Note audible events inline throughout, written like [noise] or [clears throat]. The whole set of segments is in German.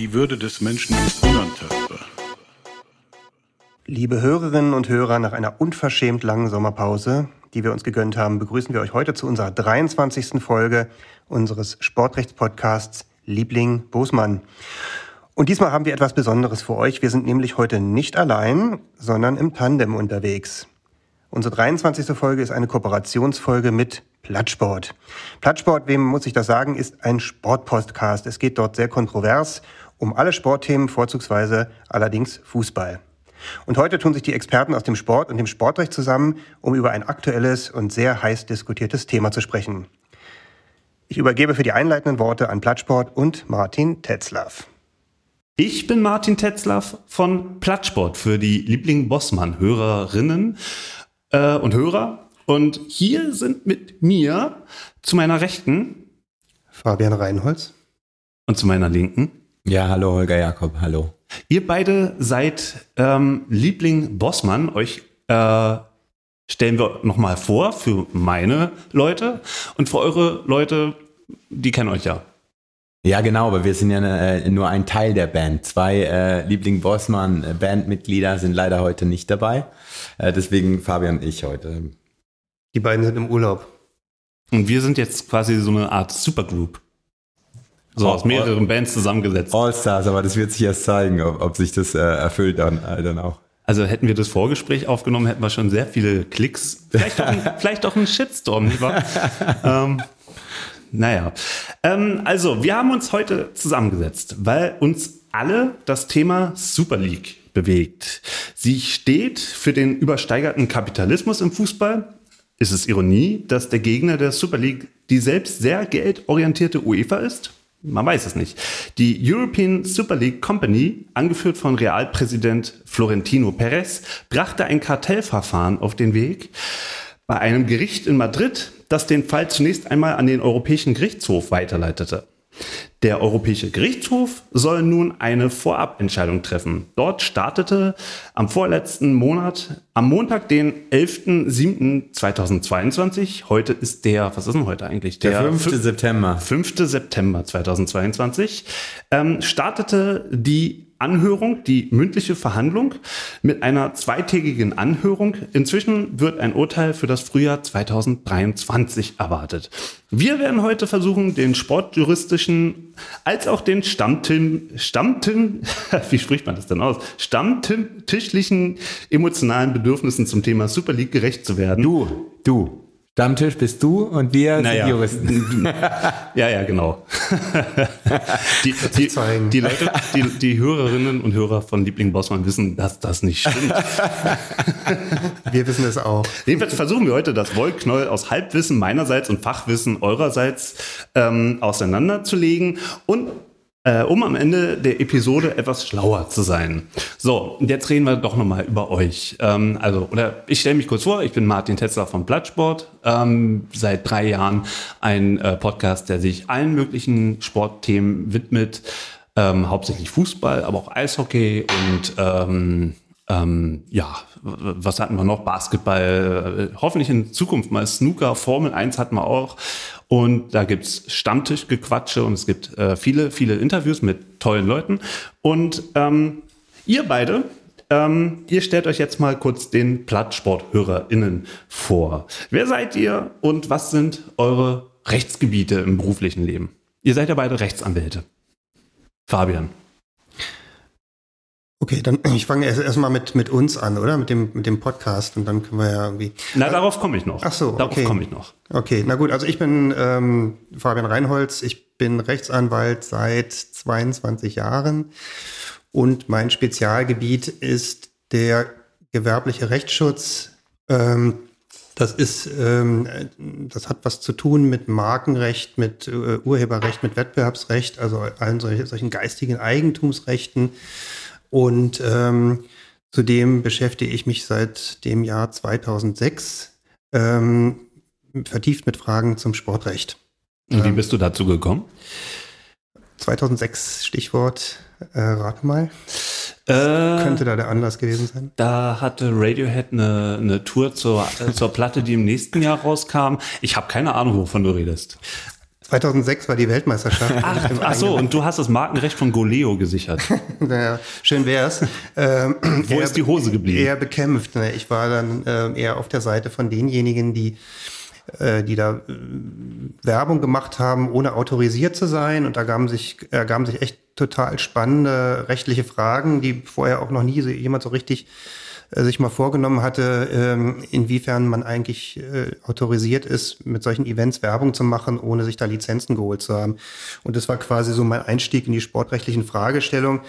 Die Würde des Menschen ist unantastbar. Liebe Hörerinnen und Hörer, nach einer unverschämt langen Sommerpause, die wir uns gegönnt haben, begrüßen wir euch heute zu unserer 23. Folge unseres Sportrechtspodcasts Liebling Bosmann. Und diesmal haben wir etwas Besonderes für euch. Wir sind nämlich heute nicht allein, sondern im Tandem unterwegs. Unsere 23. Folge ist eine Kooperationsfolge mit Plattsport. Plattsport, wem muss ich das sagen, ist ein Sportpodcast. Es geht dort sehr kontrovers um alle Sportthemen, vorzugsweise allerdings Fußball. Und heute tun sich die Experten aus dem Sport und dem Sportrecht zusammen, um über ein aktuelles und sehr heiß diskutiertes Thema zu sprechen. Ich übergebe für die einleitenden Worte an Plattsport und Martin Tetzlaff. Ich bin Martin Tetzlaff von Plattsport für die Liebling Bossmann Hörerinnen äh, und Hörer. Und hier sind mit mir zu meiner Rechten Fabian Reinholz und zu meiner Linken. Ja, hallo Holger Jakob, hallo. Ihr beide seid ähm, Liebling Bossmann. Euch äh, stellen wir nochmal vor für meine Leute und für eure Leute, die kennen euch ja. Ja, genau, aber wir sind ja äh, nur ein Teil der Band. Zwei äh, Liebling Bossmann äh, Bandmitglieder sind leider heute nicht dabei. Äh, deswegen Fabian und ich heute. Die beiden sind im Urlaub. Und wir sind jetzt quasi so eine Art Supergroup. So aus mehreren. Bands zusammengesetzt. All-Stars, aber das wird sich erst zeigen, ob, ob sich das äh, erfüllt dann, äh, dann auch. Also hätten wir das Vorgespräch aufgenommen, hätten wir schon sehr viele Klicks, vielleicht auch, ein, [laughs] vielleicht auch einen Shitstorm, nicht wahr? ähm, naja. Ähm, also, wir haben uns heute zusammengesetzt, weil uns alle das Thema Super League bewegt. Sie steht für den übersteigerten Kapitalismus im Fußball. Ist es Ironie, dass der Gegner der Super League die selbst sehr geldorientierte UEFA ist? Man weiß es nicht. Die European Super League Company, angeführt von Realpräsident Florentino Perez, brachte ein Kartellverfahren auf den Weg bei einem Gericht in Madrid, das den Fall zunächst einmal an den Europäischen Gerichtshof weiterleitete. Der Europäische Gerichtshof soll nun eine Vorabentscheidung treffen. Dort startete am vorletzten Monat, am Montag, den 11.07.2022, heute ist der, was ist denn heute eigentlich? Der 5. fün- September. 5. September 2022 ähm, startete die Anhörung, die mündliche Verhandlung mit einer zweitägigen Anhörung. Inzwischen wird ein Urteil für das Frühjahr 2023 erwartet. Wir werden heute versuchen, den sportjuristischen als auch den Stammtim, Stammtim, [laughs] wie spricht man das denn aus? Stammtischlichen emotionalen Bedürfnissen zum Thema Super League gerecht zu werden. Du, du. Stammtisch bist du und wir Naja. sind Juristen. [laughs] Ja, ja, genau. [laughs] die, die, die Leute, die, die Hörerinnen und Hörer von Liebling Bossmann wissen, dass das nicht stimmt. [laughs] Wir wissen es auch. Jedenfalls versuchen wir heute das Wollknäuel aus Halbwissen meinerseits und Fachwissen eurerseits ähm, auseinanderzulegen und äh, um am Ende der Episode etwas schlauer zu sein. So, jetzt reden wir doch nochmal über euch. Ähm, also, oder ich stelle mich kurz vor, ich bin Martin Tetzler von Plattsport, ähm, seit drei Jahren ein äh, Podcast, der sich allen möglichen Sportthemen widmet, ähm, hauptsächlich Fußball, aber auch Eishockey und ähm, ähm, ja, was hatten wir noch? Basketball, äh, hoffentlich in Zukunft mal Snooker, Formel 1 hatten wir auch. Und da gibt's Stammtischgequatsche und es gibt äh, viele, viele Interviews mit tollen Leuten. Und ähm, ihr beide, ähm, ihr stellt euch jetzt mal kurz den Plattsport-HörerInnen vor. Wer seid ihr und was sind eure Rechtsgebiete im beruflichen Leben? Ihr seid ja beide Rechtsanwälte. Fabian. Okay, dann [clears throat] ich fange erst erstmal mit, mit uns an, oder? Mit dem, mit dem Podcast und dann können wir ja irgendwie. Na, darauf komme ich noch. Ach so, Darauf okay. komme ich noch. Okay, na gut, also ich bin ähm, Fabian Reinholz, ich bin Rechtsanwalt seit 22 Jahren und mein Spezialgebiet ist der gewerbliche Rechtsschutz ähm, Das ist, ähm, das hat was zu tun mit Markenrecht, mit äh, Urheberrecht, mit Wettbewerbsrecht, also allen solchen, solchen geistigen Eigentumsrechten. Und ähm, zudem beschäftige ich mich seit dem Jahr 2006 ähm, vertieft mit Fragen zum Sportrecht. Und wie bist du dazu gekommen? 2006 Stichwort, äh, rate mal. Äh, Könnte da der Anlass gewesen sein? Da hatte Radiohead eine, eine Tour zur, äh, zur Platte, die im nächsten Jahr rauskam. Ich habe keine Ahnung, wovon du redest. 2006 war die Weltmeisterschaft. Ach, ach so, und du hast das Markenrecht von Goleo gesichert. [laughs] naja, schön wär's. Ähm, Wo ist die Hose geblieben? Eher bekämpft. Ne? Ich war dann äh, eher auf der Seite von denjenigen, die äh, die da äh, Werbung gemacht haben, ohne autorisiert zu sein. Und da gaben sich, ergaben sich echt total spannende rechtliche Fragen, die vorher auch noch nie jemand so richtig sich mal vorgenommen hatte, ähm, inwiefern man eigentlich äh, autorisiert ist, mit solchen Events Werbung zu machen, ohne sich da Lizenzen geholt zu haben. Und das war quasi so mein Einstieg in die sportrechtlichen Fragestellungen.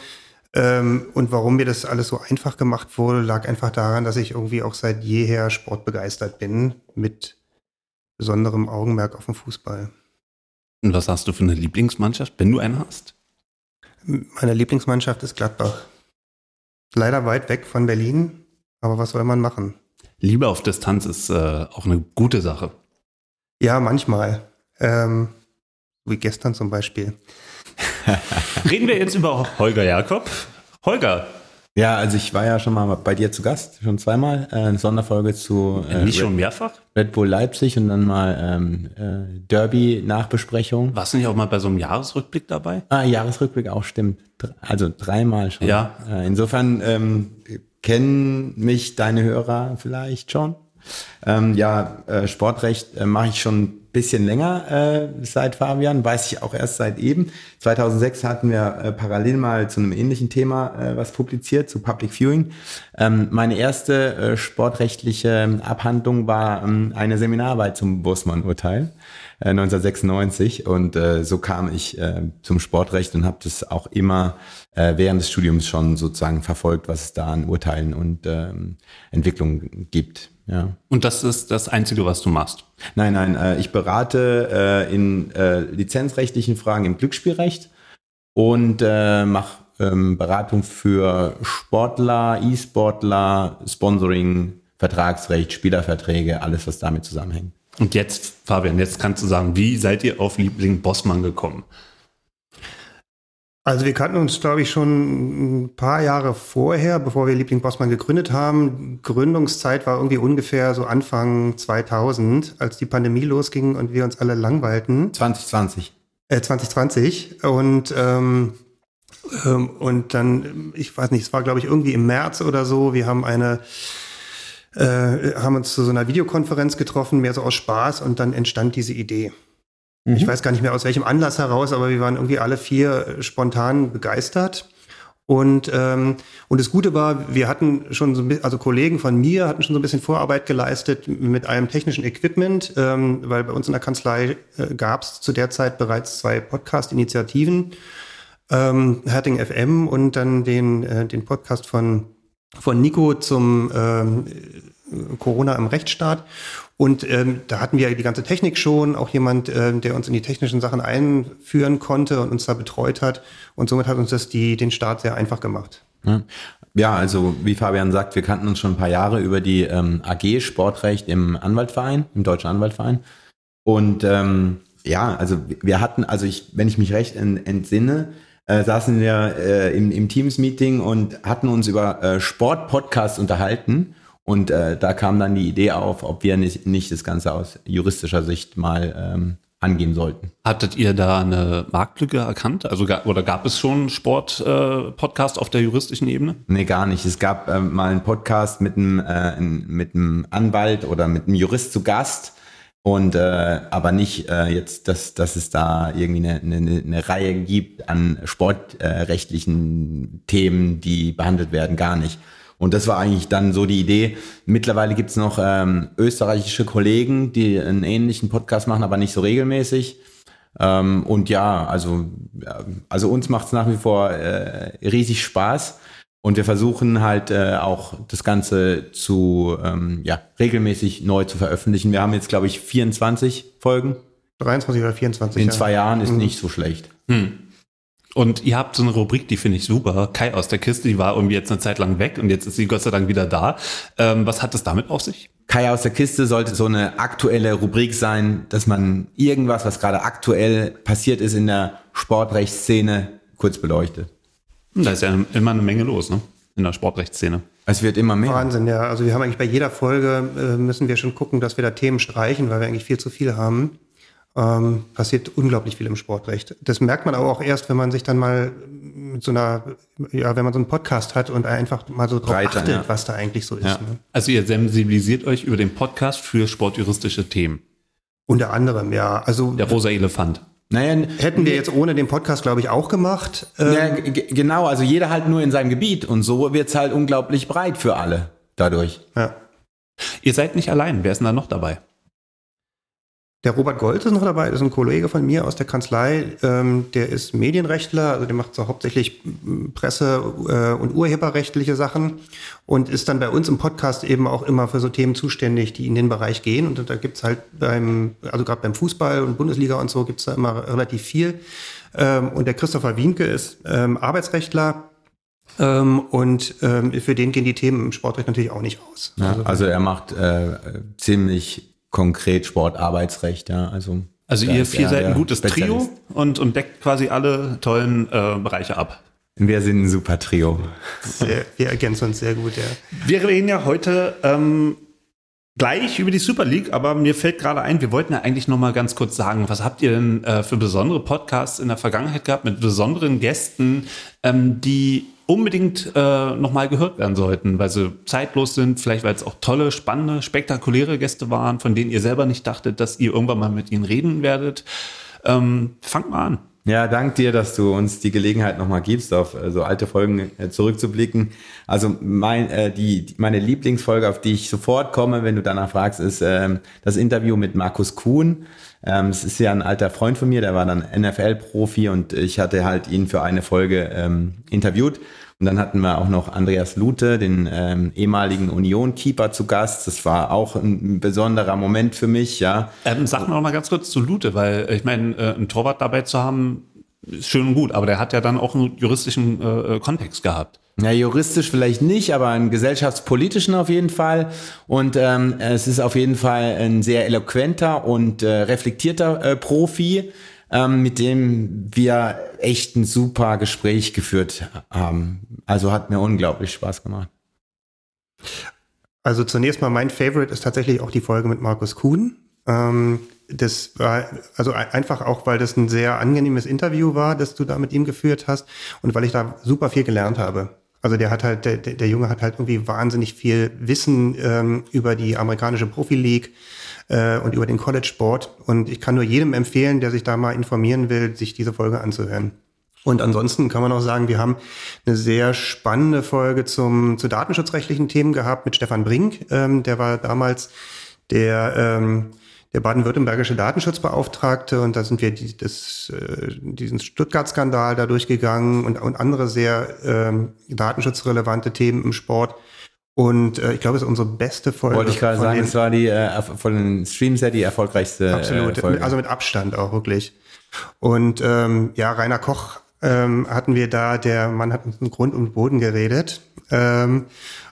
Ähm, und warum mir das alles so einfach gemacht wurde, lag einfach daran, dass ich irgendwie auch seit jeher sportbegeistert bin, mit besonderem Augenmerk auf den Fußball. Und was hast du für eine Lieblingsmannschaft, wenn du eine hast? Meine Lieblingsmannschaft ist Gladbach. Leider weit weg von Berlin, aber was soll man machen? Liebe auf Distanz ist äh, auch eine gute Sache. Ja, manchmal. Ähm, wie gestern zum Beispiel. [laughs] Reden wir jetzt über Holger Jakob. Holger. Ja, also ich war ja schon mal bei dir zu Gast, schon zweimal. Äh, eine Sonderfolge zu äh, Nicht schon mehrfach? Red Bull Leipzig und dann mal ähm, äh, Derby-Nachbesprechung. Warst du nicht auch mal bei so einem Jahresrückblick dabei? Ah, Jahresrückblick auch, stimmt. Also dreimal schon. Ja. Äh, insofern ähm, kennen mich deine Hörer vielleicht schon. Ähm, ja, äh, Sportrecht äh, mache ich schon ein bisschen länger äh, seit Fabian, weiß ich auch erst seit eben. 2006 hatten wir äh, parallel mal zu einem ähnlichen Thema äh, was publiziert, zu Public Viewing. Ähm, meine erste äh, sportrechtliche Abhandlung war ähm, eine Seminararbeit zum Bussmann-Urteil. 1996 und äh, so kam ich äh, zum Sportrecht und habe das auch immer äh, während des Studiums schon sozusagen verfolgt, was es da an Urteilen und ähm, Entwicklungen gibt. Ja. Und das ist das Einzige, was du machst? Nein, nein, äh, ich berate äh, in äh, lizenzrechtlichen Fragen im Glücksspielrecht und äh, mache ähm, Beratung für Sportler, E-Sportler, Sponsoring, Vertragsrecht, Spielerverträge, alles, was damit zusammenhängt. Und jetzt, Fabian, jetzt kannst du sagen, wie seid ihr auf Liebling Bossmann gekommen? Also wir kannten uns, glaube ich, schon ein paar Jahre vorher, bevor wir Liebling Bossmann gegründet haben. Gründungszeit war irgendwie ungefähr so Anfang 2000, als die Pandemie losging und wir uns alle langweilten. 2020. Äh, 2020. Und, ähm, ähm, und dann, ich weiß nicht, es war, glaube ich, irgendwie im März oder so. Wir haben eine äh, haben uns zu so einer Videokonferenz getroffen, mehr so aus Spaß und dann entstand diese Idee. Mhm. Ich weiß gar nicht mehr aus welchem Anlass heraus, aber wir waren irgendwie alle vier spontan begeistert. Und, ähm, und das Gute war, wir hatten schon so ein bisschen, also Kollegen von mir hatten schon so ein bisschen Vorarbeit geleistet mit einem technischen Equipment, ähm, weil bei uns in der Kanzlei äh, gab es zu der Zeit bereits zwei Podcast-Initiativen, ähm, Herting FM und dann den, äh, den Podcast von von Nico zum ähm, Corona im Rechtsstaat. Und ähm, da hatten wir die ganze Technik schon, auch jemand, ähm, der uns in die technischen Sachen einführen konnte und uns da betreut hat. Und somit hat uns das die, den Start sehr einfach gemacht. Ja, also wie Fabian sagt, wir kannten uns schon ein paar Jahre über die ähm, AG Sportrecht im Anwaltverein, im Deutschen Anwaltverein. Und ähm, ja, also wir hatten, also ich, wenn ich mich recht entsinne, äh, saßen wir äh, im, im Teams-Meeting und hatten uns über äh, Sport-Podcasts unterhalten. Und äh, da kam dann die Idee auf, ob wir nicht, nicht das Ganze aus juristischer Sicht mal ähm, angehen sollten. Hattet ihr da eine Marktlücke erkannt? Also oder gab es schon Sport-Podcast äh, auf der juristischen Ebene? Nee, gar nicht. Es gab äh, mal einen Podcast mit einem, äh, mit einem Anwalt oder mit einem Jurist zu Gast. Und äh, aber nicht äh, jetzt, dass, dass es da irgendwie eine, eine, eine Reihe gibt an sportrechtlichen äh, Themen, die behandelt werden, gar nicht. Und das war eigentlich dann so die Idee. Mittlerweile gibt es noch ähm, österreichische Kollegen, die einen ähnlichen Podcast machen, aber nicht so regelmäßig. Ähm, und ja, also, also uns macht es nach wie vor äh, riesig Spaß. Und wir versuchen halt äh, auch das Ganze zu ähm, ja, regelmäßig neu zu veröffentlichen. Wir haben jetzt, glaube ich, 24 Folgen. 23 oder 24. In ja. zwei Jahren ist Mhm. nicht so schlecht. Hm. Und ihr habt so eine Rubrik, die finde ich super. Kai aus der Kiste, die war irgendwie jetzt eine Zeit lang weg und jetzt ist sie Gott sei Dank wieder da. Ähm, was hat es damit auf sich? Kai aus der Kiste sollte so eine aktuelle Rubrik sein, dass man irgendwas, was gerade aktuell passiert ist in der Sportrechtsszene, kurz beleuchtet. Hm, Da ist ja immer eine Menge los, ne? In der Sportrechtsszene. Es wird immer mehr. Wahnsinn, ja. Also wir haben eigentlich bei jeder Folge, äh, müssen wir schon gucken, dass wir da Themen streichen, weil wir eigentlich viel zu viel haben. Ähm, passiert unglaublich viel im Sportrecht. Das merkt man aber auch erst, wenn man sich dann mal mit so einer, ja, wenn man so einen Podcast hat und einfach mal so drauf Breiter, achtet, ja. was da eigentlich so ist. Ja. Ne? Also ihr sensibilisiert euch über den Podcast für sportjuristische Themen. Unter anderem, ja. Also Der rosa Elefant. Naja, hätten wir jetzt ohne den Podcast, glaube ich, auch gemacht. Ähm, ja, genau, also jeder halt nur in seinem Gebiet und so wird's halt unglaublich breit für alle dadurch. ja. Ihr seid nicht allein. Wer ist denn da noch dabei? Der Robert Gold ist noch dabei, das ist ein Kollege von mir aus der Kanzlei. Ähm, der ist Medienrechtler, also der macht so hauptsächlich Presse- äh, und urheberrechtliche Sachen und ist dann bei uns im Podcast eben auch immer für so Themen zuständig, die in den Bereich gehen. Und da gibt's halt beim, also gerade beim Fußball und Bundesliga und so gibt's da immer relativ viel. Ähm, und der Christopher Wienke ist ähm, Arbeitsrechtler. Ähm, und ähm, für den gehen die Themen im Sportrecht natürlich auch nicht aus. Ja, also er macht äh, ziemlich konkret Sportarbeitsrecht, ja. Also, Also ihr vier er seid ein gutes Trio und, und deckt quasi alle tollen äh, Bereiche ab. Wir sind ein super Trio. Wir, wir ergänzen uns sehr gut, ja. Wir reden ja heute ähm, gleich über die Super League, aber mir fällt gerade ein, wir wollten ja eigentlich noch mal ganz kurz sagen, was habt ihr denn äh, für besondere Podcasts in der Vergangenheit gehabt mit besonderen Gästen, ähm, die unbedingt äh, noch mal gehört werden sollten, weil sie zeitlos sind, vielleicht weil es auch tolle, spannende, spektakuläre Gäste waren, von denen ihr selber nicht dachtet, dass ihr irgendwann mal mit ihnen reden werdet. Ähm, fangt mal an. Ja, dank dir, dass du uns die Gelegenheit nochmal gibst, auf äh, so alte Folgen äh, zurückzublicken. Also mein, äh, die- meine Lieblingsfolge, auf die ich sofort komme, wenn du danach fragst, ist ähm, das Interview mit Markus Kuhn. Ähm, es ist ja ein alter Freund von mir, der war dann NFL-Profi und ich hatte halt ihn für eine Folge ähm, interviewt. Und dann hatten wir auch noch Andreas Lute, den ähm, ehemaligen Union-Keeper zu Gast. Das war auch ein besonderer Moment für mich, ja. Ähm, sag mal noch mal ganz kurz zu Lute, weil äh, ich meine, äh, einen Torwart dabei zu haben, ist schön und gut, aber der hat ja dann auch einen juristischen äh, äh, Kontext gehabt. Ja, juristisch vielleicht nicht, aber einen gesellschaftspolitischen auf jeden Fall. Und ähm, es ist auf jeden Fall ein sehr eloquenter und äh, reflektierter äh, Profi, ähm, mit dem wir echt ein super Gespräch geführt haben. Also hat mir unglaublich Spaß gemacht. Also zunächst mal mein Favorite ist tatsächlich auch die Folge mit Markus Kuhn. Ähm, das war also ein- einfach auch, weil das ein sehr angenehmes Interview war, das du da mit ihm geführt hast und weil ich da super viel gelernt habe. Also der hat halt, der der Junge hat halt irgendwie wahnsinnig viel Wissen ähm, über die amerikanische Profi League äh, und über den College Sport. Und ich kann nur jedem empfehlen, der sich da mal informieren will, sich diese Folge anzuhören. Und ansonsten kann man auch sagen, wir haben eine sehr spannende Folge zum, zu datenschutzrechtlichen Themen gehabt mit Stefan Brink. Ähm, der war damals der, ähm, der baden-württembergische Datenschutzbeauftragte und da sind wir die, das, äh, diesen Stuttgart-Skandal da durchgegangen und, und andere sehr ähm, datenschutzrelevante Themen im Sport. Und äh, ich glaube, es ist unsere beste Folge. Wollte ich gerade sagen, den- es war die äh, von den Streams her die erfolgreichste Absolut, Äh, Folge. also mit Abstand auch wirklich. Und ähm, ja, Rainer Koch ähm, hatten wir da, der Mann hat uns einen Grund und Boden geredet. Ähm,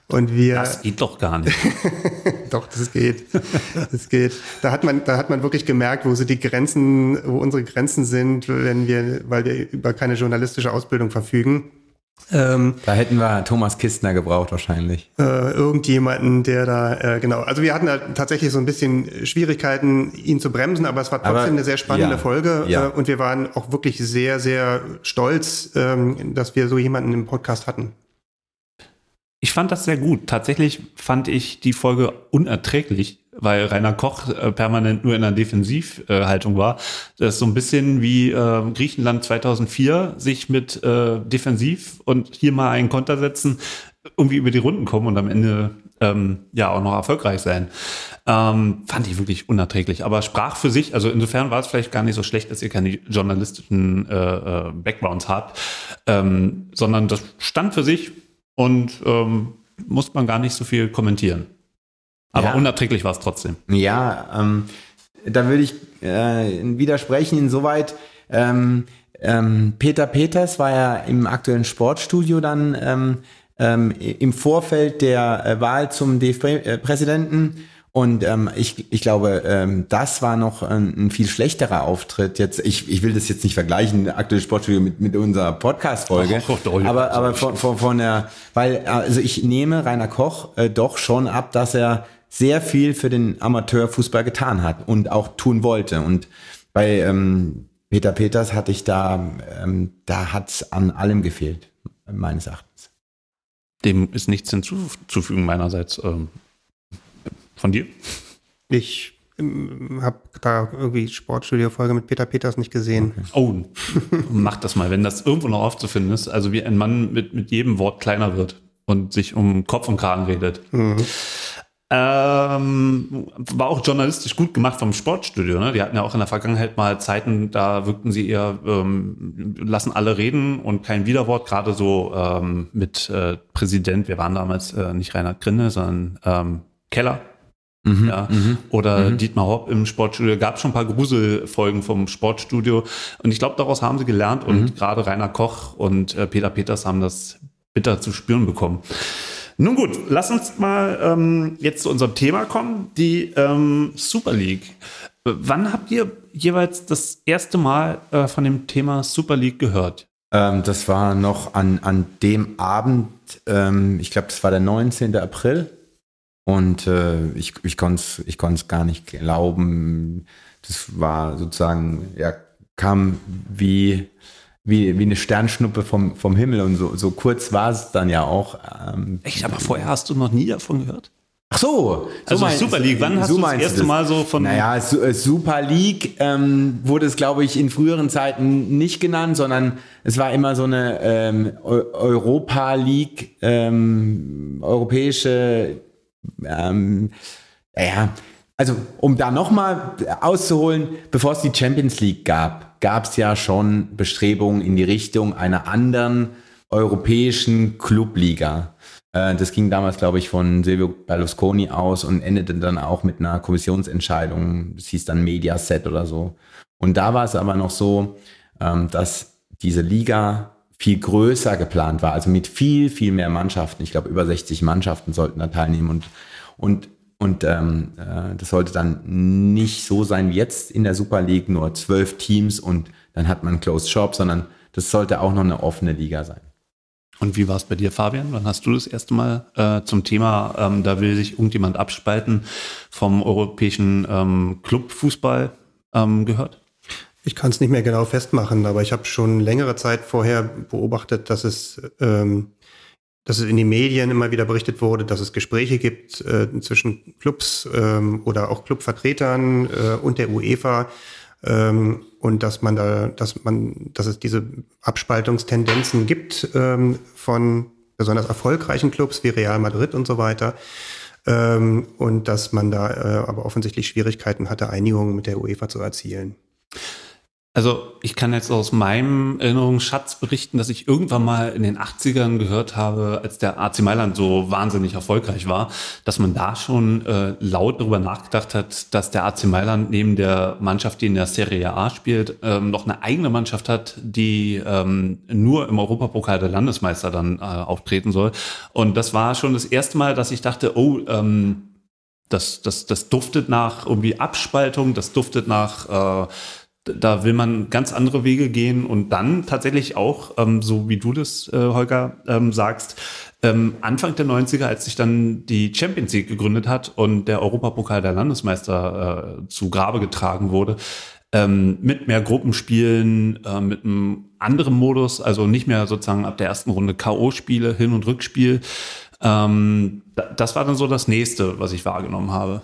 und wir Das geht doch gar nicht. [laughs] doch, das geht. Das geht. Da hat man, da hat man wirklich gemerkt, wo so die Grenzen, wo unsere Grenzen sind, wenn wir, weil wir über keine journalistische Ausbildung verfügen. Ähm, da hätten wir Thomas Kistner gebraucht wahrscheinlich. äh, irgendjemanden, der da, äh, genau. Also wir hatten da tatsächlich so ein bisschen Schwierigkeiten, ihn zu bremsen, aber es war trotzdem Aber, eine sehr spannende ja, Folge ja. Äh, und wir waren auch wirklich sehr, sehr stolz, ähm, dass wir so jemanden im Podcast hatten. Ich fand das sehr gut. Tatsächlich fand ich die Folge unerträglich, weil Rainer Koch äh, permanent nur in einer Defensivhaltung war. Das ist so ein bisschen wie äh, Griechenland 2004 sich mit äh, Defensiv und hier mal einen Konter setzen, irgendwie über die Runden kommen und am Ende ähm, ja auch noch erfolgreich sein. Ähm, fand ich wirklich unerträglich. Aber sprach für sich, also insofern war es vielleicht gar nicht so schlecht, dass ihr keine journalistischen äh, äh, Backgrounds habt, ähm, sondern das stand für sich und ähm, muss man gar nicht so viel kommentieren. Aber Ja. unerträglich war es trotzdem. Ja, ähm, da würde ich äh, widersprechen insoweit. Ähm, ähm, Peter Peters war ja im aktuellen Sportstudio dann ähm, ähm, im Vorfeld der äh, Wahl zum DFB-Präsidenten. Und ähm, ich, ich glaube, ähm, das war noch ein, ein viel schlechterer Auftritt. Jetzt, ich, ich will das jetzt nicht vergleichen, aktuelles Sportstudio mit, mit unserer Podcast-Folge. Aber aber von, von, von der, weil, also ich nehme Rainer Koch äh, doch schon ab, dass er sehr viel für den Amateurfußball getan hat und auch tun wollte. Und bei ähm, Peter Peters hatte ich da, ähm, da hat's an allem gefehlt, meines Erachtens. Dem ist nichts hinzuzufügen meinerseits. Ähm, von dir? Ich habe da irgendwie Sportstudio-Folge mit Peter Peters nicht gesehen. Oh, [laughs] mach das mal, wenn das irgendwo noch aufzufinden ist. Also wie ein Mann mit, mit jedem Wort kleiner wird und sich um Kopf und Kragen redet. Ähm, war auch journalistisch gut gemacht vom Sportstudio. Ne? Die hatten ja auch in der Vergangenheit mal Zeiten, da wirkten sie eher, ähm, lassen alle reden und kein Widerwort, gerade so ähm, mit äh, Präsident, wir waren damals äh, nicht Reinhard Grinde, sondern ähm, Keller. Ja, oder Dietmar Hopp im Sportstudio. Gab schon ein paar Gruselfolgen vom Sportstudio. Und ich glaube, daraus haben sie gelernt. Und gerade Rainer Koch und äh, Peter Peters haben das bitter zu spüren bekommen. Nun gut, lass uns mal ähm, jetzt zu unserem Thema kommen, die ähm, Super League. Wann habt ihr jeweils das erste Mal äh, von dem Thema Super League gehört? Ähm, das war noch an, an dem Abend, ähm, ich glaube, das war der 19. April. Und äh, ich, ich konnte es ich gar nicht glauben. Das war sozusagen, ja, kam wie, wie, wie eine Sternschnuppe vom, vom Himmel. Und so, so kurz war es dann ja auch. Ähm, Echt, aber vorher hast du noch nie davon gehört? Ach so, Also meinst- Super League, wann hast du das erste Mal so von- Naja, äh, Super League ähm, wurde es, glaube ich, in früheren Zeiten nicht genannt, sondern es war immer so eine ähm, Eu- Europa League, ähm, europäische, ähm, ja, also um da nochmal auszuholen, bevor es die Champions League gab, gab es ja schon Bestrebungen in die Richtung einer anderen europäischen Clubliga. Äh, Das ging damals, glaube ich, von Silvio Berlusconi aus und endete dann auch mit einer Kommissionsentscheidung. Das hieß dann Mediaset oder so. Und da war es aber noch so, ähm, dass diese Liga viel größer geplant war, also mit viel, viel mehr Mannschaften. Ich glaube, über 60 Mannschaften sollten da teilnehmen und, und, und ähm, äh, das sollte dann nicht so sein wie jetzt in der Super League, nur zwölf Teams und dann hat man Closed Shop, sondern das sollte auch noch eine offene Liga sein. Und wie war es bei dir, Fabian? Wann hast du das erste Mal äh, zum Thema, ähm, da will sich irgendjemand abspalten, vom europäischen ähm, Clubfußball ähm, gehört? Ich kann es nicht mehr genau festmachen, aber ich habe schon längere Zeit vorher beobachtet, dass es, ähm, dass es in den Medien immer wieder berichtet wurde, dass es Gespräche gibt äh, zwischen Clubs ähm, oder auch Clubvertretern äh, und der UEFA ähm, und dass man da, dass man, dass es diese Abspaltungstendenzen gibt ähm, von besonders erfolgreichen Clubs wie Real Madrid und so weiter. Ähm, und dass man da äh, aber offensichtlich Schwierigkeiten hatte, Einigungen mit der UEFA zu erzielen. Also ich kann jetzt aus meinem Erinnerungsschatz berichten, dass ich irgendwann mal in den 80ern gehört habe, als der AC Mailand so wahnsinnig erfolgreich war, dass man da schon äh, laut darüber nachgedacht hat, dass der AC Mailand neben der Mannschaft, die in der Serie A spielt, ähm, noch eine eigene Mannschaft hat, die ähm, nur im Europapokal der Landesmeister dann äh, auftreten soll. Und das war schon das erste Mal, dass ich dachte, oh, ähm, das, das, das duftet nach irgendwie Abspaltung, das duftet nach, äh, da will man ganz andere Wege gehen und dann tatsächlich auch, ähm, so wie du das, äh, Holger, ähm, sagst, ähm, Anfang der 90er, als sich dann die Champions League gegründet hat und der Europapokal der Landesmeister äh, zu Grabe getragen wurde, ähm, mit mehr Gruppenspielen, äh, mit einem anderen Modus, also nicht mehr sozusagen ab der ersten Runde K.O.-Spiele, Hin- und Rückspiel. Ähm, da, das war dann so das nächste, was ich wahrgenommen habe.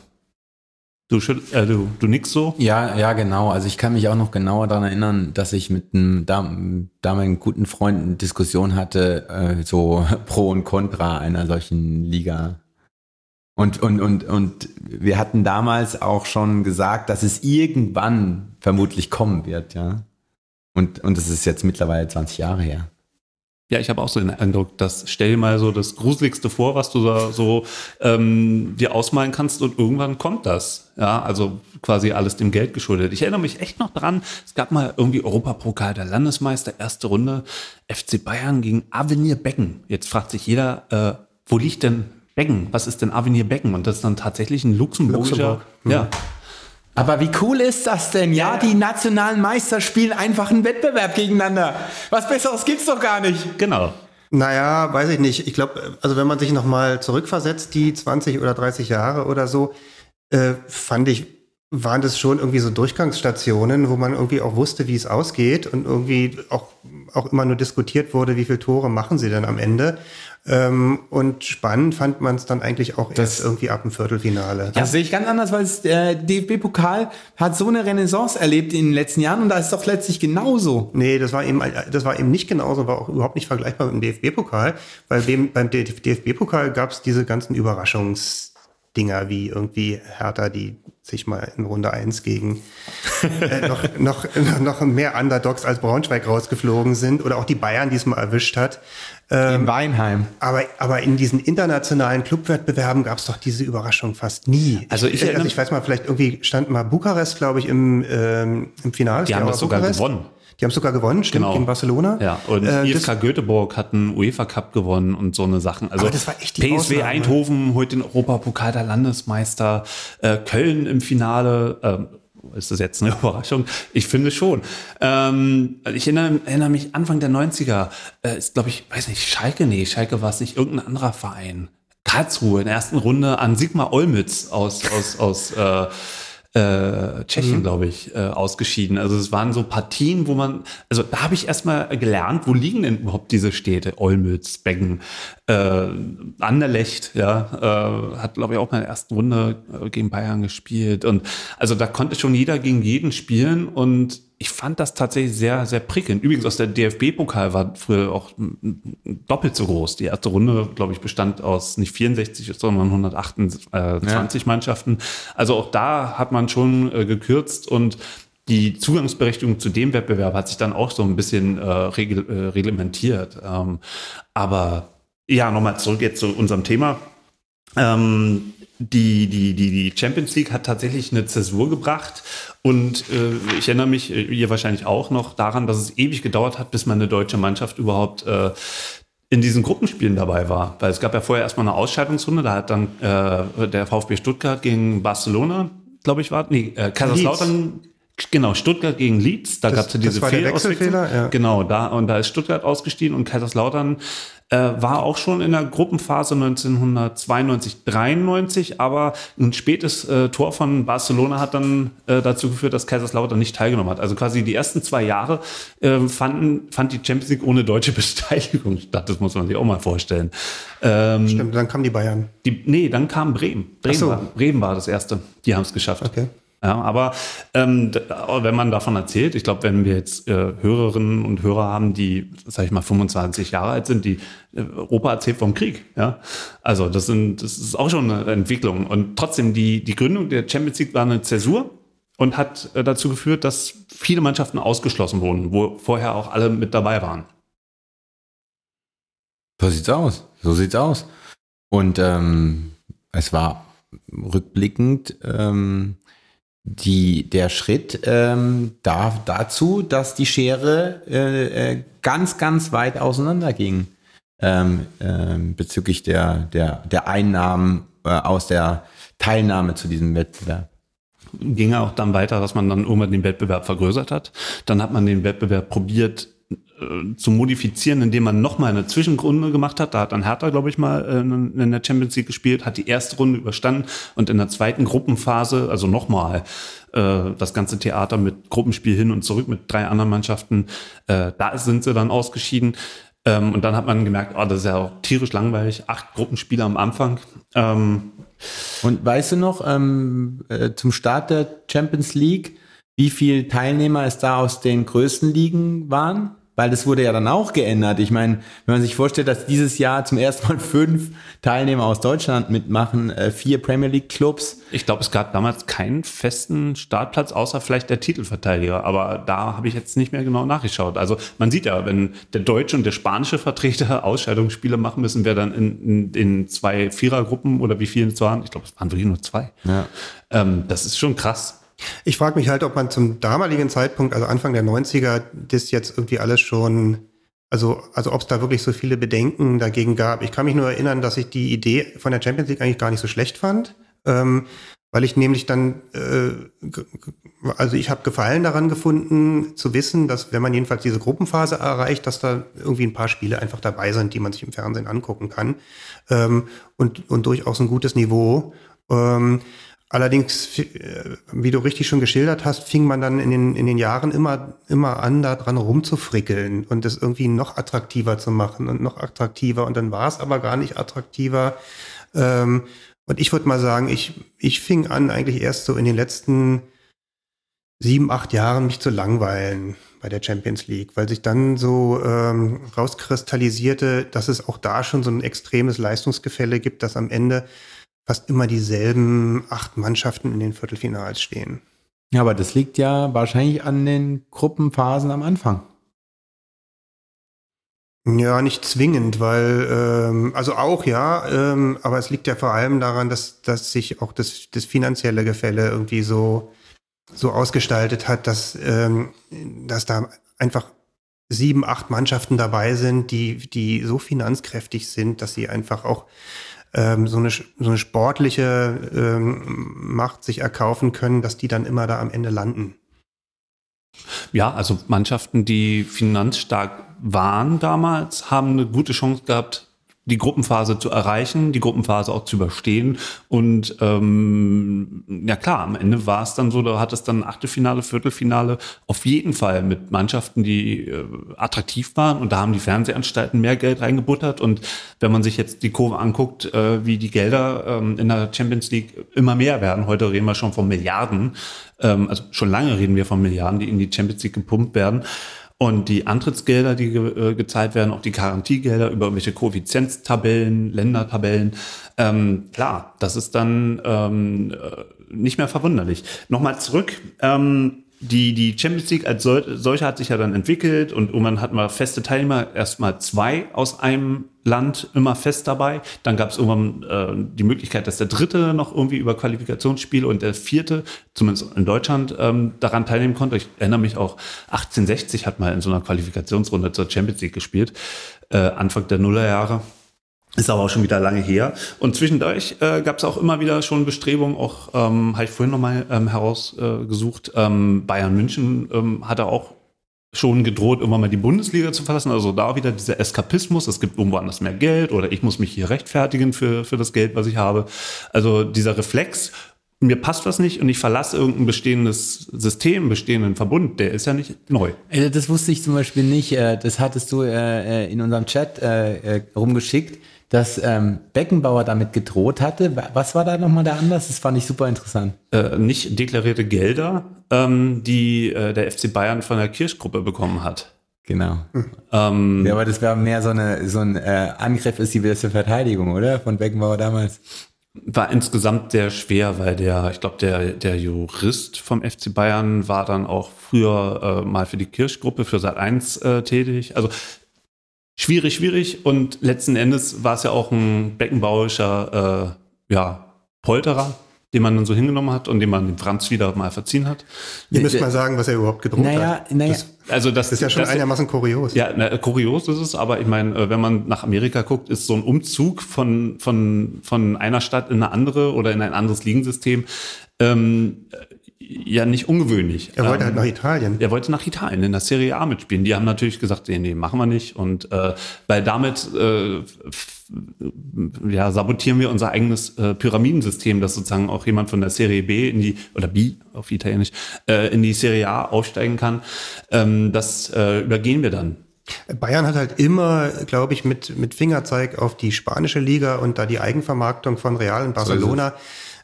Du, äh, du, du nix so? Ja, ja, genau. Also ich kann mich auch noch genauer daran erinnern, dass ich mit einem dam- damaligen guten Freund eine Diskussion hatte, äh, so [laughs] pro und contra einer solchen Liga. Und, und, und, und wir hatten damals auch schon gesagt, dass es irgendwann vermutlich kommen wird, ja. Und, und das ist jetzt mittlerweile 20 Jahre her. Ja, ich habe auch so den Eindruck, dass stell dir mal so das Gruseligste vor, was du da so ähm, dir ausmalen kannst und irgendwann kommt das. Ja, also quasi alles dem Geld geschuldet. Ich erinnere mich echt noch dran, es gab mal irgendwie Europapokal der Landesmeister, erste Runde, FC Bayern gegen Avenir Becken. Jetzt fragt sich jeder, äh, wo liegt denn Becken? Was ist denn Avenir Becken? Und das ist dann tatsächlich ein luxemburgischer, Luxemburg. Mhm. ja, Aber wie cool ist das denn? Ja, die nationalen Meister spielen einfach einen Wettbewerb gegeneinander. Was Besseres gibt's doch gar nicht. genau. Naja, weiß ich nicht. Ich glaube, also wenn man sich nochmal zurückversetzt, die 20 oder 30 Jahre oder so, äh, fand ich, waren das schon irgendwie so Durchgangsstationen, wo man irgendwie auch wusste, wie es ausgeht und irgendwie auch, auch immer nur diskutiert wurde, wie viele Tore machen sie denn am Ende. Ähm, und spannend fand man es dann eigentlich auch erst irgendwie ab dem Viertelfinale. Das sehe ich ganz anders, weil der DFB-Pokal hat so eine Renaissance erlebt in den letzten Jahren und da ist es doch letztlich genauso. Nee, das war eben, das war eben nicht genauso, war auch überhaupt nicht vergleichbar mit dem DFB-Pokal, weil beim DFB-Pokal gab es diese ganzen Überraschungsdinger wie irgendwie Hertha, die sich mal in Runde 1 gegen äh, noch, [laughs] noch, noch mehr Underdogs als Braunschweig rausgeflogen sind oder auch die Bayern diesmal erwischt hat. Ähm, in Weinheim. Aber, aber in diesen internationalen Clubwettbewerben gab es doch diese Überraschung fast nie. Also ich also erinnere- ich weiß mal, vielleicht irgendwie stand mal Bukarest, glaube ich, im, ähm, im Finale. Die haben das sogar gewonnen. Die haben sogar gewonnen, stimmt, Genau. gegen Barcelona. Ja, und Äh, IFK Göteborg hat einen UEFA Cup gewonnen und so eine Sachen. Also das war echt die PSW Ausnahme. Eindhoven holt den Europapokal der Landesmeister, äh, Köln im Finale. Ähm, ist das jetzt eine [laughs] Überraschung? Ich finde schon. Ähm, ich erinnere, erinnere mich Anfang der 90er, äh, ist glaube ich, weiß nicht, Schalke, nee, Schalke war es nicht, irgendein anderer Verein. Karlsruhe in der ersten Runde an Sigmar Olmütz aus, aus, aus äh, äh, Tschechien, glaube ich, äh, ausgeschieden. Also es waren so Partien, wo man, also da habe ich erstmal gelernt, wo liegen denn überhaupt diese Städte? Olmütz, Beggen, äh, Anderlecht, ja, äh, hat, glaube ich, auch mal in der ersten Runde äh, gegen Bayern gespielt. Und also da konnte schon jeder gegen jeden spielen und ich fand das tatsächlich sehr, sehr prickelnd. Übrigens, aus der DFB-Pokal war früher auch doppelt so groß. Die erste Runde, glaube ich, bestand aus nicht 64, sondern 128 Mannschaften. Also auch da hat man schon äh, gekürzt und die Zugangsberechtigung zu dem Wettbewerb hat sich dann auch so ein bisschen äh, regel, äh, reglementiert. Ähm, aber ja, nochmal zurück jetzt zu unserem Thema. Ähm, die, die, die, die Champions League hat tatsächlich eine Zäsur gebracht und äh, ich erinnere mich, äh, ihr wahrscheinlich auch noch daran, dass es ewig gedauert hat, bis mal eine deutsche Mannschaft überhaupt äh, in diesen Gruppenspielen dabei war. Weil es gab ja vorher erstmal eine Ausscheidungsrunde, da hat dann äh, der VfB Stuttgart gegen Barcelona, glaube ich, war, nee, äh, Kaiserslautern, genau, Stuttgart gegen Leeds, da gab es ja diese Fehlauswechslung. Ja. Genau, da und da ist Stuttgart ausgestiegen und Kaiserslautern äh, war auch schon in der Gruppenphase 1992, 93, aber ein spätes äh, Tor von Barcelona hat dann äh, dazu geführt, dass Kaiserslautern nicht teilgenommen hat. Also quasi die ersten zwei Jahre äh, fanden, fand die Champions League ohne deutsche [laughs] Beteiligung statt. Das muss man sich auch mal vorstellen. Ähm, Stimmt, dann kamen die Bayern. die, nee, dann kam Bremen. Bremen, so. war, Bremen war das erste. Die haben es geschafft. Okay. Ja, aber ähm, wenn man davon erzählt, ich glaube, wenn wir jetzt äh, Hörerinnen und Hörer haben, die, sag ich mal, 25 Jahre alt sind, die äh, Europa erzählt vom Krieg, ja. Also das sind, das ist auch schon eine Entwicklung. Und trotzdem, die, die Gründung der Champions League war eine Zäsur und hat äh, dazu geführt, dass viele Mannschaften ausgeschlossen wurden, wo vorher auch alle mit dabei waren. So sieht's aus. So sieht's aus. Und ähm, es war rückblickend ähm, die, der Schritt ähm, da, dazu, dass die Schere äh, äh, ganz, ganz weit auseinander ging ähm, ähm, bezüglich der, der, der Einnahmen äh, aus der Teilnahme zu diesem Wettbewerb. ging auch dann weiter, dass man dann irgendwann den Wettbewerb vergrößert hat. Dann hat man den Wettbewerb probiert äh, zu modifizieren, indem man nochmal eine Zwischenrunde gemacht hat. Da hat dann Hertha, glaube ich, mal äh, in der Champions League gespielt, hat die erste Runde überstanden und in der zweiten Gruppenphase, also nochmal, äh, das ganze Theater mit Gruppenspiel hin und zurück mit drei anderen Mannschaften, äh, da sind sie dann ausgeschieden. Ähm, und dann hat man gemerkt, oh, das ist ja auch tierisch langweilig, acht Gruppenspiele am Anfang. Ähm, Und weißt du noch, ähm, äh, zum Start der Champions League, wie viele Teilnehmer es da aus den größten Ligen waren? Weil das wurde ja dann auch geändert. Ich meine, wenn man sich vorstellt, dass dieses Jahr zum ersten Mal fünf Teilnehmer aus Deutschland mitmachen, äh, vier Premier League Clubs. Ich glaube, es gab damals keinen festen Startplatz, außer vielleicht der Titelverteidiger. Aber da habe ich jetzt nicht mehr genau nachgeschaut. Also man sieht ja, wenn der deutsche und der spanische Vertreter [laughs] Ausscheidungsspiele machen müssen, wer dann in, in, in zwei Vierergruppen oder wie viele es waren, ich glaube, es waren wirklich nur zwei. Ja. Ähm, das ist schon krass. Ich frage mich halt, ob man zum damaligen Zeitpunkt, also Anfang der 90er, das jetzt irgendwie alles schon, also, also ob es da wirklich so viele Bedenken dagegen gab. Ich kann mich nur erinnern, dass ich die Idee von der Champions League eigentlich gar nicht so schlecht fand. Ähm, weil ich nämlich dann, äh, also ich habe Gefallen daran gefunden, zu wissen, dass wenn man jedenfalls diese Gruppenphase erreicht, dass da irgendwie ein paar Spiele einfach dabei sind, die man sich im Fernsehen angucken kann ähm, und, und durchaus ein gutes Niveau. Ähm, Allerdings, äh, wie du richtig schon geschildert hast, fing man dann in den, in den Jahren immer, immer an, da dran rumzufrickeln und das irgendwie noch attraktiver zu machen und noch attraktiver. Und dann war es aber gar nicht attraktiver. Ähm, und ich würde mal sagen, ich, ich fing an, eigentlich erst so in den letzten sieben, acht Jahren mich zu langweilen bei der Champions League, weil sich dann so ähm, rauskristallisierte, dass es auch da schon so ein extremes Leistungsgefälle gibt, dass am Ende fast immer dieselben acht Mannschaften in den Viertelfinals stehen. Ja, aber das liegt ja wahrscheinlich an den Gruppenphasen am Anfang. Ja, nicht zwingend, weil, ähm, also auch ja, ähm, aber es liegt ja vor allem daran, dass, dass sich auch das, das finanzielle Gefälle irgendwie so, so ausgestaltet hat, dass, ähm, dass da einfach sieben, acht Mannschaften dabei sind, die, die so finanzkräftig sind, dass sie einfach auch ähm, so, eine, so eine sportliche ähm, Macht sich erkaufen können, dass die dann immer da am Ende landen. Ja, also Mannschaften, die finanzstark waren damals, haben eine gute Chance gehabt, die Gruppenphase zu erreichen, die Gruppenphase auch zu überstehen. Und ähm, ja klar, am Ende war es dann so, da hat es dann Achtelfinale, Viertelfinale auf jeden Fall mit Mannschaften, die äh, attraktiv waren. Und da haben die Fernsehanstalten mehr Geld reingebuttert. Und wenn man sich jetzt die Kurve anguckt, äh, wie die Gelder ähm, in der Champions League immer mehr werden, heute reden wir schon von Milliarden, ähm, also schon lange reden wir von Milliarden, die in die Champions League gepumpt werden. Und die Antrittsgelder, die ge äh, gezahlt werden, auch die Garantiegelder über irgendwelche Koeffizienztabellen, Ländertabellen, ähm, klar, das ist dann ähm, äh, nicht mehr verwunderlich. Nochmal zurück. Ähm, die, die Champions League als sol solche hat sich ja dann entwickelt und man hat mal feste Teilnehmer, erstmal zwei aus einem Land immer fest dabei. Dann gab es irgendwann äh, die Möglichkeit, dass der dritte noch irgendwie über Qualifikationsspiele und der vierte, zumindest in Deutschland, ähm, daran teilnehmen konnte. Ich erinnere mich auch, 1860 hat mal in so einer Qualifikationsrunde zur Champions League gespielt, äh, Anfang der Nullerjahre. Ist aber auch schon wieder lange her. Und zwischendurch äh, gab es auch immer wieder schon Bestrebungen, auch ähm, habe ich vorhin nochmal ähm, herausgesucht, äh, ähm, Bayern München ähm, hatte auch schon gedroht, irgendwann mal die Bundesliga zu verlassen. Also da wieder dieser Eskapismus, es gibt irgendwo anders mehr Geld oder ich muss mich hier rechtfertigen für, für das Geld, was ich habe. Also dieser Reflex, mir passt was nicht und ich verlasse irgendein bestehendes System, bestehenden Verbund, der ist ja nicht neu. Das wusste ich zum Beispiel nicht. äh, Das hattest du äh, in unserem Chat äh, rumgeschickt dass ähm, Beckenbauer damit gedroht hatte. Was war da nochmal der Anlass? Das fand ich super interessant. Äh, nicht deklarierte Gelder, ähm, die äh, der FC Bayern von der Kirchgruppe bekommen hat. Genau. Ähm, ja, aber das wäre mehr so, eine, so ein äh, Angriff ist die beste Verteidigung, oder? Von Beckenbauer damals. War insgesamt sehr schwer, weil der, ich glaube, der, der Jurist vom FC Bayern war dann auch früher äh, mal für die Kirchgruppe, für Sat 1 äh, tätig. Also schwierig, schwierig. Und letzten Endes war es ja auch ein beckenbauischer äh, ja, Polterer, den man dann so hingenommen hat und den man dem Franz wieder mal verziehen hat. Ihr müsst mal sagen, was er überhaupt gedruckt naja, hat. Naja, das, also das, das ist ja schon das, einigermaßen kurios. Ja, na, kurios ist es, aber ich meine, äh, wenn man nach Amerika guckt, ist so ein Umzug von, von, von einer Stadt in eine andere oder in ein anderes Ligensystem ähm, ja nicht ungewöhnlich. Er wollte ähm, halt nach Italien. Er wollte nach Italien in der Serie A mitspielen. Die haben natürlich gesagt, nee, nee, machen wir nicht. Und äh, weil damit äh, ja, sabotieren wir unser eigenes äh, Pyramidensystem, dass sozusagen auch jemand von der Serie B in die, oder B auf Italienisch, äh, in die Serie A aufsteigen kann. Ähm, das äh, übergehen wir dann. Bayern hat halt immer, glaube ich, mit, mit Fingerzeig auf die spanische Liga und da die Eigenvermarktung von Real in Barcelona,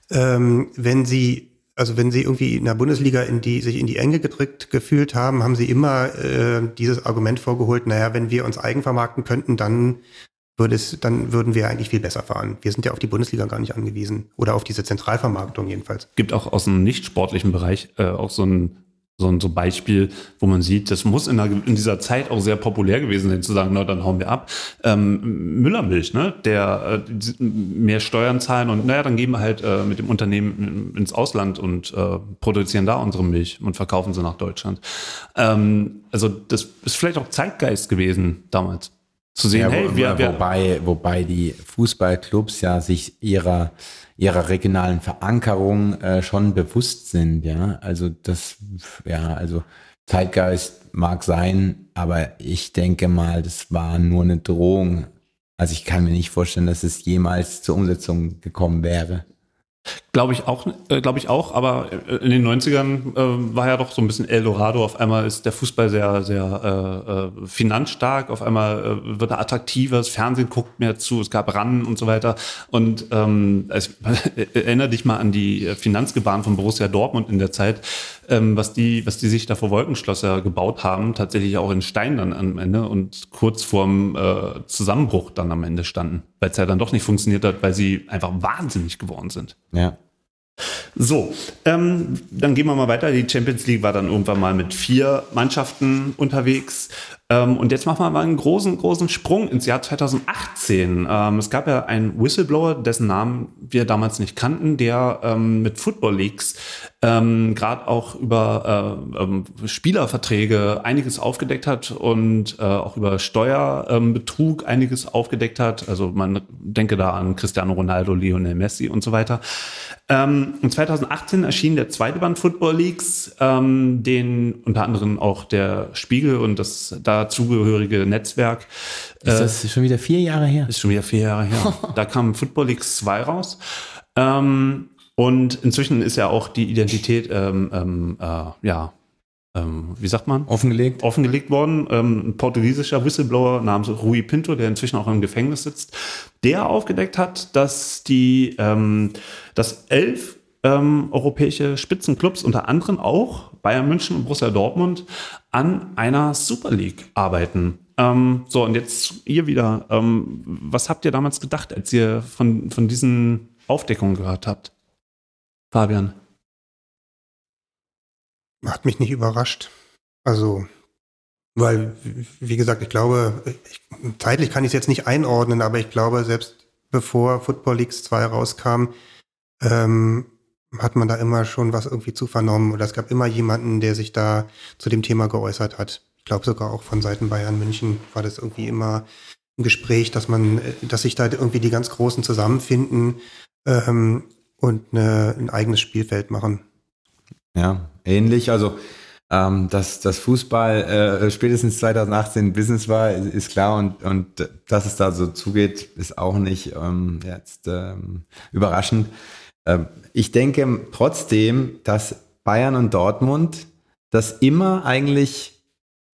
so ähm, wenn sie also wenn sie irgendwie in der Bundesliga in die, sich in die Enge gedrückt gefühlt haben, haben sie immer äh, dieses Argument vorgeholt, naja, wenn wir uns eigen vermarkten könnten, dann würde es, dann würden wir eigentlich viel besser fahren. Wir sind ja auf die Bundesliga gar nicht angewiesen. Oder auf diese Zentralvermarktung jedenfalls. Gibt auch aus dem nicht sportlichen Bereich äh, auch so ein so ein so Beispiel, wo man sieht, das muss in, der, in, dieser Zeit auch sehr populär gewesen sein, zu sagen, na, dann hauen wir ab. Ähm, Müllermilch, ne, der äh, mehr Steuern zahlen und naja, dann gehen wir halt äh, mit dem Unternehmen ins Ausland und äh, produzieren da unsere Milch und verkaufen sie nach Deutschland. Ähm, also das ist vielleicht auch Zeitgeist gewesen damals. Zu sehen, Ja, hey, wo, wir, wir wobei, wobei die Fußballclubs ja sich ihrer ihrer regionalen Verankerung äh, schon bewusst sind, ja. Also das, ja, also Zeitgeist mag sein, aber ich denke mal, das war nur eine Drohung. Also ich kann mir nicht vorstellen, dass es jemals zur Umsetzung gekommen wäre. Glaube ich auch, äh, glaube ich auch, aber äh, in den 90ern äh, war ja doch so ein bisschen Eldorado. Auf einmal ist der Fußball sehr, sehr äh, äh, finanzstark, auf einmal äh, wird er attraktiver, das Fernsehen guckt mehr zu, es gab Ran und so weiter. Und ähm, also, [laughs] erinnere dich mal an die Finanzgebaren von Borussia Dortmund in der Zeit, ähm, was die, was die sich da vor Wolkenschlosser gebaut haben, tatsächlich auch in Stein dann am Ende und kurz vorm äh, Zusammenbruch dann am Ende standen, weil es ja dann doch nicht funktioniert hat, weil sie einfach wahnsinnig geworden sind. Ja. So, ähm, dann gehen wir mal weiter. Die Champions League war dann irgendwann mal mit vier Mannschaften unterwegs. Ähm, und jetzt machen wir mal einen großen, großen Sprung ins Jahr 2018. Ähm, es gab ja einen Whistleblower, dessen Namen wir damals nicht kannten, der ähm, mit Football ähm, gerade auch über äh, Spielerverträge einiges aufgedeckt hat und äh, auch über Steuerbetrug einiges aufgedeckt hat. Also man denke da an Cristiano Ronaldo, Lionel Messi und so weiter. Ähm, und 2018 erschien der zweite Band Football ähm, den unter anderem auch der Spiegel und das dazugehörige Netzwerk. Ist das schon wieder vier Jahre her? Ist schon wieder vier Jahre her. [laughs] da kam Football Leagues 2 raus. Ähm, und inzwischen ist ja auch die Identität, ähm, ähm, äh, ja, ähm, wie sagt man? Offengelegt. Offengelegt worden. Ähm, ein portugiesischer Whistleblower namens Rui Pinto, der inzwischen auch im Gefängnis sitzt, der aufgedeckt hat, dass die, ähm, dass elf ähm, europäische Spitzenclubs, unter anderem auch Bayern München und Borussia Dortmund, an einer Super League arbeiten. Ähm, so, und jetzt ihr wieder. Ähm, was habt ihr damals gedacht, als ihr von, von diesen Aufdeckungen gehört habt? Fabian. Hat mich nicht überrascht. Also, weil, wie gesagt, ich glaube, ich, zeitlich kann ich es jetzt nicht einordnen, aber ich glaube, selbst bevor Football Leagues 2 rauskam, ähm, hat man da immer schon was irgendwie zu vernommen. Oder es gab immer jemanden, der sich da zu dem Thema geäußert hat. Ich glaube sogar auch von Seiten Bayern München war das irgendwie immer ein Gespräch, dass man, dass sich da irgendwie die ganz Großen zusammenfinden ähm, und eine, ein eigenes Spielfeld machen. Ja, ähnlich. Also, ähm, dass das Fußball äh, spätestens 2018 Business war, ist klar. Und, und dass es da so zugeht, ist auch nicht ähm, jetzt ähm, überraschend. Ähm, ich denke trotzdem, dass Bayern und Dortmund das immer eigentlich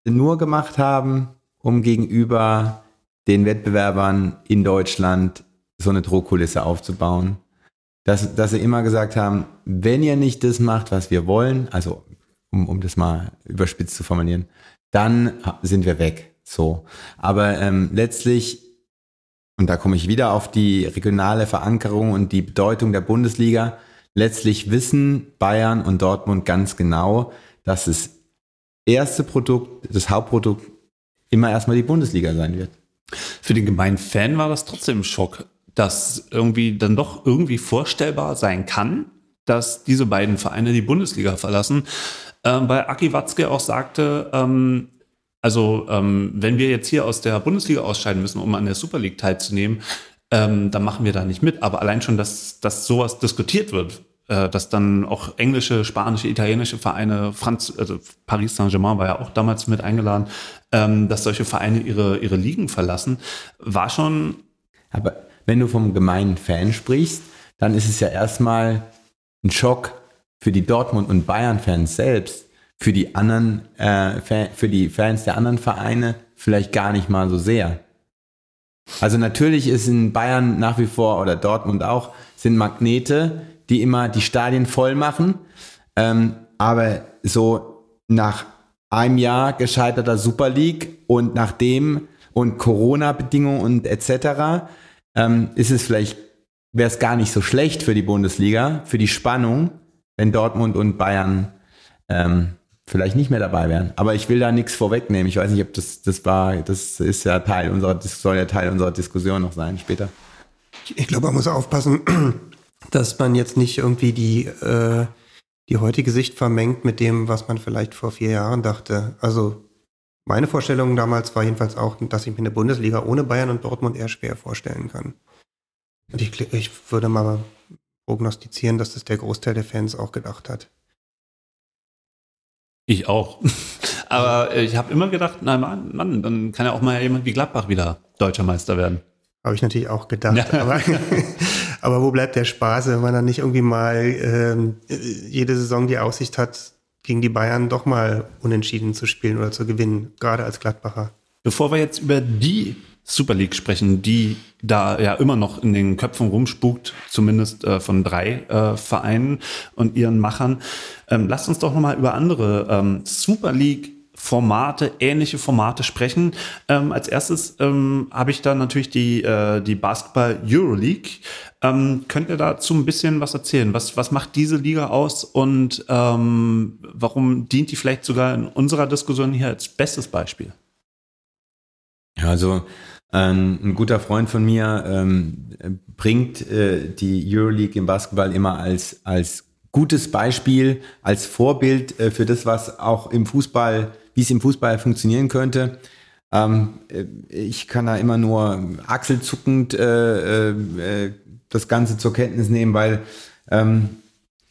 nur gemacht haben, um gegenüber den Wettbewerbern in Deutschland so eine Drohkulisse aufzubauen. Dass, dass sie immer gesagt haben, wenn ihr nicht das macht, was wir wollen, also um, um das mal überspitzt zu formulieren, dann sind wir weg. So. Aber ähm, letztlich, und da komme ich wieder auf die regionale Verankerung und die Bedeutung der Bundesliga, letztlich wissen Bayern und Dortmund ganz genau, dass das erste Produkt, das Hauptprodukt immer erstmal die Bundesliga sein wird. Für den gemeinen Fan war das trotzdem ein Schock, dass irgendwie dann doch irgendwie vorstellbar sein kann, dass diese beiden Vereine die Bundesliga verlassen. Ähm, weil Aki Watzke auch sagte, ähm, also ähm, wenn wir jetzt hier aus der Bundesliga ausscheiden müssen, um an der Super League teilzunehmen, ähm, dann machen wir da nicht mit. Aber allein schon, dass, dass sowas diskutiert wird, äh, dass dann auch englische, spanische, italienische Vereine, Franz, also Paris Saint-Germain war ja auch damals mit eingeladen, ähm, dass solche Vereine ihre, ihre Ligen verlassen, war schon. Aber wenn du vom gemeinen Fan sprichst, dann ist es ja erstmal ein Schock für die Dortmund- und Bayern-Fans selbst, für die anderen, äh, für die Fans der anderen Vereine vielleicht gar nicht mal so sehr. Also natürlich ist in Bayern nach wie vor oder Dortmund auch sind Magnete, die immer die Stadien voll machen. Ähm, aber so nach einem Jahr gescheiterter Super League und nachdem und Corona-Bedingungen und etc. Ähm, ist es vielleicht, wäre es gar nicht so schlecht für die Bundesliga, für die Spannung, wenn Dortmund und Bayern ähm, vielleicht nicht mehr dabei wären. Aber ich will da nichts vorwegnehmen. Ich weiß nicht, ob das, das war, das ist ja Teil unserer, soll ja Teil unserer Diskussion noch sein später. Ich glaube, man muss aufpassen, [clears throat] dass man jetzt nicht irgendwie die, äh, die heutige Sicht vermengt mit dem, was man vielleicht vor vier Jahren dachte. Also meine Vorstellung damals war jedenfalls auch, dass ich mir eine Bundesliga ohne Bayern und Dortmund eher schwer vorstellen kann. Und ich, ich würde mal prognostizieren, dass das der Großteil der Fans auch gedacht hat. Ich auch. [laughs] Aber ich habe immer gedacht, nein, Mann, Mann, dann kann ja auch mal jemand wie Gladbach wieder deutscher Meister werden. Habe ich natürlich auch gedacht. Ja. Aber, [laughs] aber, wo bleibt der Spaß, wenn man dann nicht irgendwie mal ähm, jede Saison die Aussicht hat, gegen die Bayern doch mal unentschieden zu spielen oder zu gewinnen, gerade als Gladbacher. Bevor wir jetzt über die Super League sprechen, die da ja immer noch in den Köpfen rumspukt, zumindest äh, von drei äh, Vereinen und ihren Machern. Ähm, lasst uns doch nochmal über andere ähm, Super League Formate, ähnliche Formate sprechen. Ähm, als erstes ähm, habe ich da natürlich die, äh, die Basketball Euroleague. Ähm, könnt ihr dazu ein bisschen was erzählen? Was, was macht diese Liga aus und ähm, warum dient die vielleicht sogar in unserer Diskussion hier als bestes Beispiel? Ja, also ähm, ein guter Freund von mir ähm, bringt äh, die Euroleague im Basketball immer als, als gutes Beispiel, als Vorbild äh, für das, was auch im Fußball, wie es im Fußball funktionieren könnte. Ähm, äh, ich kann da immer nur achselzuckend äh, äh, das Ganze zur Kenntnis nehmen, weil ähm,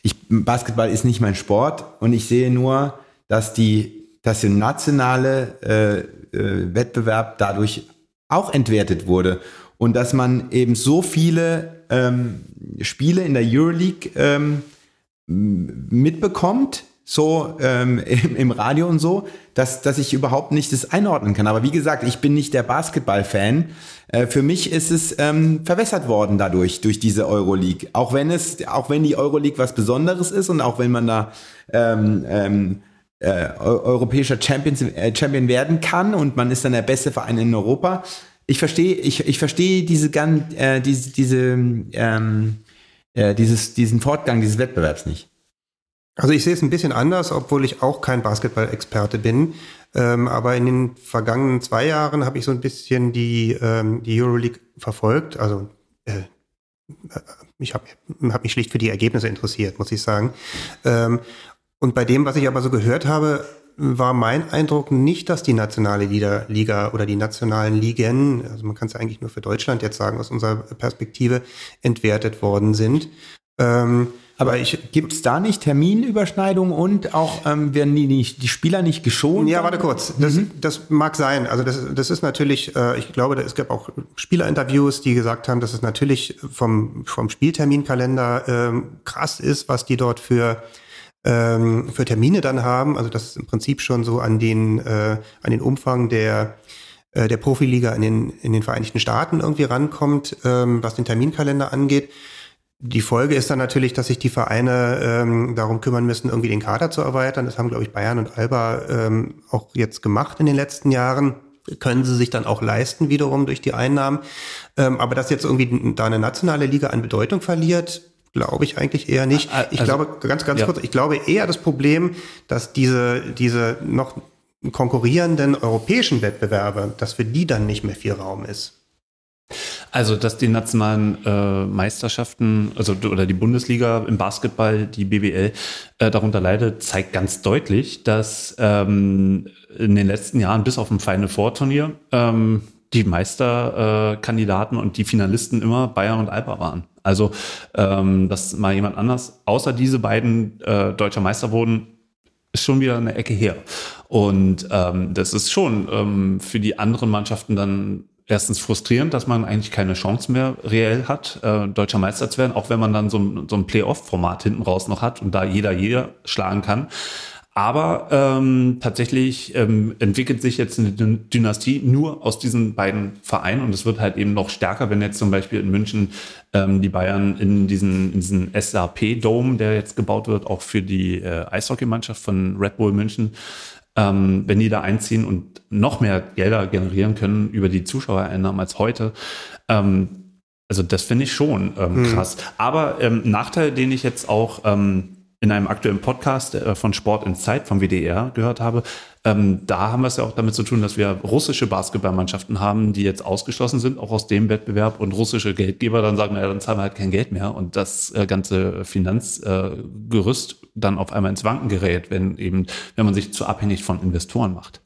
ich, Basketball ist nicht mein Sport und ich sehe nur, dass die, dass der nationale äh, äh, Wettbewerb dadurch auch entwertet wurde. Und dass man eben so viele ähm, Spiele in der Euroleague ähm, mitbekommt, so ähm, [laughs] im, Radio und so, dass, dass ich überhaupt nicht das einordnen kann. Aber wie gesagt, ich bin nicht der Basketball-Fan. Äh, für mich ist es ähm, verwässert worden dadurch, durch diese Euroleague. Auch wenn es, auch wenn die Euroleague was Besonderes ist und auch wenn man da ähm, ähm, äh, europäischer Champions, äh, Champion werden kann und man ist dann der beste Verein in Europa. Ich verstehe, ich, ich verstehe diese, äh, diese, diese, ähm, äh, dieses, diesen Fortgang dieses Wettbewerbs nicht. Also ich sehe es ein bisschen anders, obwohl ich auch kein Basketball-Experte bin. Ähm, aber in den vergangenen zwei Jahren habe ich so ein bisschen die, ähm, die Euroleague verfolgt. Also äh, ich habe hab mich schlicht für die Ergebnisse interessiert, muss ich sagen. Ähm, und bei dem, was ich aber so gehört habe, war mein Eindruck nicht, dass die nationale Liga oder die nationalen Ligen, also man kann es eigentlich nur für Deutschland jetzt sagen, aus unserer Perspektive, entwertet worden sind. Ähm, aber gibt es da nicht Terminüberschneidungen und auch ähm, werden die, nicht, die Spieler nicht geschont? Ja, warte kurz. Das, mhm. das mag sein. Also das, das ist natürlich, äh, ich glaube, es gab auch Spielerinterviews, die gesagt haben, dass es natürlich vom, vom Spielterminkalender äh, krass ist, was die dort für ähm, für Termine dann haben. Also das ist im Prinzip schon so an den, äh, an den Umfang der, äh, der Profiliga in den, in den Vereinigten Staaten irgendwie rankommt, ähm, was den Terminkalender angeht. Die Folge ist dann natürlich, dass sich die Vereine ähm, darum kümmern müssen, irgendwie den Kader zu erweitern. Das haben, glaube ich, Bayern und Alba ähm, auch jetzt gemacht in den letzten Jahren. Können sie sich dann auch leisten, wiederum durch die Einnahmen. Ähm, aber dass jetzt irgendwie da eine nationale Liga an Bedeutung verliert, Glaube ich eigentlich eher nicht. Ich also, glaube, ganz, ganz ja. kurz, ich glaube eher das Problem, dass diese, diese noch konkurrierenden europäischen Wettbewerbe, dass für die dann nicht mehr viel Raum ist. Also, dass die nationalen äh, Meisterschaften, also oder die Bundesliga im Basketball, die BBL, äh, darunter leidet, zeigt ganz deutlich, dass ähm, in den letzten Jahren bis auf ein Final Four Turnier ähm, die Meisterkandidaten äh, und die Finalisten immer Bayern und Alba waren. Also, ähm, dass mal jemand anders, außer diese beiden äh, deutscher Meister wurden, ist schon wieder eine Ecke her. Und ähm, das ist schon ähm, für die anderen Mannschaften dann erstens frustrierend, dass man eigentlich keine Chance mehr reell hat, äh, deutscher Meister zu werden, auch wenn man dann so, so ein Playoff-Format hinten raus noch hat und da jeder jeder schlagen kann. Aber ähm, tatsächlich ähm, entwickelt sich jetzt eine Dyn- Dynastie nur aus diesen beiden Vereinen und es wird halt eben noch stärker, wenn jetzt zum Beispiel in München ähm, die Bayern in diesen, in diesen SAP-Dome, der jetzt gebaut wird, auch für die äh, Eishockeymannschaft von Red Bull München, ähm, wenn die da einziehen und noch mehr Gelder generieren können über die Zuschauereinnahmen als heute. Ähm, also das finde ich schon ähm, krass. Aber ähm, Nachteil, den ich jetzt auch ähm, in einem aktuellen Podcast äh, von Sport in Zeit vom WDR gehört habe, ähm, da haben wir es ja auch damit zu tun, dass wir russische Basketballmannschaften haben, die jetzt ausgeschlossen sind, auch aus dem Wettbewerb. Und russische Geldgeber dann sagen, naja, dann zahlen wir halt kein Geld mehr. Und das äh, ganze Finanzgerüst äh, dann auf einmal ins Wanken gerät, wenn eben, wenn man sich zu abhängig von Investoren macht.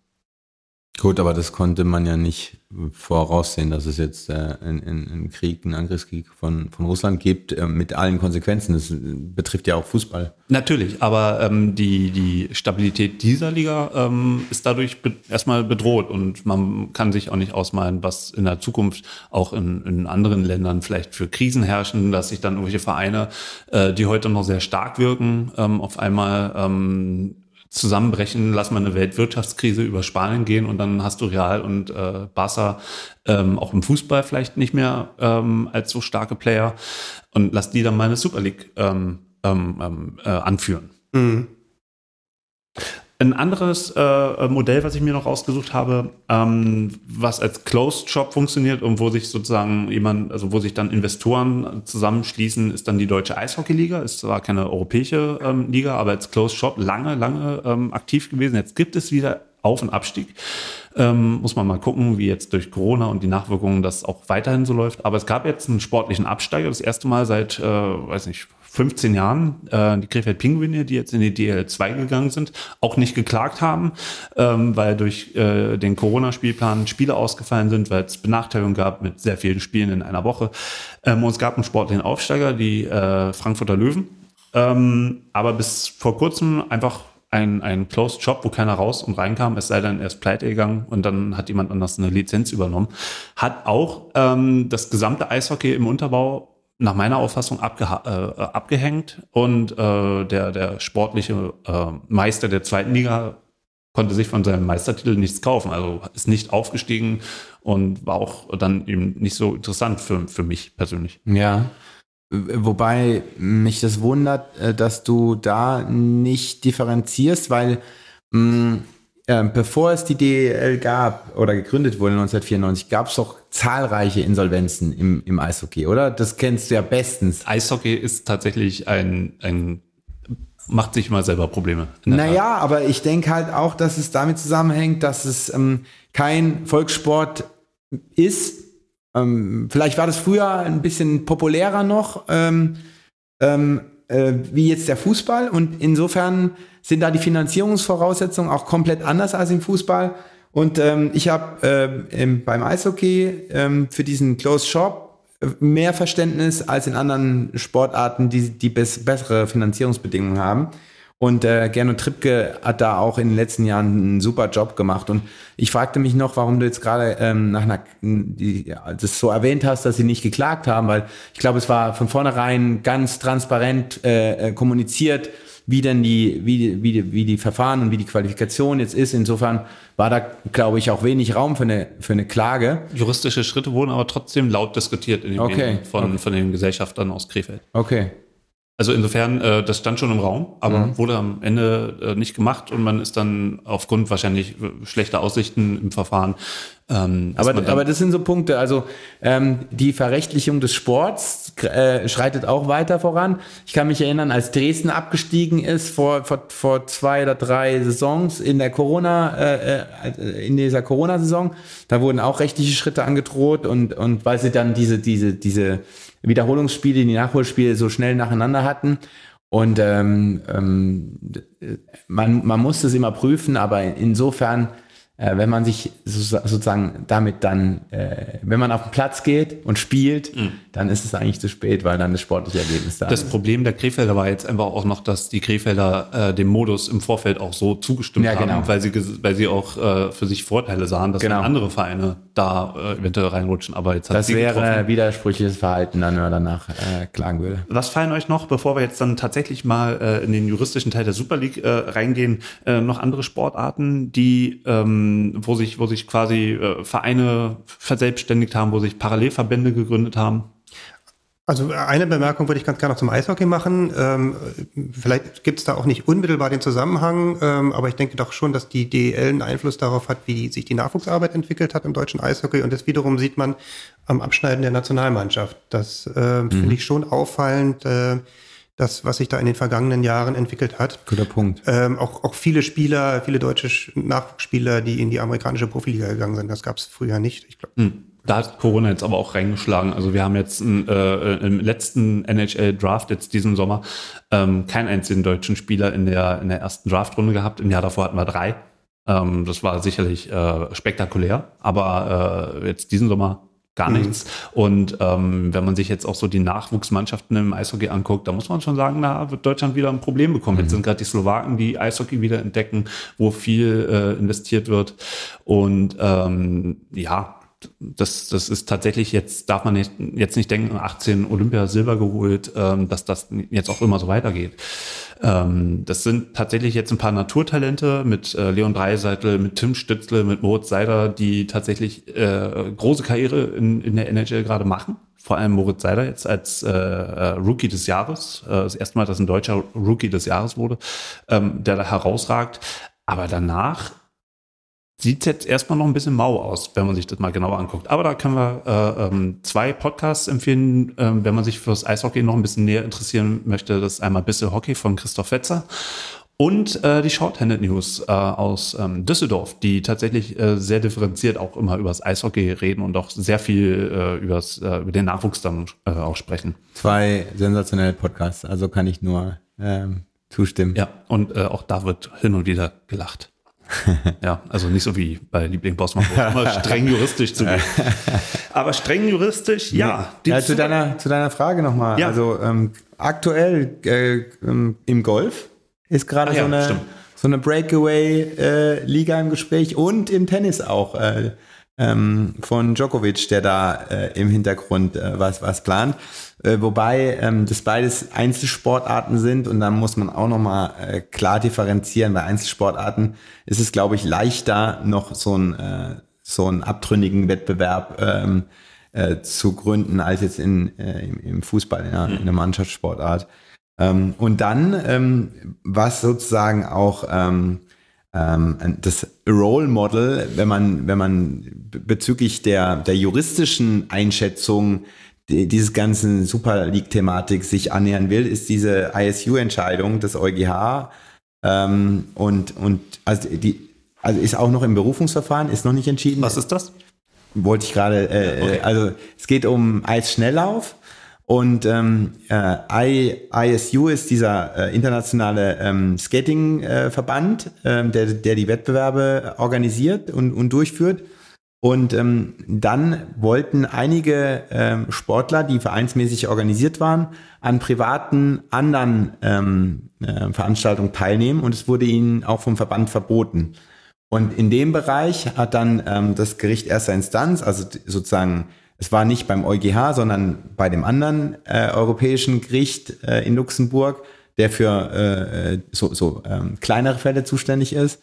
Gut, aber das konnte man ja nicht voraussehen, dass es jetzt äh, einen, Krieg, einen Angriffskrieg von, von Russland gibt, äh, mit allen Konsequenzen. Das äh, betrifft ja auch Fußball. Natürlich, aber ähm, die, die Stabilität dieser Liga ähm, ist dadurch be erstmal bedroht und man kann sich auch nicht ausmalen, was in der Zukunft auch in, in anderen Ländern vielleicht für Krisen herrschen, dass sich dann irgendwelche Vereine, äh, die heute noch sehr stark wirken, ähm, auf einmal ähm, zusammenbrechen, lass mal eine Weltwirtschaftskrise über Spanien gehen und dann hast du Real und äh, Barca ähm, auch im Fußball vielleicht nicht mehr ähm, als so starke Player und lass die dann mal eine Super League ähm, ähm, ähm, äh, anführen. Ein anderes äh, Modell, was ich mir noch rausgesucht habe, ähm, was als Closed Shop funktioniert und wo sich sozusagen jemand, also wo sich dann Investoren zusammenschließen, ist dann die Deutsche Eishockeyliga. Ist zwar keine europäische ähm, Liga, aber als Closed Shop lange, lange ähm, aktiv gewesen. Jetzt gibt es wieder Auf- und Abstieg. Ähm, muss man mal gucken, wie jetzt durch Corona und die Nachwirkungen das auch weiterhin so läuft. Aber es gab jetzt einen sportlichen Absteiger, das erste Mal seit, äh, weiß nicht, 15 Jahren, äh, die Krefeld Pinguine, die jetzt in die DL2 gegangen sind, auch nicht geklagt haben, ähm, weil durch äh, den Corona-Spielplan Spiele ausgefallen sind, weil es Benachteiligungen gab mit sehr vielen Spielen in einer Woche. Ähm, und es gab einen sportlichen Aufsteiger, die äh, Frankfurter Löwen. Ähm, aber bis vor kurzem einfach ein, ein Closed Shop, wo keiner raus und reinkam, es sei denn, er ist pleite gegangen und dann hat jemand anders eine Lizenz übernommen, hat auch ähm, das gesamte Eishockey im Unterbau nach meiner Auffassung abgeha äh, abgehängt und äh, der, der sportliche äh, Meister der zweiten Liga konnte sich von seinem Meistertitel nichts kaufen, also ist nicht aufgestiegen und war auch dann eben nicht so interessant für, für mich persönlich. Ja. Wobei mich das wundert, äh, dass du da nicht differenzierst, weil mh, äh, bevor es die DEL gab oder gegründet wurde 1994, gab es doch zahlreiche Insolvenzen im, im Eishockey, oder? Das kennst du ja bestens. Eishockey ist tatsächlich ein, ein macht sich mal selber Probleme. Naja, aber ich denke halt auch, dass es damit zusammenhängt, dass es ähm, kein Volkssport ist. Ähm, vielleicht war das früher ein bisschen populärer noch ähm, ähm, äh, wie jetzt der Fußball und insofern sind da die Finanzierungsvoraussetzungen auch komplett anders als im Fußball. Und ähm, ich habe ähm, beim Eishockey ähm, für diesen Closed Shop äh, mehr Verständnis als in anderen Sportarten, die, die bess bessere Finanzierungsbedingungen haben. Und äh, Gernot Trippke hat da auch in den letzten Jahren einen super Job gemacht. Und ich fragte mich noch, warum du jetzt gerade ähm, nach einer, die, ja, das so erwähnt hast, dass sie nicht geklagt haben, weil ich glaube, es war von vornherein ganz transparent äh, äh, kommuniziert, wie denn die, wie, wie, wie die Verfahren und wie die Qualifikation jetzt ist. Insofern war da, glaube ich, auch wenig Raum für eine, für eine Klage. Juristische Schritte wurden aber trotzdem laut diskutiert in den Okay, Medien von, okay. von den Gesellschaftern aus Krefeld. Okay. Also insofern, äh, das stand schon im Raum, aber Mhm. wurde am Ende äh, nicht gemacht und man ist dann aufgrund wahrscheinlich äh, schlechter Aussichten im Verfahren. Ähm, Aber, aber das sind so Punkte. Also ähm, die Verrechtlichung des Sports äh, schreitet auch weiter voran. Ich kann mich erinnern, als Dresden abgestiegen ist vor, vor, vor zwei oder drei Saisons in der Corona, äh, äh, in dieser Corona-Saison, da wurden auch rechtliche Schritte angedroht und, und weil sie dann diese, diese, diese Wiederholungsspiele, die Nachholspiele so schnell nacheinander hatten. Und ähm, ähm, man, man muss das immer prüfen, aber insofern wenn man sich so, sozusagen damit dann, äh, wenn man auf den Platz geht und spielt, mhm. dann ist es eigentlich zu spät, weil dann das sportliche Ergebnis da das ist. Das Problem der Krefelder war jetzt einfach auch noch, dass die Krefelder äh, dem Modus im Vorfeld auch so zugestimmt ja, genau. haben, weil sie, weil sie auch äh, für sich Vorteile sahen, dass genau. andere Vereine da äh, eventuell reinrutschen. Aber jetzt hat das wäre getroffen. widersprüchliches Verhalten, dann wenn man danach äh, klagen würde. Was fallen euch noch, bevor wir jetzt dann tatsächlich mal äh, in den juristischen Teil der Super League äh, reingehen, äh, noch andere Sportarten, die ähm, wo sich, wo sich quasi äh, Vereine verselbstständigt haben, wo sich Parallelverbände gegründet haben? Also eine Bemerkung würde ich ganz gerne noch zum Eishockey machen. Ähm, vielleicht gibt es da auch nicht unmittelbar den Zusammenhang, ähm, aber ich denke doch schon, dass die DEL einen Einfluss darauf hat, wie sich die Nachwuchsarbeit entwickelt hat im deutschen Eishockey. Und das wiederum sieht man am Abschneiden der Nationalmannschaft. Das äh, mhm. finde ich schon auffallend. Äh, das, was sich da in den vergangenen Jahren entwickelt hat. Guter Punkt. Ähm, auch, auch viele Spieler, viele deutsche Nachwuchsspieler, die in die amerikanische Profiliga gegangen sind, das gab es früher nicht. Ich glaube. Hm. Da hat Corona jetzt aber auch reingeschlagen. Also wir haben jetzt äh, im letzten NHL-Draft jetzt diesen Sommer ähm, keinen einzigen deutschen Spieler in der, in der ersten Draftrunde gehabt. Im Jahr davor hatten wir drei. Ähm, das war sicherlich äh, spektakulär. Aber äh, jetzt diesen Sommer gar mhm. nichts. Und ähm, wenn man sich jetzt auch so die Nachwuchsmannschaften im Eishockey anguckt, da muss man schon sagen, da wird Deutschland wieder ein Problem bekommen. Mhm. Jetzt sind gerade die Slowaken, die Eishockey wieder entdecken, wo viel äh, investiert wird. Und ähm, ja, das, das ist tatsächlich jetzt, darf man nicht, jetzt nicht denken, 18 Olympia Silber geholt, ähm, dass das jetzt auch immer so weitergeht. Ähm, das sind tatsächlich jetzt ein paar Naturtalente mit äh, Leon Dreiseitel, mit Tim Stützle, mit Moritz Seider, die tatsächlich äh, große Karriere in, in der NHL gerade machen. Vor allem Moritz Seider jetzt als äh, äh, Rookie des Jahres, äh, das erste Mal, dass ein deutscher Rookie des Jahres wurde, ähm, der da herausragt. Aber danach sieht jetzt erstmal noch ein bisschen mau aus, wenn man sich das mal genauer anguckt. Aber da können wir äh, ähm, zwei Podcasts empfehlen, ähm, wenn man sich fürs Eishockey noch ein bisschen näher interessieren möchte. Das ist einmal Bissel Hockey von Christoph Fetzer und äh, die Shorthanded News äh, aus ähm, Düsseldorf, die tatsächlich äh, sehr differenziert auch immer über das Eishockey reden und auch sehr viel äh, übers, äh, über den Nachwuchs dann äh, auch sprechen. Zwei sensationelle Podcasts, also kann ich nur ähm, zustimmen. Ja, und äh, auch da wird hin und wieder gelacht. [laughs] ja, also nicht so wie bei Liebling Bossmann, [laughs] immer streng juristisch zu gehen. Aber streng juristisch, ja. ja zu, deiner, zu deiner Frage nochmal. Ja. Also ähm, aktuell äh, ähm, im Golf ist gerade ja, so eine, so eine Breakaway-Liga äh, im Gespräch und im Tennis auch. Äh, ähm, von Djokovic, der da äh, im Hintergrund äh, was, was plant. Äh, wobei ähm, das beides Einzelsportarten sind und dann muss man auch nochmal äh, klar differenzieren. Bei Einzelsportarten ist es, glaube ich, leichter, noch so ein äh, so einen abtrünnigen Wettbewerb ähm, äh, zu gründen, als jetzt in, äh, im, im Fußball, in einer, in einer Mannschaftssportart. Ähm, und dann, ähm, was sozusagen auch ähm, ähm, das Role Model, wenn man, wenn man bezüglich der, der juristischen Einschätzung dieses ganzen Super League-Thematik sich annähern will, ist diese ISU-Entscheidung des EuGH ähm, und, und also die also ist auch noch im Berufungsverfahren, ist noch nicht entschieden. Was ist das? Wollte ich gerade, äh, okay. also es geht um Eisschnelllauf und ähm, äh, ISU ist dieser äh, internationale ähm, Skating-Verband, äh, ähm, der, der die Wettbewerbe organisiert und, und durchführt. Und ähm, dann wollten einige ähm, Sportler, die vereinsmäßig organisiert waren, an privaten anderen ähm, äh, Veranstaltungen teilnehmen und es wurde ihnen auch vom Verband verboten. Und in dem Bereich hat dann ähm, das Gericht erster Instanz, also sozusagen es war nicht beim EuGH, sondern bei dem anderen äh, europäischen Gericht äh, in Luxemburg, der für äh, äh, so, so ähm, kleinere Fälle zuständig ist.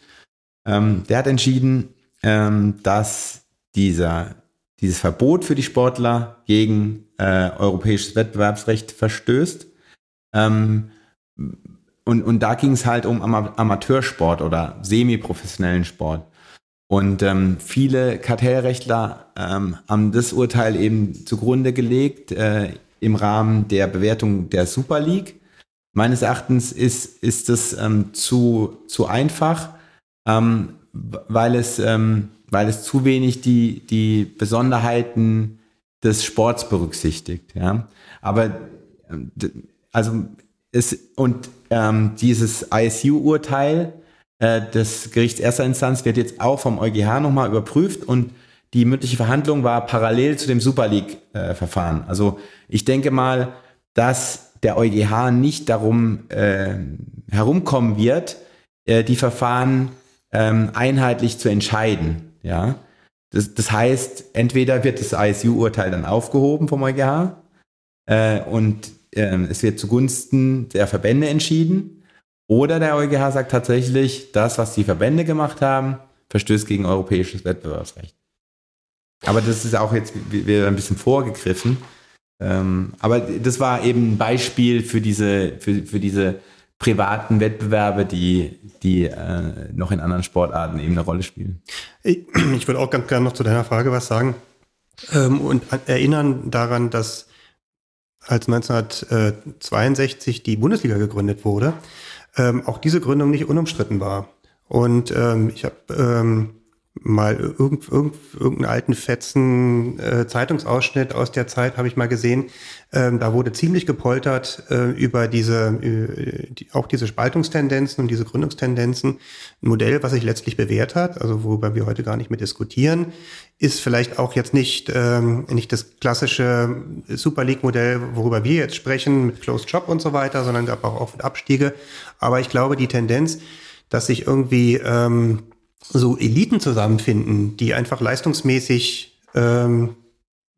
Ähm, der hat entschieden, ähm, dass dieser, dieses Verbot für die Sportler gegen äh, europäisches Wettbewerbsrecht verstößt. Ähm, und, und da ging es halt um Amateursport oder semiprofessionellen Sport. Und ähm, viele Kartellrechtler ähm, haben das Urteil eben zugrunde gelegt äh, im Rahmen der Bewertung der Super League. Meines Erachtens ist, ist das ähm, zu, zu einfach, ähm, weil, es, ähm, weil es zu wenig die, die Besonderheiten des Sports berücksichtigt. Ja? Aber ähm, also es und ähm, dieses ISU-Urteil äh, des Gerichts erster Instanz wird jetzt auch vom EuGH nochmal überprüft und die mündliche Verhandlung war parallel zu dem Super League-Verfahren. Äh, also ich denke mal, dass der EuGH nicht darum äh, herumkommen wird, äh, die Verfahren ähm, einheitlich zu entscheiden. Ja, das, das heißt, entweder wird das ISU-Urteil dann aufgehoben vom EuGH äh, und äh, es wird zugunsten der Verbände entschieden, oder der EuGH sagt tatsächlich, das, was die Verbände gemacht haben, verstößt gegen europäisches Wettbewerbsrecht. Aber das ist auch jetzt wieder ein bisschen vorgegriffen. Ähm, aber das war eben ein Beispiel für diese, für, für diese privaten Wettbewerbe, die, die äh, noch in anderen Sportarten eben eine Rolle spielen. Ich, ich würde auch ganz gerne noch zu deiner Frage was sagen ähm, und erinnern daran, dass als 1962 die Bundesliga gegründet wurde, ähm, auch diese Gründung nicht unumstritten war. Und ähm, ich habe ähm, mal irgend, irgend, irgendeinen alten fetzen äh, Zeitungsausschnitt aus der Zeit habe ich mal gesehen. Ähm, da wurde ziemlich gepoltert äh, über diese, äh, die, auch diese Spaltungstendenzen und diese Gründungstendenzen. Ein Modell, was sich letztlich bewährt hat, also worüber wir heute gar nicht mehr diskutieren, ist vielleicht auch jetzt nicht, ähm, nicht das klassische Super League-Modell, worüber wir jetzt sprechen, mit Closed Shop und so weiter, sondern gab auch und Abstiege. Aber ich glaube, die Tendenz, dass sich irgendwie ähm, so Eliten zusammenfinden, die einfach leistungsmäßig ähm,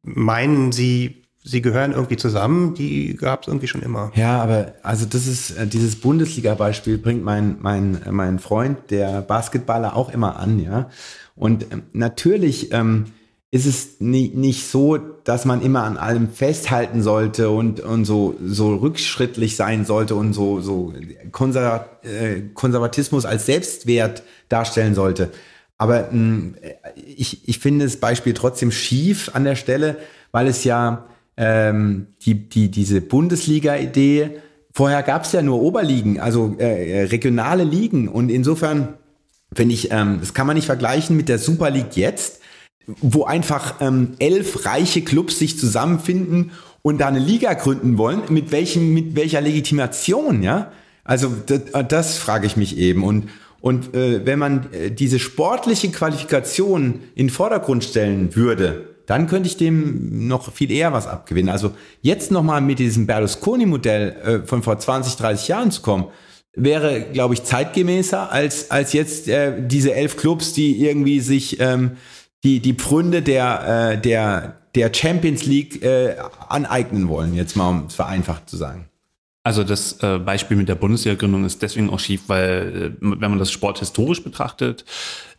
meinen, sie, sie gehören irgendwie zusammen, die gab es irgendwie schon immer. Ja, aber also das ist, äh, dieses Bundesliga-Beispiel bringt mein, mein, mein Freund, der Basketballer, auch immer an, ja. Und ähm, natürlich ähm, ist es nie, nicht so, dass man immer an allem festhalten sollte und, und so, so rückschrittlich sein sollte und so, so Konservat, äh, Konservatismus als Selbstwert darstellen sollte. Aber mh, hm, ich, ich finde das Beispiel trotzdem schief an der Stelle, weil es ja ähm, die, die, diese Bundesliga-Idee, vorher gab es ja nur Oberligen, also äh, regionale Ligen. Und insofern finde ich, ähm, das kann man nicht vergleichen mit der Super League jetzt, wo einfach ähm, elf reiche Clubs sich zusammenfinden und da eine Liga gründen wollen, mit welchem, mit welcher Legitimation, ja? Also das, das frage ich mich eben. Und, und äh, wenn man äh, diese sportliche Qualifikation in den Vordergrund stellen würde, dann könnte ich dem noch viel eher was abgewinnen. Also jetzt nochmal mit diesem Berlusconi-Modell äh, von vor 20, 30 Jahren zu kommen, wäre, glaube ich, zeitgemäßer als, als jetzt äh, diese elf Clubs, die irgendwie sich ähm, die, die Pfründe der, äh, der, der Champions League äh, aneignen wollen, jetzt mal um es vereinfacht zu sagen. Also das äh, Beispiel mit der Bundesliga-Gründung ist deswegen auch schief, weil äh, wenn man das sporthistorisch betrachtet,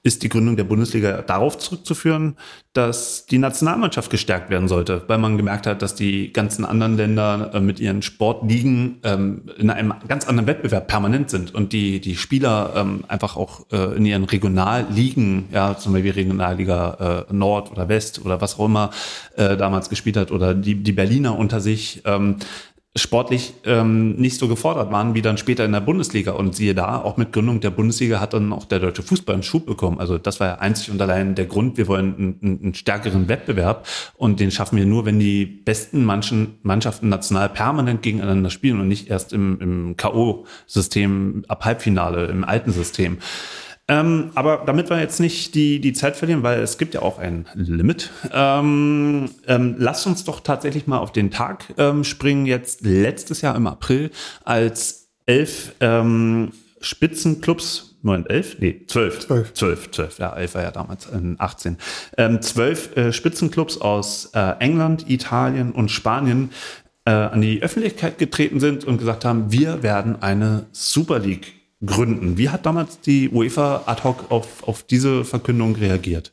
ist die Gründung der Bundesliga darauf zurückzuführen, dass die Nationalmannschaft gestärkt werden sollte, weil man gemerkt hat, dass die ganzen anderen Länder äh, mit ihren Sportligen ähm, in einem ganz anderen Wettbewerb permanent sind und die, die Spieler ähm, einfach auch äh, in ihren Regionalligen, ja, zum Beispiel Regionalliga äh, Nord oder West oder was auch immer äh, damals gespielt hat oder die, die Berliner unter sich, ähm, sportlich ähm, nicht so gefordert waren wie dann später in der Bundesliga. Und siehe da, auch mit Gründung der Bundesliga hat dann auch der deutsche Fußball einen Schub bekommen. Also das war ja einzig und allein der Grund, wir wollen einen, einen stärkeren Wettbewerb und den schaffen wir nur, wenn die besten Manchen, Mannschaften national permanent gegeneinander spielen und nicht erst im, im K.O.-System ab Halbfinale, im alten System. Ähm, aber damit wir jetzt nicht die, die Zeit verlieren, weil es gibt ja auch ein Limit, ähm, ähm, lasst uns doch tatsächlich mal auf den Tag ähm, springen, jetzt letztes Jahr im April, als elf ähm, Spitzenclubs Moment, elf? Nee, zwölf. Zwölf. Zwölf, zwölf. Ja, elf war ja damals in 18. Ähm, zwölf äh, Spitzenclubs aus äh, England, Italien und Spanien äh, an die Öffentlichkeit getreten sind und gesagt haben, wir werden eine Super League gründen. Wie hat damals die UEFA ad hoc auf, auf diese Verkündung reagiert?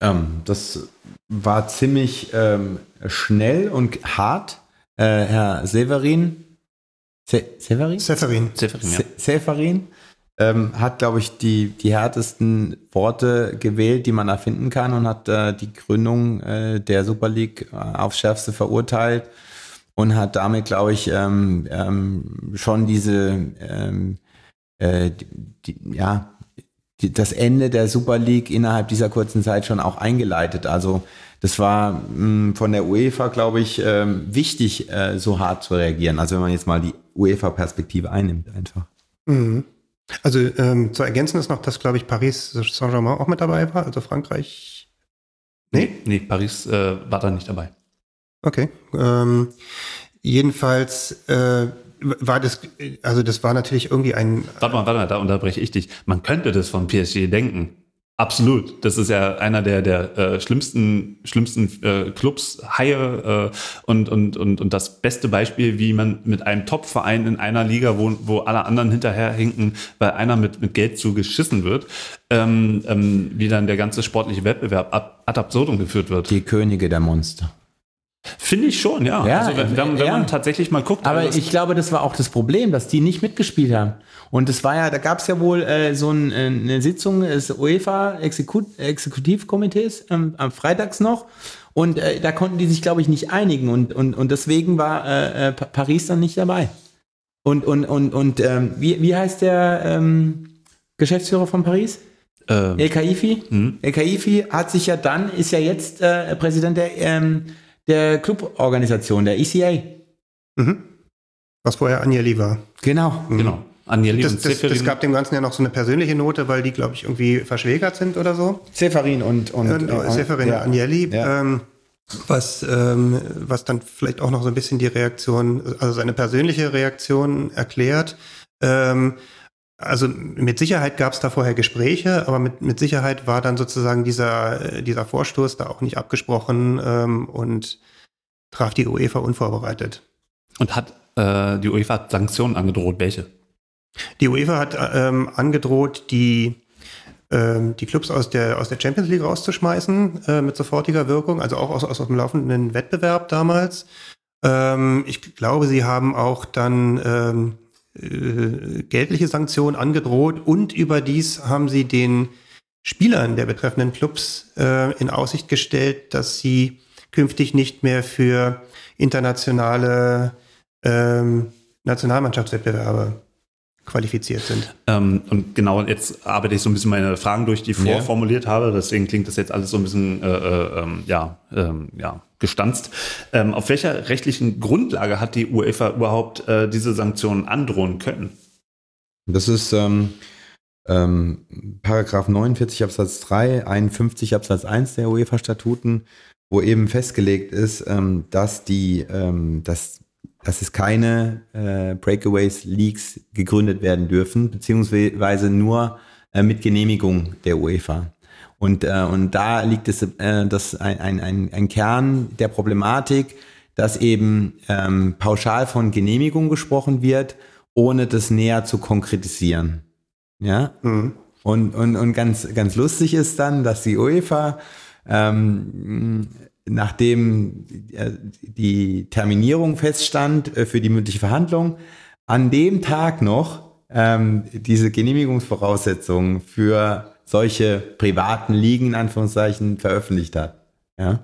Ähm, das war ziemlich ähm, schnell und hart. Äh, Herr Severin, Se Severin? Severin. Severin, ja. Se Severin ähm, hat, glaube ich, die, die härtesten Worte gewählt, die man erfinden kann und hat äh, die Gründung äh, der Super League äh, aufs Schärfste verurteilt und hat damit, glaube ich, ähm, ähm, schon diese, ähm, äh, die, ja, die, das Ende der Super League innerhalb dieser kurzen Zeit schon auch eingeleitet. Also das war mh, hm, von der UEFA, glaube ich, ähm, wichtig, äh, so hart zu reagieren. Also wenn man jetzt mal die UEFA-Perspektive einnimmt, einfach. Mhm. Also ähm, zu ergänzen ist noch, dass, glaube ich, Paris Saint-Germain auch mit dabei war, also Frankreich. Nee? Nee, Paris äh, war da nicht dabei. Okay. Ähm, jedenfalls äh, war das, also das war natürlich irgendwie ein. Warte mal, warte mal, da unterbreche ich dich. Man könnte das von PSG denken. Absolut. Das ist ja einer der, der äh, schlimmsten, schlimmsten äh, Clubs, Haie äh, und, und, und, und das beste Beispiel, wie man mit einem Top-Verein in einer Liga, wo, wo alle anderen hinterherhinken, weil einer mit, mit Geld zu geschissen wird, ähm, ähm, wie dann der ganze sportliche Wettbewerb ad, ad absurdum geführt wird. Die Könige der Monster. Finde ich schon, ja. Ja, also wenn, wenn, ja. man tatsächlich mal guckt. Aber also ich glaube, das war auch das Problem, dass die nicht mitgespielt haben. Und das war ja, da gab es ja wohl äh, so ein, äh, eine Sitzung des UEFA Exekut Exekutivkomitees ähm, am Freitags noch. Und äh, da konnten die sich, glaube ich, nicht einigen. Und, und, und deswegen war äh, äh, Pa- Paris dann nicht dabei. Und, und, und, und ähm, wie, wie heißt der ähm, Geschäftsführer von Paris? ähm, El Khaifi. Mhm. El Khaifi hat sich ja dann, ist ja jetzt äh, Präsident der, ähm, der Cluborganisation, der ECA. Mhm. Was vorher Agnelli war. Genau. genau. Agnelli Das, und das, das gab dem Ganzen ja noch so eine persönliche Note, weil die, glaube ich, irgendwie verschwägert sind oder so. Seferin und, und, Und, äh, Seferin ja. Agnelli, Ja. ähm, was, ähm, was dann vielleicht auch noch so ein bisschen die Reaktion, also seine persönliche Reaktion erklärt. Ähm, also mit Sicherheit gab es da vorher Gespräche, aber mit, mit Sicherheit war dann sozusagen dieser, äh, dieser Vorstoß da auch nicht abgesprochen ähm, und traf die UEFA unvorbereitet. Und hat äh, die UEFA hat Sanktionen angedroht. Welche? Die UEFA hat ähm, angedroht, die, ähm, die Clubs aus der, aus der Champions League rauszuschmeißen äh, mit sofortiger Wirkung, also auch aus, aus dem laufenden Wettbewerb damals. Ähm, ich glaube, sie haben auch dann ähm, äh, geldliche Sanktionen angedroht und überdies haben sie den Spielern der betreffenden Clubs äh, in Aussicht gestellt, dass sie künftig nicht mehr für internationale ähm, Nationalmannschaftswettbewerbe qualifiziert sind. Ähm, und genau jetzt arbeite ich so ein bisschen meine Fragen durch, die ich Ja. vorformuliert habe. Deswegen klingt das jetzt alles so ein bisschen äh, äh, ähm, ja, ähm, ja, gestanzt. Ähm, auf welcher rechtlichen Grundlage hat die UEFA überhaupt äh, diese Sanktionen androhen können? Das ist ähm, ähm, Paragraph 49 Absatz 3, 51 Absatz 1 der UEFA-Statuten, wo eben festgelegt ist, ähm, dass die, ähm, dass, dass es keine äh, Breakaways Leagues gegründet werden dürfen, beziehungsweise nur äh, mit Genehmigung der UEFA. Und, äh, und da liegt es äh, das ein, ein, ein, ein Kern der Problematik, dass eben ähm, pauschal von Genehmigung gesprochen wird, ohne das näher zu konkretisieren. Ja. Mhm. Und, und, und ganz, ganz lustig ist dann, dass die UEFA, ähm, nachdem äh, die Terminierung feststand äh, für die mündliche Verhandlung, an dem Tag noch ähm, diese Genehmigungsvoraussetzungen für solche privaten Ligen in Anführungszeichen veröffentlicht hat. Ja?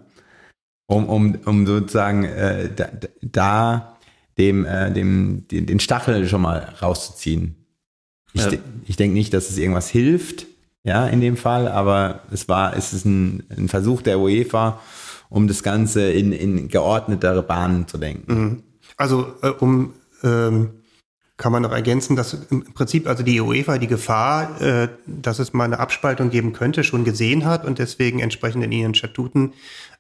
Um, um, um sozusagen äh, da, da dem, äh, dem, den, den Stachel schon mal rauszuziehen. Ich, Ja. ich denke nicht, dass es irgendwas hilft, ja, in dem Fall, aber es war, es ist ein, ein Versuch der UEFA, um das Ganze in, in geordnetere Bahnen zu lenken. Mhm. Also äh, um ähm, kann man noch ergänzen, dass im Prinzip also die UEFA die Gefahr, äh, dass es mal eine Abspaltung geben könnte, schon gesehen hat und deswegen entsprechend in ihren Statuten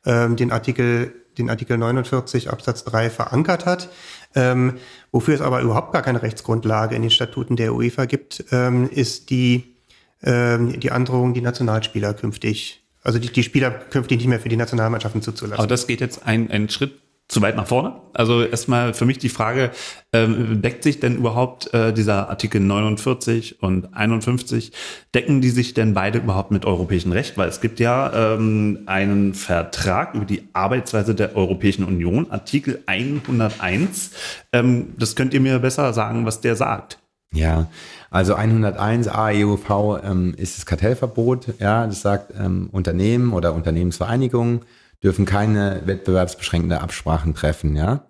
ähm, den Artikel den Artikel 49 Absatz 3 verankert hat. Ähm, wofür es aber überhaupt gar keine Rechtsgrundlage in den Statuten der UEFA gibt, ähm, ist die, ähm, die Androhung, die Nationalspieler künftig, also die, die Spieler künftig nicht mehr für die Nationalmannschaften zuzulassen. Aber das geht jetzt ein- einen Schritt zu weit nach vorne. Also erstmal für mich die Frage, ähm, deckt sich denn überhaupt äh, dieser Artikel 49 und 51, decken die sich denn beide überhaupt mit europäischem Recht? Weil es gibt ja ähm, einen Vertrag über die Arbeitsweise der Europäischen Union, Artikel 101. Ähm, das könnt ihr mir besser sagen, was der sagt. Ja, also 101 AEUV ähm, ist das Kartellverbot. Ja, das sagt, ähm, Unternehmen oder Unternehmensvereinigungen dürfen keine wettbewerbsbeschränkende Absprachen treffen. Ja,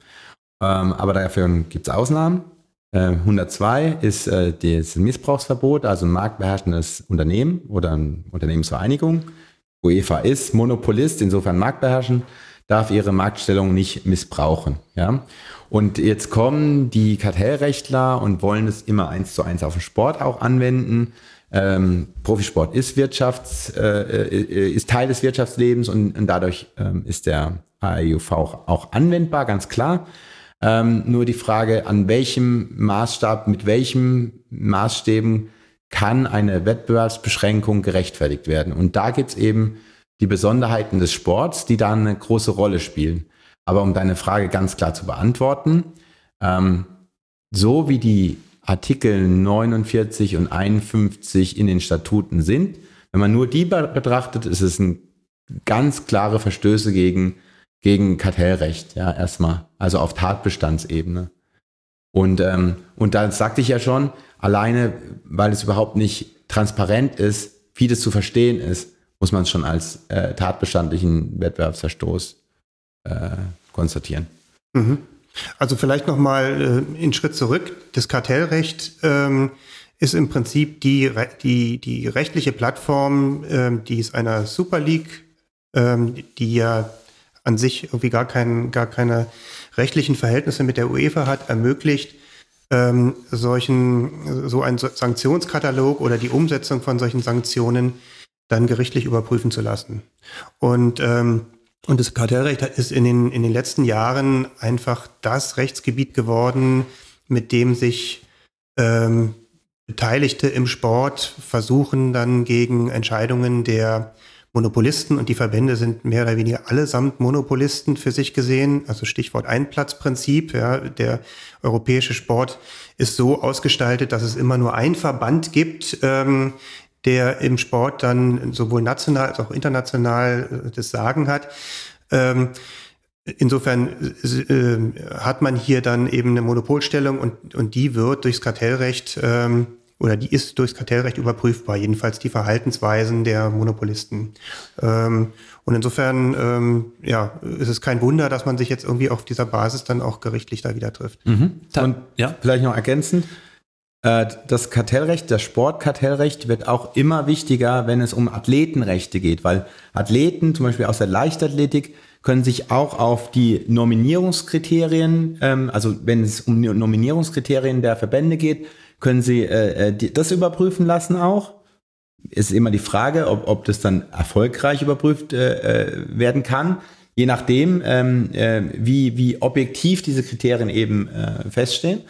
ähm, aber dafür gibt es Ausnahmen. Äh, 102 ist äh, das Missbrauchsverbot, also ein marktbeherrschendes Unternehmen oder eine Unternehmensvereinigung. UEFA ist Monopolist, insofern marktbeherrschen, darf ihre Marktstellung nicht missbrauchen. Ja? Und jetzt kommen die Kartellrechtler und wollen es immer eins zu eins auf den Sport auch anwenden. Ähm, Profisport ist Wirtschafts, äh, äh, ist Teil des Wirtschaftslebens und, und dadurch ähm, ist der AIUV auch, auch anwendbar, ganz klar. Ähm, nur die Frage, an welchem Maßstab, mit welchem Maßstäben kann eine Wettbewerbsbeschränkung gerechtfertigt werden. Und da gibt's eben die Besonderheiten des Sports, die da eine große Rolle spielen. Aber um deine Frage ganz klar zu beantworten, ähm, so wie die Artikel 49 und 51 in den Statuten sind, wenn man nur die betrachtet, ist es ein ganz klare Verstöße gegen, gegen Kartellrecht, ja, erstmal. Also auf Tatbestandsebene. Und, ähm, und da sagte ich ja schon, alleine, weil es überhaupt nicht transparent ist, wie das zu verstehen ist, muss man es schon als äh, tatbestandlichen Wettbewerbsverstoß äh, konstatieren. Mhm. Also vielleicht nochmal äh, einen Schritt zurück. Das Kartellrecht ähm, ist im Prinzip die, die, die rechtliche Plattform, ähm, die es einer Super League, ähm, die ja an sich irgendwie gar, kein, gar keine rechtlichen Verhältnisse mit der UEFA hat, ermöglicht, ähm, solchen, so einen Sanktionskatalog oder die Umsetzung von solchen Sanktionen dann gerichtlich überprüfen zu lassen. Und, ähm, und das Kartellrecht ist in den, in den letzten Jahren einfach das Rechtsgebiet geworden, mit dem sich ähm, Beteiligte im Sport versuchen dann gegen Entscheidungen der Monopolisten und die Verbände sind mehr oder weniger allesamt Monopolisten für sich gesehen. Also Stichwort Einplatzprinzip. Ja, der europäische Sport ist so ausgestaltet, dass es immer nur ein Verband gibt, ähm, der im Sport dann sowohl national als auch international äh, das Sagen hat. Ähm, insofern äh, hat man hier dann eben eine Monopolstellung und, und die wird durchs Kartellrecht ähm, oder die ist durchs Kartellrecht überprüfbar, jedenfalls die Verhaltensweisen der Monopolisten. Ähm, und insofern ähm, ja, ist es kein Wunder, dass man sich jetzt irgendwie auf dieser Basis dann auch gerichtlich da wieder trifft. Mhm. Und ja. vielleicht noch ergänzend, das Kartellrecht, das Sportkartellrecht wird auch immer wichtiger, wenn es um Athletenrechte geht, weil Athleten, zum Beispiel aus der Leichtathletik, können sich auch auf die Nominierungskriterien, ähm, also wenn es um Nominierungskriterien der Verbände geht, können Sie äh, äh, die, das überprüfen lassen auch. Ist immer die Frage, ob, ob das dann erfolgreich überprüft äh, äh, werden kann. Je nachdem, ähm, äh, wie, wie objektiv diese Kriterien eben äh, feststehen.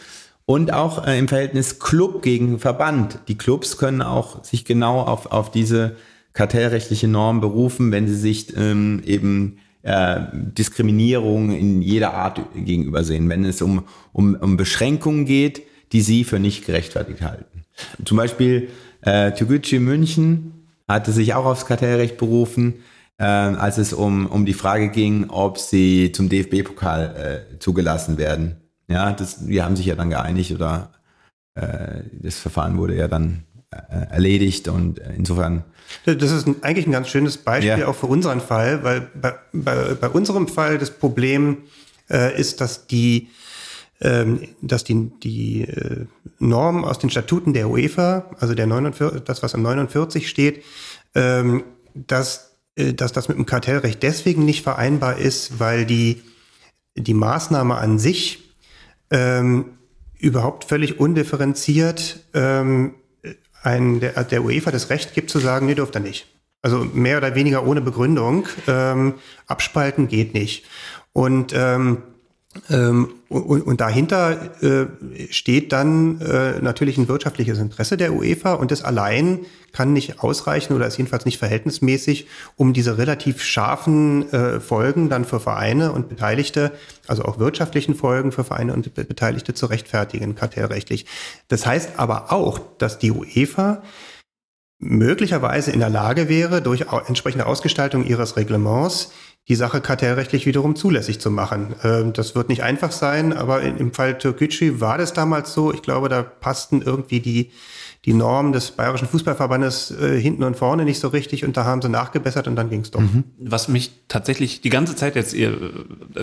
Und auch äh, im Verhältnis Club gegen Verband. Die Clubs können auch sich genau auf, auf diese kartellrechtliche Norm berufen, wenn sie sich ähm, eben äh, Diskriminierung in jeder Art gegenüber sehen. Wenn es um, um, um Beschränkungen geht, die sie für nicht gerechtfertigt halten. Zum Beispiel äh, Toguchi München hatte sich auch aufs Kartellrecht berufen, äh, als es um, um die Frage ging, ob sie zum DFB-Pokal äh, zugelassen werden. Ja, das, die haben sich ja dann geeinigt oder äh, das Verfahren wurde ja dann äh, erledigt und äh, insofern. Das ist eigentlich ein ganz schönes Beispiel ja. auch für unseren Fall, weil bei, bei, bei unserem Fall das Problem äh, ist, dass die ähm, dass die, die äh, Norm aus den Statuten der UEFA, also der 49, das, was im 49 steht, ähm, dass, äh, dass das mit dem Kartellrecht deswegen nicht vereinbar ist, weil die, die Maßnahme an sich ähm, überhaupt völlig undifferenziert ähm, ein, der, der UEFA das Recht gibt zu sagen, nee, dürft ihr nicht. Also mehr oder weniger ohne Begründung. Ähm, abspalten geht nicht. Und ähm, ähm, und, und, dahinter äh, steht dann äh, natürlich ein wirtschaftliches Interesse der UEFA und das allein kann nicht ausreichen oder ist jedenfalls nicht verhältnismäßig, um diese relativ scharfen äh, Folgen dann für Vereine und Beteiligte, also auch wirtschaftlichen Folgen für Vereine und Beteiligte zu rechtfertigen, kartellrechtlich. Das heißt aber auch, dass die UEFA möglicherweise in der Lage wäre, durch entsprechende Ausgestaltung ihres Reglements die Sache kartellrechtlich wiederum zulässig zu machen. Ähm, das wird nicht einfach sein, aber im Fall Türkgücü war das damals so. Ich glaube, da passten irgendwie die, die Norm des Bayerischen Fußballverbandes äh, hinten und vorne nicht so richtig und da haben sie nachgebessert und dann ging es doch. Mhm. Was mich tatsächlich die ganze Zeit jetzt eher,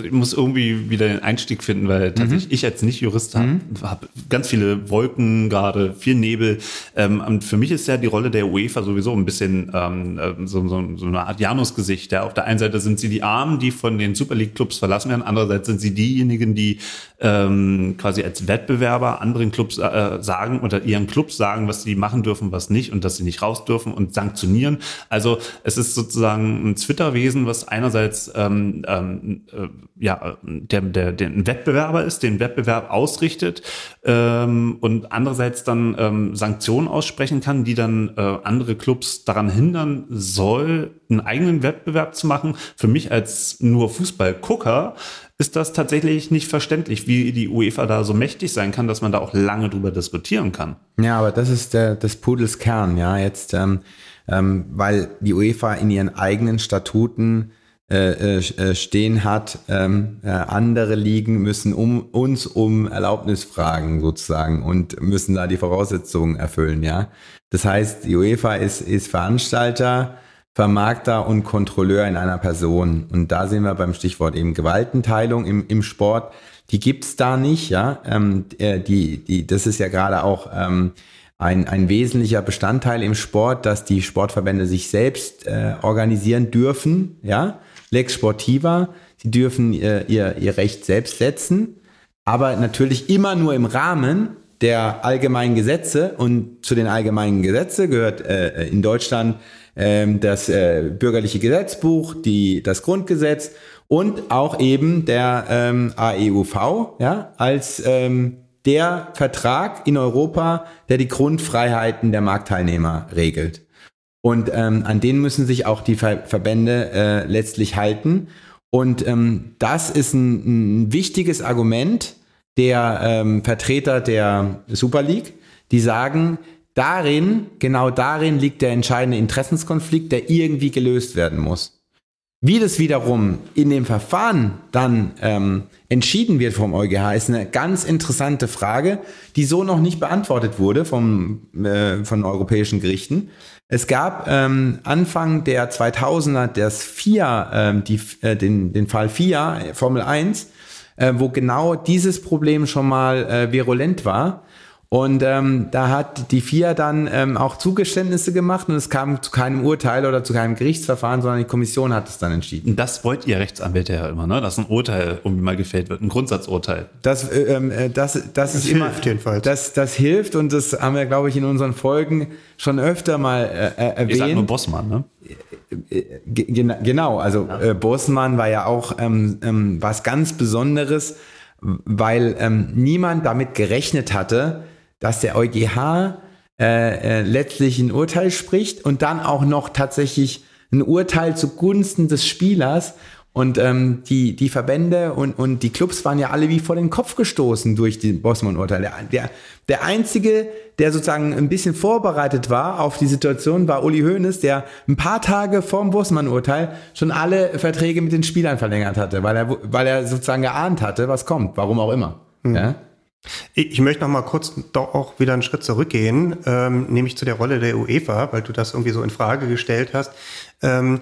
ich muss irgendwie wieder den Einstieg finden, weil tatsächlich mhm. ich als Nicht-Jurist habe hab ganz viele Wolken gerade, viel Nebel. Ähm, und für mich ist ja die Rolle der UEFA sowieso ein bisschen ähm, so, so, so eine Art Janusgesicht. Ja. Auf der einen Seite sind sie die Armen, die von den Super League-Clubs verlassen werden, andererseits sind sie diejenigen, die ähm, quasi als Wettbewerber anderen Clubs äh, sagen oder ihren Clubs sagen, was sie machen dürfen, was nicht und dass sie nicht raus dürfen und sanktionieren. Also es ist sozusagen ein Twitter-Wesen, was einerseits ähm, ähm, äh, ja der, der, der ein Wettbewerber ist, den Wettbewerb ausrichtet ähm, und andererseits dann ähm, Sanktionen aussprechen kann, die dann äh, andere Clubs daran hindern soll, einen eigenen Wettbewerb zu machen. Für mich als nur Fußballgucker ist das tatsächlich nicht verständlich, wie die UEFA da so mächtig sein kann, dass man da auch lange drüber diskutieren kann. Ja, aber das ist der, des Pudels Kern, ja, jetzt, ähm, ähm, weil die UEFA in ihren eigenen Statuten äh, äh, stehen hat, ähm, äh, andere Ligen müssen um, uns um Erlaubnis fragen sozusagen und müssen da die Voraussetzungen erfüllen, ja. Das heißt, die UEFA ist, ist Veranstalter, Vermarkter und Kontrolleur in einer Person. Und da sind wir beim Stichwort eben Gewaltenteilung im, im Sport. Die gibt's da nicht, ja. Ähm, äh, die, die, das ist ja gerade auch ähm, ein, ein wesentlicher Bestandteil im Sport, dass die Sportverbände sich selbst äh, organisieren dürfen, ja. Lex Sportiva, sie dürfen ihr, ihr, ihr Recht selbst setzen, aber natürlich immer nur im Rahmen der allgemeinen Gesetze und zu den allgemeinen Gesetze gehört äh, in Deutschland ähm, das äh, bürgerliche Gesetzbuch, die, das Grundgesetz und auch eben der ähm, AEUV ja, als ähm, der Vertrag in Europa, der die Grundfreiheiten der Marktteilnehmer regelt. Und ähm, an den müssen sich auch die Ver Verbände äh, letztlich halten. Und ähm, das ist ein, ein wichtiges Argument der ähm, Vertreter der Super League, die sagen, Darin, genau darin liegt der entscheidende Interessenskonflikt, der irgendwie gelöst werden muss. Wie das wiederum in dem Verfahren dann ähm, entschieden wird vom EuGH, ist eine ganz interessante Frage, die so noch nicht beantwortet wurde vom, äh, von europäischen Gerichten. Es gab ähm, Anfang der 2000er das FIA, ähm, die, äh, den, den Fall FIA, Formel 1, äh, wo genau dieses Problem schon mal äh, virulent war. Und ähm, da hat die FIA dann ähm, auch Zugeständnisse gemacht und es kam zu keinem Urteil oder zu keinem Gerichtsverfahren, sondern die Kommission hat es dann entschieden. Das wollt ihr Rechtsanwälte ja immer, ne? dass ein Urteil irgendwie mal gefällt wird, ein Grundsatzurteil. Das, äh, ähm, äh, das, das, das ist hilft immer, jedenfalls. Das, das hilft und das haben wir, glaube ich, in unseren Folgen schon öfter mal äh, äh erwähnt. Ich sag nur Bossmann, ne? Äh, genau, also ja. äh, Bossmann war ja auch ähm, ähm, was ganz Besonderes, weil ähm, niemand damit gerechnet hatte, dass der EuGH äh, äh, letztlich ein Urteil spricht und dann auch noch tatsächlich ein Urteil zugunsten des Spielers. Und ähm, die, die Verbände und, und die Clubs waren ja alle wie vor den Kopf gestoßen durch die Bosman-Urteil. Der, der, der Einzige, der sozusagen ein bisschen vorbereitet war auf die Situation, war Uli Hoeneß, der ein paar Tage vor dem Bosman-Urteil schon alle Verträge mit den Spielern verlängert hatte, weil er, weil er sozusagen geahnt hatte, was kommt, warum auch immer. Mhm. Ja? Ich möchte noch mal kurz doch auch wieder einen Schritt zurückgehen, ähm, nämlich zu der Rolle der UEFA, weil du das irgendwie so in Frage gestellt hast. Ähm,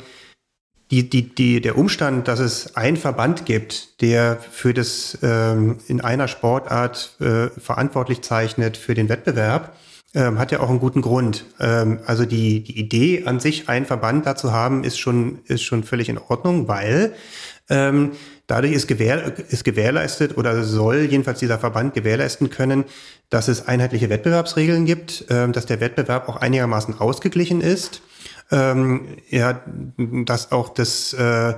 die, die, die, der Umstand, dass es einen Verband gibt, der für das ähm, in einer Sportart äh, verantwortlich zeichnet für den Wettbewerb, ähm, hat ja auch einen guten Grund. Ähm, also die, die Idee an sich, einen Verband da zu haben, ist schon, ist schon völlig in Ordnung, weil ähm, Dadurch ist, gewähr, ist gewährleistet oder soll jedenfalls dieser Verband gewährleisten können, dass es einheitliche Wettbewerbsregeln gibt, äh, dass der Wettbewerb auch einigermaßen ausgeglichen ist, ähm, ja, dass auch das, äh,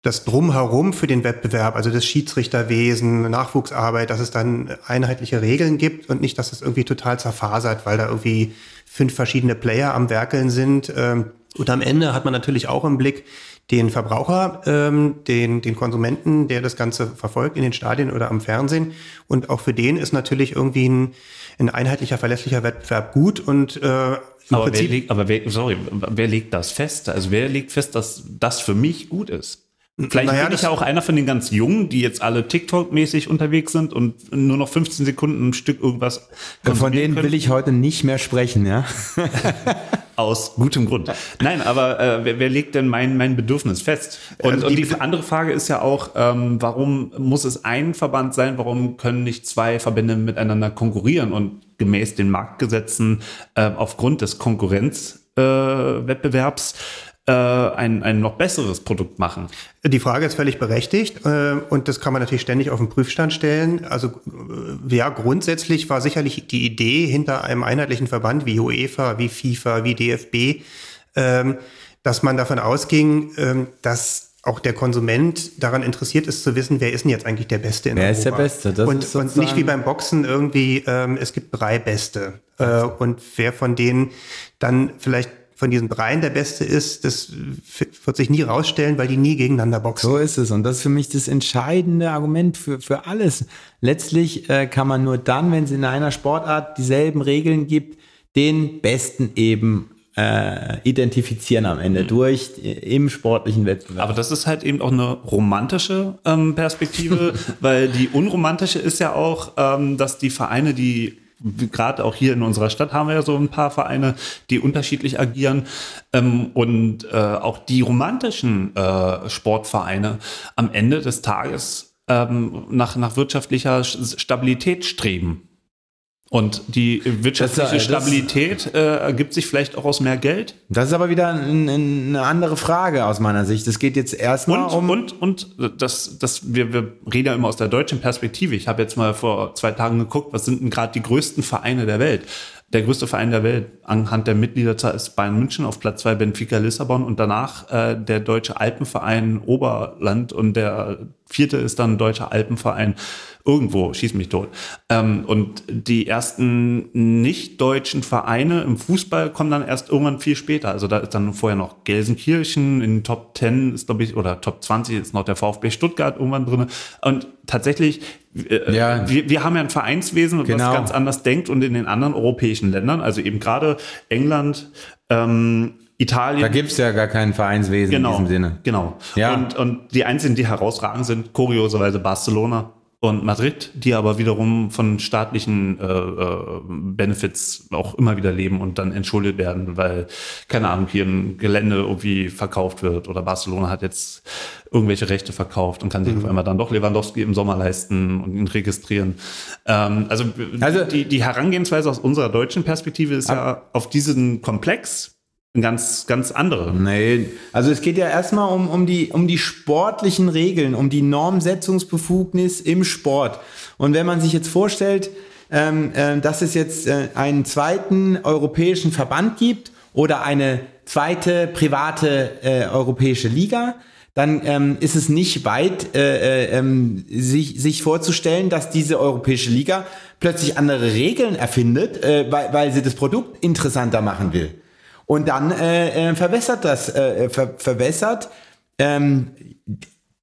das Drumherum für den Wettbewerb, also das Schiedsrichterwesen, Nachwuchsarbeit, dass es dann einheitliche Regeln gibt und nicht, dass es irgendwie total zerfasert, weil da irgendwie fünf verschiedene Player am Werkeln sind. Ähm, und am Ende hat man natürlich auch im Blick, den Verbraucher, ähm, den, den Konsumenten, der das Ganze verfolgt in den Stadien oder am Fernsehen. Und auch für den ist natürlich irgendwie ein, ein einheitlicher, verlässlicher Wettbewerb gut und äh, aber, wer legt, aber wer, sorry, wer legt das fest? Also wer legt fest, dass das für mich gut ist? Vielleicht Naja, bin ich ja auch einer von den ganz Jungen, die jetzt alle TikTok-mäßig unterwegs sind und nur noch 15 Sekunden ein Stück irgendwas Von denen will ich heute nicht mehr sprechen, ja. [laughs] Aus gutem Grund. Nein, aber äh, wer, wer legt denn mein, mein Bedürfnis fest? Und, Also und die- die andere Frage ist ja auch, ähm, warum muss es ein Verband sein? Warum können nicht zwei Verbände miteinander konkurrieren und gemäß den Marktgesetzen äh, aufgrund des Konkurrenzwettbewerbs äh, ein, ein noch besseres Produkt machen? Die Frage ist völlig berechtigt äh, und das kann man natürlich ständig auf den Prüfstand stellen. Also äh, ja, grundsätzlich war sicherlich die Idee hinter einem einheitlichen Verband wie UEFA, wie FIFA, wie DFB, ähm, dass man davon ausging, ähm, dass auch der Konsument daran interessiert ist zu wissen, wer ist denn jetzt eigentlich der Beste in Wer ist Europa. der Beste? Das und, ist und nicht wie beim Boxen irgendwie, ähm, es gibt drei Beste. Äh, und wer von denen dann vielleicht von diesen dreien der Beste ist, das wird sich nie rausstellen, weil die nie gegeneinander boxen. So ist es. Und das ist für mich das entscheidende Argument für, für alles. Letztlich äh, kann man nur dann, wenn es in einer Sportart dieselben Regeln gibt, den Besten eben äh, identifizieren am Ende durch äh, im sportlichen Wettbewerb. Aber das ist halt eben auch eine romantische ähm, Perspektive, [laughs] weil die unromantische ist ja auch, ähm, dass die Vereine, die gerade auch hier in unserer Stadt haben wir ja so ein paar Vereine, die unterschiedlich agieren ähm, und äh, auch die romantischen äh, Sportvereine am Ende des Tages ähm, nach, nach wirtschaftlicher Stabilität streben. Und die wirtschaftliche Das- das- Stabilität äh, ergibt sich vielleicht auch aus mehr Geld. Das ist aber wieder ein, ein, eine andere Frage aus meiner Sicht. Es geht jetzt erstmal Und, um. und, und das, das, wir, wir reden ja immer aus der deutschen Perspektive. Ich habe jetzt mal vor zwei Tagen geguckt, was sind denn gerade die größten Vereine der Welt? Der größte Verein der Welt anhand der Mitgliederzahl ist Bayern München, auf Platz zwei Benfica Lissabon und danach äh, der deutsche Alpenverein Oberland und der vierte ist dann deutscher Alpenverein irgendwo, schieß mich tot. Ähm, und die ersten nicht-deutschen Vereine im Fußball kommen dann erst irgendwann viel später. Also da ist dann vorher noch Gelsenkirchen, in den Top 10 ist, glaube ich, oder Top 20 ist noch der VfB Stuttgart irgendwann drin. Und tatsächlich, äh, Ja. wir, wir haben ja ein Vereinswesen, Genau. was ganz anders denkt und in den anderen europäischen Ländern, also eben gerade England, ähm, Italien. da gibt's ja gar kein Vereinswesen Genau, in diesem Sinne. genau. Ja. Und, und die einzigen, die herausragend sind, kurioserweise Barcelona und Madrid, die aber wiederum von staatlichen äh, äh, Benefits auch immer wieder leben und dann entschuldet werden, weil, keine Ahnung, hier ein Gelände irgendwie verkauft wird oder Barcelona hat jetzt irgendwelche Rechte verkauft und kann sich auf einmal dann doch Lewandowski im Sommer leisten und ihn registrieren. Ähm, also, Also- die, die Herangehensweise aus unserer deutschen Perspektive ist ja auf diesen Komplex ganz, ganz andere. Nee, also es geht ja erstmal um, um, die, um die sportlichen Regeln, um die Normsetzungsbefugnis im Sport. Und wenn man sich jetzt vorstellt, ähm, äh, dass es jetzt äh, einen zweiten europäischen Verband gibt oder eine zweite private äh, europäische Liga, dann ähm, ist es nicht weit, äh, äh, ähm, sich, sich vorzustellen, dass diese europäische Liga plötzlich andere Regeln erfindet, äh, weil, weil sie das Produkt interessanter machen will. Und dann äh, äh, verwässert das, äh, ver verwässert ähm,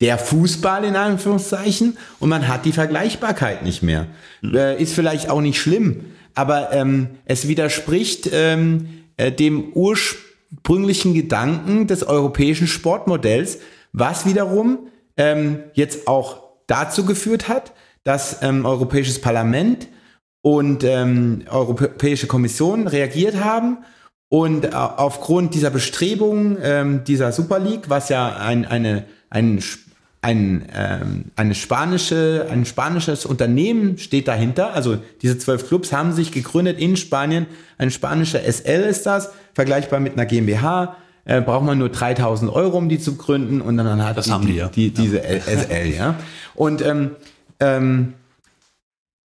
der Fußball in Anführungszeichen und man hat die Vergleichbarkeit nicht mehr. Äh, ist vielleicht auch nicht schlimm, aber ähm, es widerspricht ähm, äh, dem ursprünglichen Gedanken des europäischen Sportmodells, was wiederum ähm, jetzt auch dazu geführt hat, dass ähm, Europäisches Parlament und ähm, Europäische Kommission reagiert haben und äh, aufgrund dieser Bestrebungen ähm, dieser Super League, was ja ein, eine, ein, ein, ähm, eine spanische, ein spanisches Unternehmen steht dahinter. Also diese zwölf Clubs haben sich gegründet in Spanien. Ein spanischer SL ist das, vergleichbar mit einer GmbH. Äh, braucht man nur 3000 Euro, um die zu gründen und dann hat Das die, haben die ja. die, diese SL, ja. Und ähm, ähm,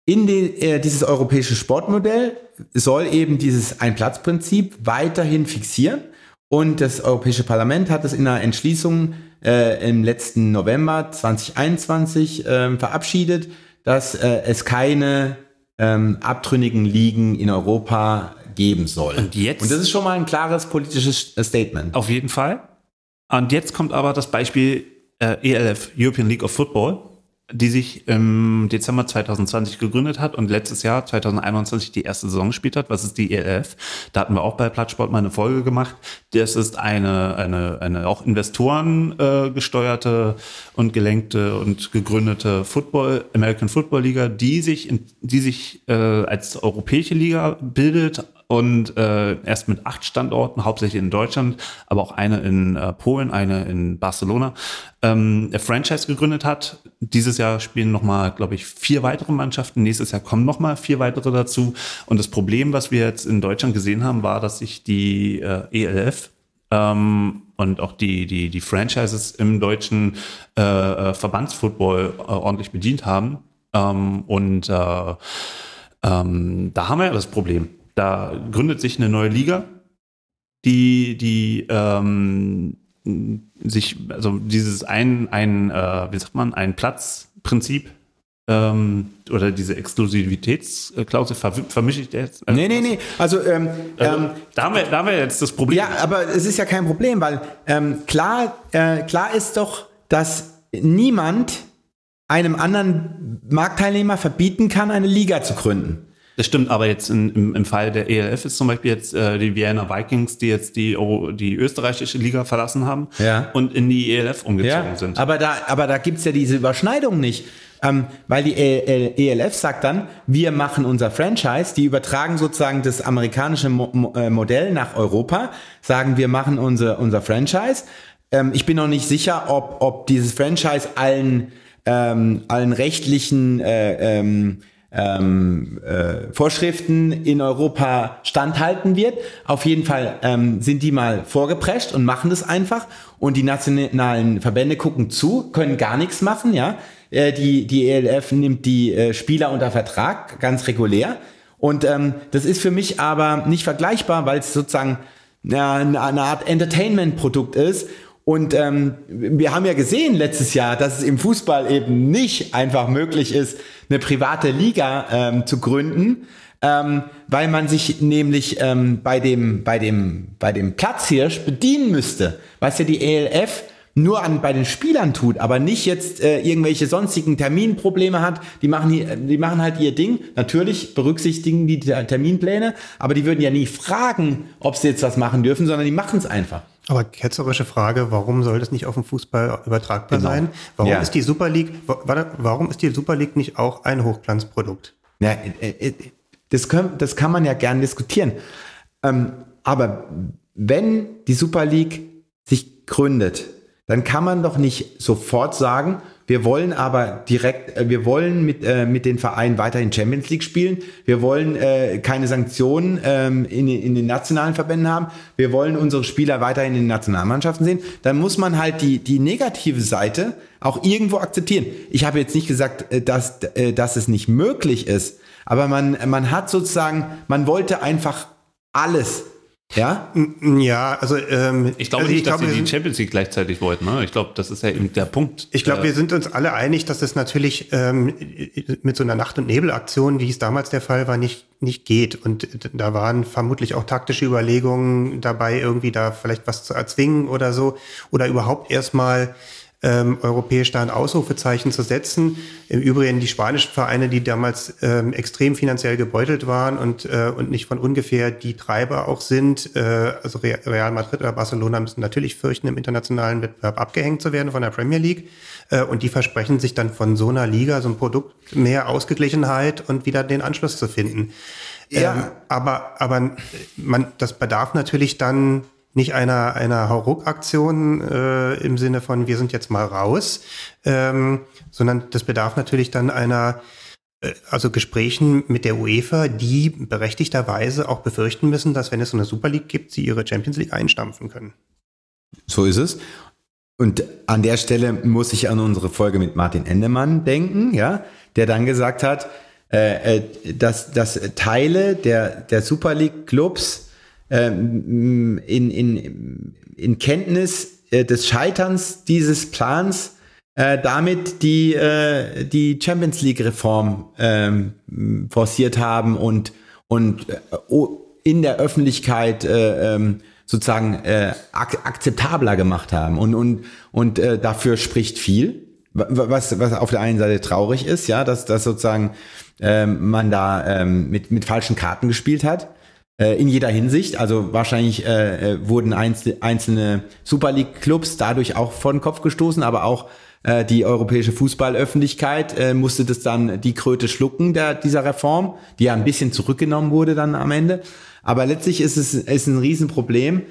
in die, äh, dieses europäische Sportmodell soll eben dieses Ein-Platz-Prinzip weiterhin fixieren. Und das Europäische Parlament hat es in einer Entschließung äh, im letzten November 2021 ähm, verabschiedet, dass äh, es keine ähm, abtrünnigen Ligen in Europa geben soll. Und jetzt- Und das ist schon mal ein klares politisches äh, Statement. Auf jeden Fall. Und jetzt kommt aber das Beispiel äh, ELF, European League of Football. Die sich im Dezember 2020 gegründet hat und letztes Jahr 2021 die erste Saison gespielt hat. Was ist die ELF? Da hatten wir auch bei Plattsport mal eine Folge gemacht. Das ist eine eine eine auch Investoren äh, gesteuerte und gelenkte und gegründete Football American Football Liga, die sich in, die sich äh, als europäische Liga bildet und äh, erst mit acht Standorten, hauptsächlich in Deutschland, aber auch eine in äh, Polen, eine in Barcelona, ähm, der Franchise gegründet hat. Dieses Jahr spielen nochmal, glaube ich, vier weitere Mannschaften. Nächstes Jahr kommen nochmal vier weitere dazu. Und das Problem, was wir jetzt in Deutschland gesehen haben, war, dass sich die äh, ELF ähm, und auch die, die, die Franchises im deutschen äh, äh, Verbandsfootball äh, ordentlich bedient haben. Ähm, und äh, ähm, da haben wir ja das Problem. Da gründet sich eine neue Liga, die, die ähm, sich, also dieses ein, ein äh, wie sagt man, ein Platzprinzip ähm, oder diese Exklusivitätsklausel ver vermische ich jetzt? Nee, nee, nee. Also, ähm, Also, ähm, da, haben wir, da haben wir jetzt das Problem. Ja, aber es ist ja kein Problem, weil ähm, klar, äh, klar ist doch, dass niemand einem anderen Marktteilnehmer verbieten kann, eine Liga zu gründen. Das stimmt, aber jetzt in, im, im Fall der ELF ist zum Beispiel jetzt äh, die Vienna Vikings, die jetzt die, die österreichische Liga verlassen haben Ja. und in die ELF umgezogen sind. Aber da, aber da gibt's ja diese Überschneidung nicht. Ähm, weil die E- E- ELF sagt dann, wir machen unser Franchise, die übertragen sozusagen das amerikanische Mo Mo äh, Modell nach Europa, sagen, wir machen unser, unser Franchise. Ähm, ich bin noch nicht sicher, ob, ob dieses Franchise allen, ähm, allen rechtlichen äh, ähm, äh, Vorschriften in Europa standhalten wird. Auf jeden Fall ähm, sind die mal vorgeprescht und machen das einfach. Und die nationalen Verbände gucken zu, können gar nichts machen. Ja, äh, die die ELF nimmt die äh, Spieler unter Vertrag ganz regulär. Und ähm, das ist für mich aber nicht vergleichbar, weil es sozusagen ja, eine Art Entertainment-Produkt ist. Und ähm, wir haben ja gesehen letztes Jahr, dass es im Fußball eben nicht einfach möglich ist, eine private Liga ähm, zu gründen, ähm, weil man sich nämlich ähm, bei dem bei dem bei dem Platzhirsch bedienen müsste, was ja die ELF nur an bei den Spielern tut, aber nicht jetzt äh, irgendwelche sonstigen Terminprobleme hat. Die machen hier, die machen halt ihr Ding. Natürlich berücksichtigen die Ter- Terminpläne, aber die würden ja nie fragen, ob sie jetzt was machen dürfen, sondern die machen es einfach. Aber ketzerische Frage, warum soll das nicht auf den Fußball übertragbar Genau. sein? Warum Ja. ist die Super League, warum ist die Super League nicht auch ein Hochglanzprodukt? Ja, äh, äh, das, können, das kann man ja gern diskutieren. Ähm, aber wenn die Super League sich gründet, dann kann man doch nicht sofort sagen, wir wollen aber direkt, äh, wir wollen mit, äh, mit den Vereinen weiterhin Champions League spielen, wir wollen äh, keine Sanktionen ähm, in, in den nationalen Verbänden haben, wir wollen unsere Spieler weiterhin in den Nationalmannschaften sehen, dann muss man halt die, die negative Seite auch irgendwo akzeptieren. Ich habe jetzt nicht gesagt, äh, dass, äh, dass es nicht möglich ist, aber man, man hat sozusagen, man wollte einfach alles. Ja? Ja, also ähm, Ich glaube also nicht, dass wir sie die Champions League gleichzeitig wollten. Ne? Ich glaube, das ist ja eben der Punkt. Ich glaube, wir sind uns alle einig, dass es natürlich ähm, mit so einer Nacht- und Nebelaktion, wie es damals der Fall war, nicht, nicht geht. Und da waren vermutlich auch taktische Überlegungen dabei, irgendwie da vielleicht was zu erzwingen oder so. Oder überhaupt erstmal ähm, europäisch da ein Ausrufezeichen zu setzen. Im Übrigen die spanischen Vereine, die damals ähm, extrem finanziell gebeutelt waren und, äh, und nicht von ungefähr die Treiber auch sind, äh, also Re- Real Madrid oder Barcelona müssen natürlich fürchten, im internationalen Wettbewerb abgehängt zu werden von der Premier League. Äh, und die versprechen sich dann von so einer Liga, so ein Produkt, mehr Ausgeglichenheit und wieder den Anschluss zu finden. Ja. Ähm, aber aber man, das bedarf natürlich dann nicht einer, einer Hauruck-Aktion äh, im Sinne von, wir sind jetzt mal raus, ähm, sondern das bedarf natürlich dann einer, äh, also Gesprächen mit der UEFA, die berechtigterweise auch befürchten müssen, dass wenn es so eine Super League gibt, sie ihre Champions League einstampfen können. So ist es. Und an der Stelle muss ich an unsere Folge mit Martin Endemann denken, ja, der dann gesagt hat, äh, äh, dass, dass Teile der, der Super League Clubs ähm, in, in, in Kenntnis äh, des Scheiterns dieses Plans äh, damit die, äh, die Champions League Reform ähm, forciert haben und, und äh, in der Öffentlichkeit äh, ähm, sozusagen äh, ak akzeptabler gemacht haben. Und, und, und äh, dafür spricht viel, was, was auf der einen Seite traurig ist, ja, dass, dass sozusagen ähm, man da ähm, mit, mit falschen Karten gespielt hat. Äh, in jeder Hinsicht. Also wahrscheinlich äh, äh wurden einzelne, einzelne Super League-Clubs dadurch auch vor den Kopf gestoßen, aber auch äh, die europäische Fußballöffentlichkeit äh, musste das dann die Kröte schlucken der, dieser Reform, die ja ein bisschen zurückgenommen wurde dann am Ende. Aber letztlich ist es ist ein Riesenproblem.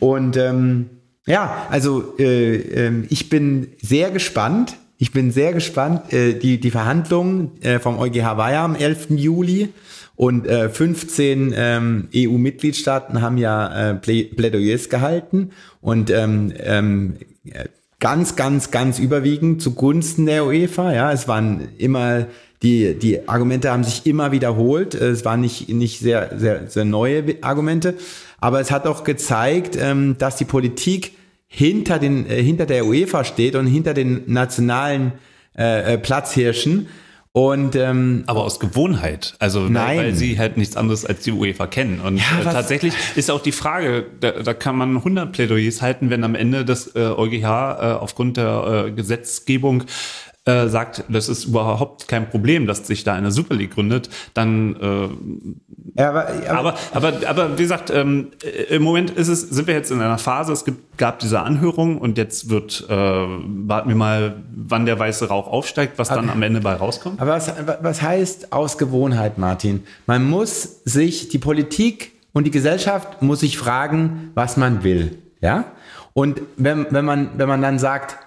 Und ähm, ja, also äh, äh, ich bin sehr gespannt. Ich bin sehr gespannt. Äh, die, die Verhandlungen äh, vom EuGH war ja am 11. Juli und äh, 15 ähm, EU-Mitgliedstaaten haben ja äh, Plädoyers gehalten und ähm, ähm, ganz, ganz, ganz überwiegend zugunsten der UEFA. Ja, es waren immer die, die Argumente haben sich immer wiederholt. Es waren nicht, nicht sehr, sehr, sehr neue Argumente. Aber es hat auch gezeigt, ähm, dass die Politik hinter, den, äh, hinter der UEFA steht und hinter den nationalen äh, äh Platzhirschen. Und, ähm, aber aus Gewohnheit, also nein. weil sie halt nichts anderes als die UEFA kennen. Und ja, äh, tatsächlich ist auch die Frage, da, da kann man 100 Plädoyers halten, wenn am Ende das äh, EuGH äh, aufgrund der äh, Gesetzgebung äh, sagt, das ist überhaupt kein Problem, dass sich da eine Super League gründet, dann äh, ja, aber, aber, aber, aber, aber wie gesagt, ähm, im Moment ist es, sind wir jetzt in einer Phase, es gibt, gab diese Anhörung und jetzt wird, äh, warten wir mal, wann der weiße Rauch aufsteigt, was dann am Ende bei rauskommt. Aber was, was heißt aus Gewohnheit, Martin? Man muss sich, die Politik und die Gesellschaft muss sich fragen, was man will. Ja? Und wenn, wenn, man, wenn man dann sagt,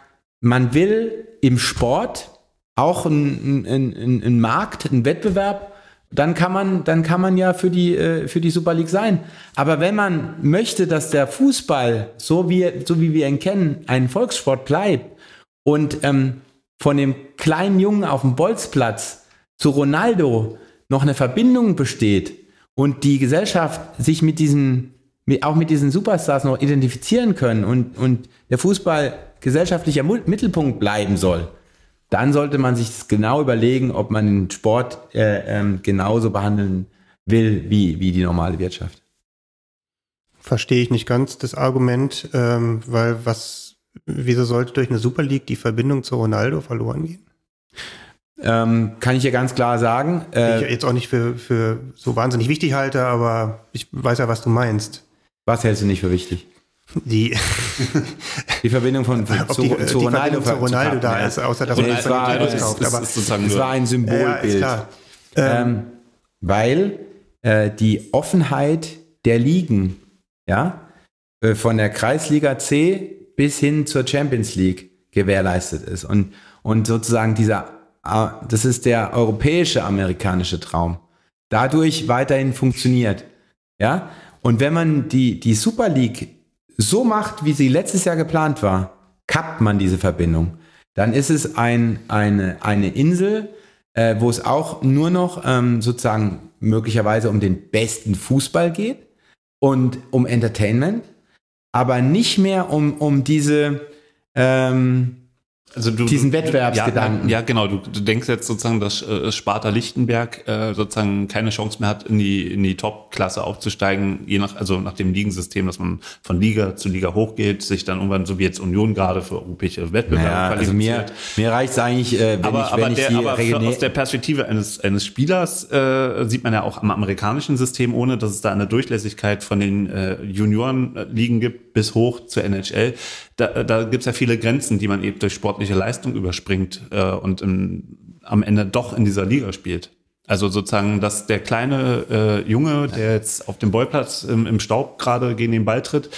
man will im Sport auch einen ein, Markt, einen Wettbewerb, dann kann man, dann kann man ja für die, äh, für die Super League sein. Aber wenn man möchte, dass der Fußball, so wie, so wie wir ihn kennen, ein Volkssport bleibt und ähm, von dem kleinen Jungen auf dem Bolzplatz zu Ronaldo noch eine Verbindung besteht und die Gesellschaft sich mit diesen, auch mit diesen Superstars noch identifizieren können und, und der Fußball gesellschaftlicher Mittelpunkt bleiben soll, dann sollte man sich genau überlegen, ob man den Sport äh, ähm, genauso behandeln will wie, wie die normale Wirtschaft. Verstehe ich nicht ganz das Argument, ähm, weil was, wieso sollte durch eine Super League die Verbindung zu Ronaldo verloren gehen? Ähm, kann ich ja ganz klar sagen. Äh, ich jetzt auch nicht für, für so wahnsinnig wichtig halte, aber ich weiß ja, was du meinst. Was hältst du nicht für wichtig? Die, die Verbindung von zu, die, zu, die Ronaldo, zu Ronaldo zu da ist, außer dass nee, es, war, es, kauft, aber es, es war ein Symbolbild. Ja, ähm, ähm, weil äh, die Offenheit der Ligen, ja, äh, von der Kreisliga C bis hin zur Champions League gewährleistet ist. Und, und sozusagen dieser, äh, das ist der europäische amerikanische Traum, dadurch weiterhin funktioniert. Ja, und wenn man die, die Super League so macht, wie sie letztes Jahr geplant war, kappt man diese Verbindung. Dann ist es ein, eine, eine Insel, äh, wo es auch nur noch ähm, sozusagen möglicherweise um den besten Fußball geht und um Entertainment, aber nicht mehr um, um diese ähm, also du, diesen Wettbewerbsgedanken. Ja, ja, genau. Du, du denkst jetzt sozusagen, dass äh, Sparta Lichtenberg äh, sozusagen keine Chance mehr hat, in die, in die Top-Klasse aufzusteigen, je nach, also nach dem Ligensystem, dass man von Liga zu Liga hochgeht, sich dann irgendwann, so wie jetzt Union gerade für europäische Wettbewerbe naja, qualifiziert. Also mir, mir reicht es eigentlich, äh, wenn aber, ich, wenn aber ich der, aber für, aus der Perspektive eines, eines Spielers äh, sieht man ja auch am amerikanischen System, ohne dass es da eine Durchlässigkeit von den äh, Junioren-Ligen gibt, bis hoch zur NHL. Da, da gibt es ja viele Grenzen, die man eben durch sportliche Leistung überspringt äh, und im, am Ende doch in dieser Liga spielt. Also sozusagen, dass der kleine äh, Junge, der jetzt auf dem Ballplatz im, im Staub gerade gegen den Ball tritt,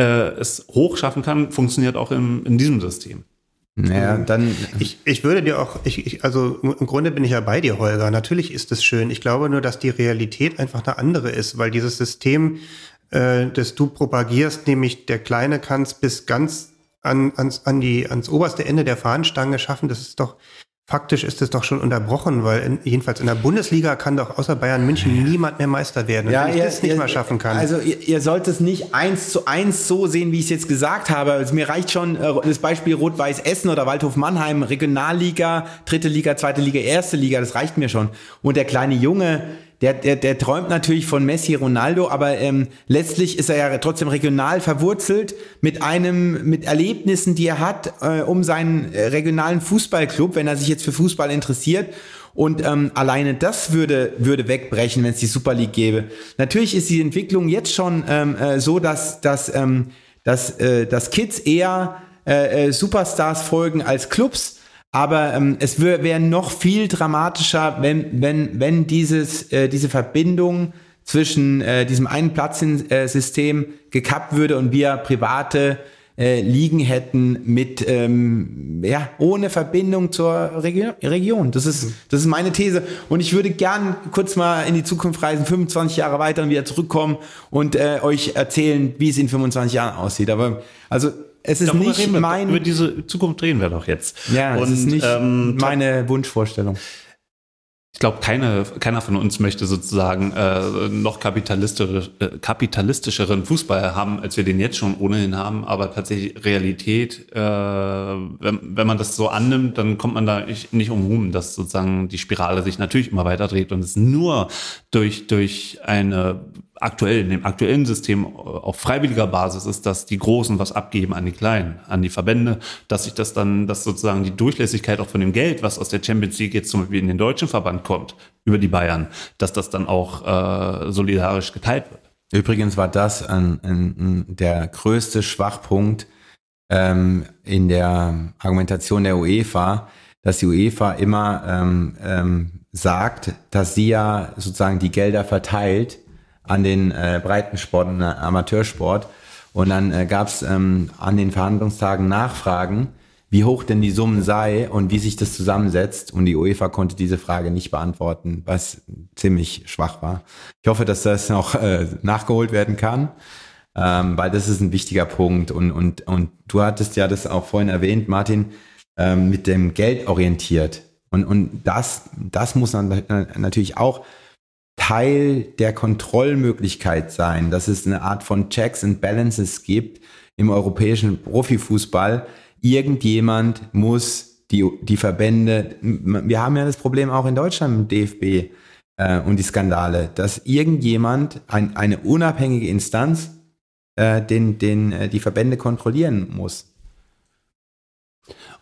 äh, es hoch schaffen kann, funktioniert auch im, in diesem System. Naja, dann. Ich, ich würde dir auch, ich, ich, also im Grunde bin ich ja bei dir, Holger. Natürlich ist es schön. Ich glaube nur, dass die Realität einfach eine andere ist, weil dieses System, äh, das du propagierst, nämlich der Kleine kann es bis ganz an, ans, an die, ans oberste Ende der Fahnenstange schaffen, das ist doch, faktisch ist es doch schon unterbrochen, weil in, jedenfalls in der Bundesliga kann doch außer Bayern München niemand mehr Meister werden. Ja, wenn ich ihr, das nicht ihr, mal schaffen kann. Also ihr, ihr sollt es nicht eins zu eins so sehen, wie ich es jetzt gesagt habe. Also mir reicht schon äh, das Beispiel Rot-Weiß Essen oder Waldhof Mannheim, Regionalliga, dritte Liga, zweite Liga, erste Liga, das reicht mir schon. Und der kleine Junge, der, der, der träumt natürlich von Messi, Ronaldo, aber ähm, letztlich ist er ja trotzdem regional verwurzelt mit einem, mit Erlebnissen, die er hat, äh, um seinen äh, regionalen Fußballclub, wenn er sich jetzt für Fußball interessiert. Und ähm, alleine das würde, würde wegbrechen, wenn es die Super League gäbe. Natürlich ist die Entwicklung jetzt schon ähm, äh, so, dass, dass, ähm, dass, äh, dass Kids eher äh, äh, Superstars folgen als Clubs. Aber ähm, es wäre noch viel dramatischer, wenn, wenn, wenn dieses, äh, diese Verbindung zwischen äh, diesem einen Platzsystem gekappt würde und wir private äh, Ligen hätten mit ähm, ja ohne Verbindung zur Regio Region. Das ist das ist meine These und ich würde gern kurz mal in die Zukunft reisen, 25 Jahre weiter und wieder zurückkommen und äh, euch erzählen, wie es in 25 Jahren aussieht. Aber also es ist Darüber nicht wir, mein Über diese Zukunft reden wir doch jetzt. ja, es Und, ist nicht ähm, meine Wunschvorstellung. Ich glaube, keine, keiner von uns möchte sozusagen äh, noch kapitalistisch, äh, kapitalistischeren Fußball haben, als wir den jetzt schon ohnehin haben. Aber tatsächlich Realität, äh, wenn, wenn man das so annimmt, dann kommt man da nicht, nicht umrum, dass sozusagen die Spirale sich natürlich immer weiter dreht und es nur durch, durch eine aktuell, in dem aktuellen System auf freiwilliger Basis ist, dass die Großen was abgeben an die Kleinen, an die Verbände, dass sich das dann, dass sozusagen die Durchlässigkeit auch von dem Geld, was aus der Champions League jetzt zum Beispiel in den deutschen Verband kommt, über die Bayern, dass das dann auch äh, solidarisch geteilt wird. Übrigens war das ein, ein, der größte Schwachpunkt ähm, in der Argumentation der UEFA, dass die UEFA immer ähm, ähm, sagt, dass sie ja sozusagen die Gelder verteilt an den äh, Breitensport und Amateursport. Und dann äh, gab es ähm, an den Verhandlungstagen Nachfragen, wie hoch denn die Summen sei und wie sich das zusammensetzt. Und die UEFA konnte diese Frage nicht beantworten, was ziemlich schwach war. Ich hoffe, dass das noch äh, nachgeholt werden kann, ähm, weil das ist ein wichtiger Punkt. Und, und, und du hattest ja das auch vorhin erwähnt, Martin, ähm, mit dem Geld orientiert. Und, und das, das muss dann natürlich auch Teil der Kontrollmöglichkeit sein, dass es eine Art von Checks and Balances gibt im europäischen Profifußball. Irgendjemand muss die, die Verbände, wir haben ja das Problem auch in Deutschland mit DFB äh, und die Skandale, dass irgendjemand, ein, eine unabhängige Instanz, äh, den, den, äh, die Verbände kontrollieren muss.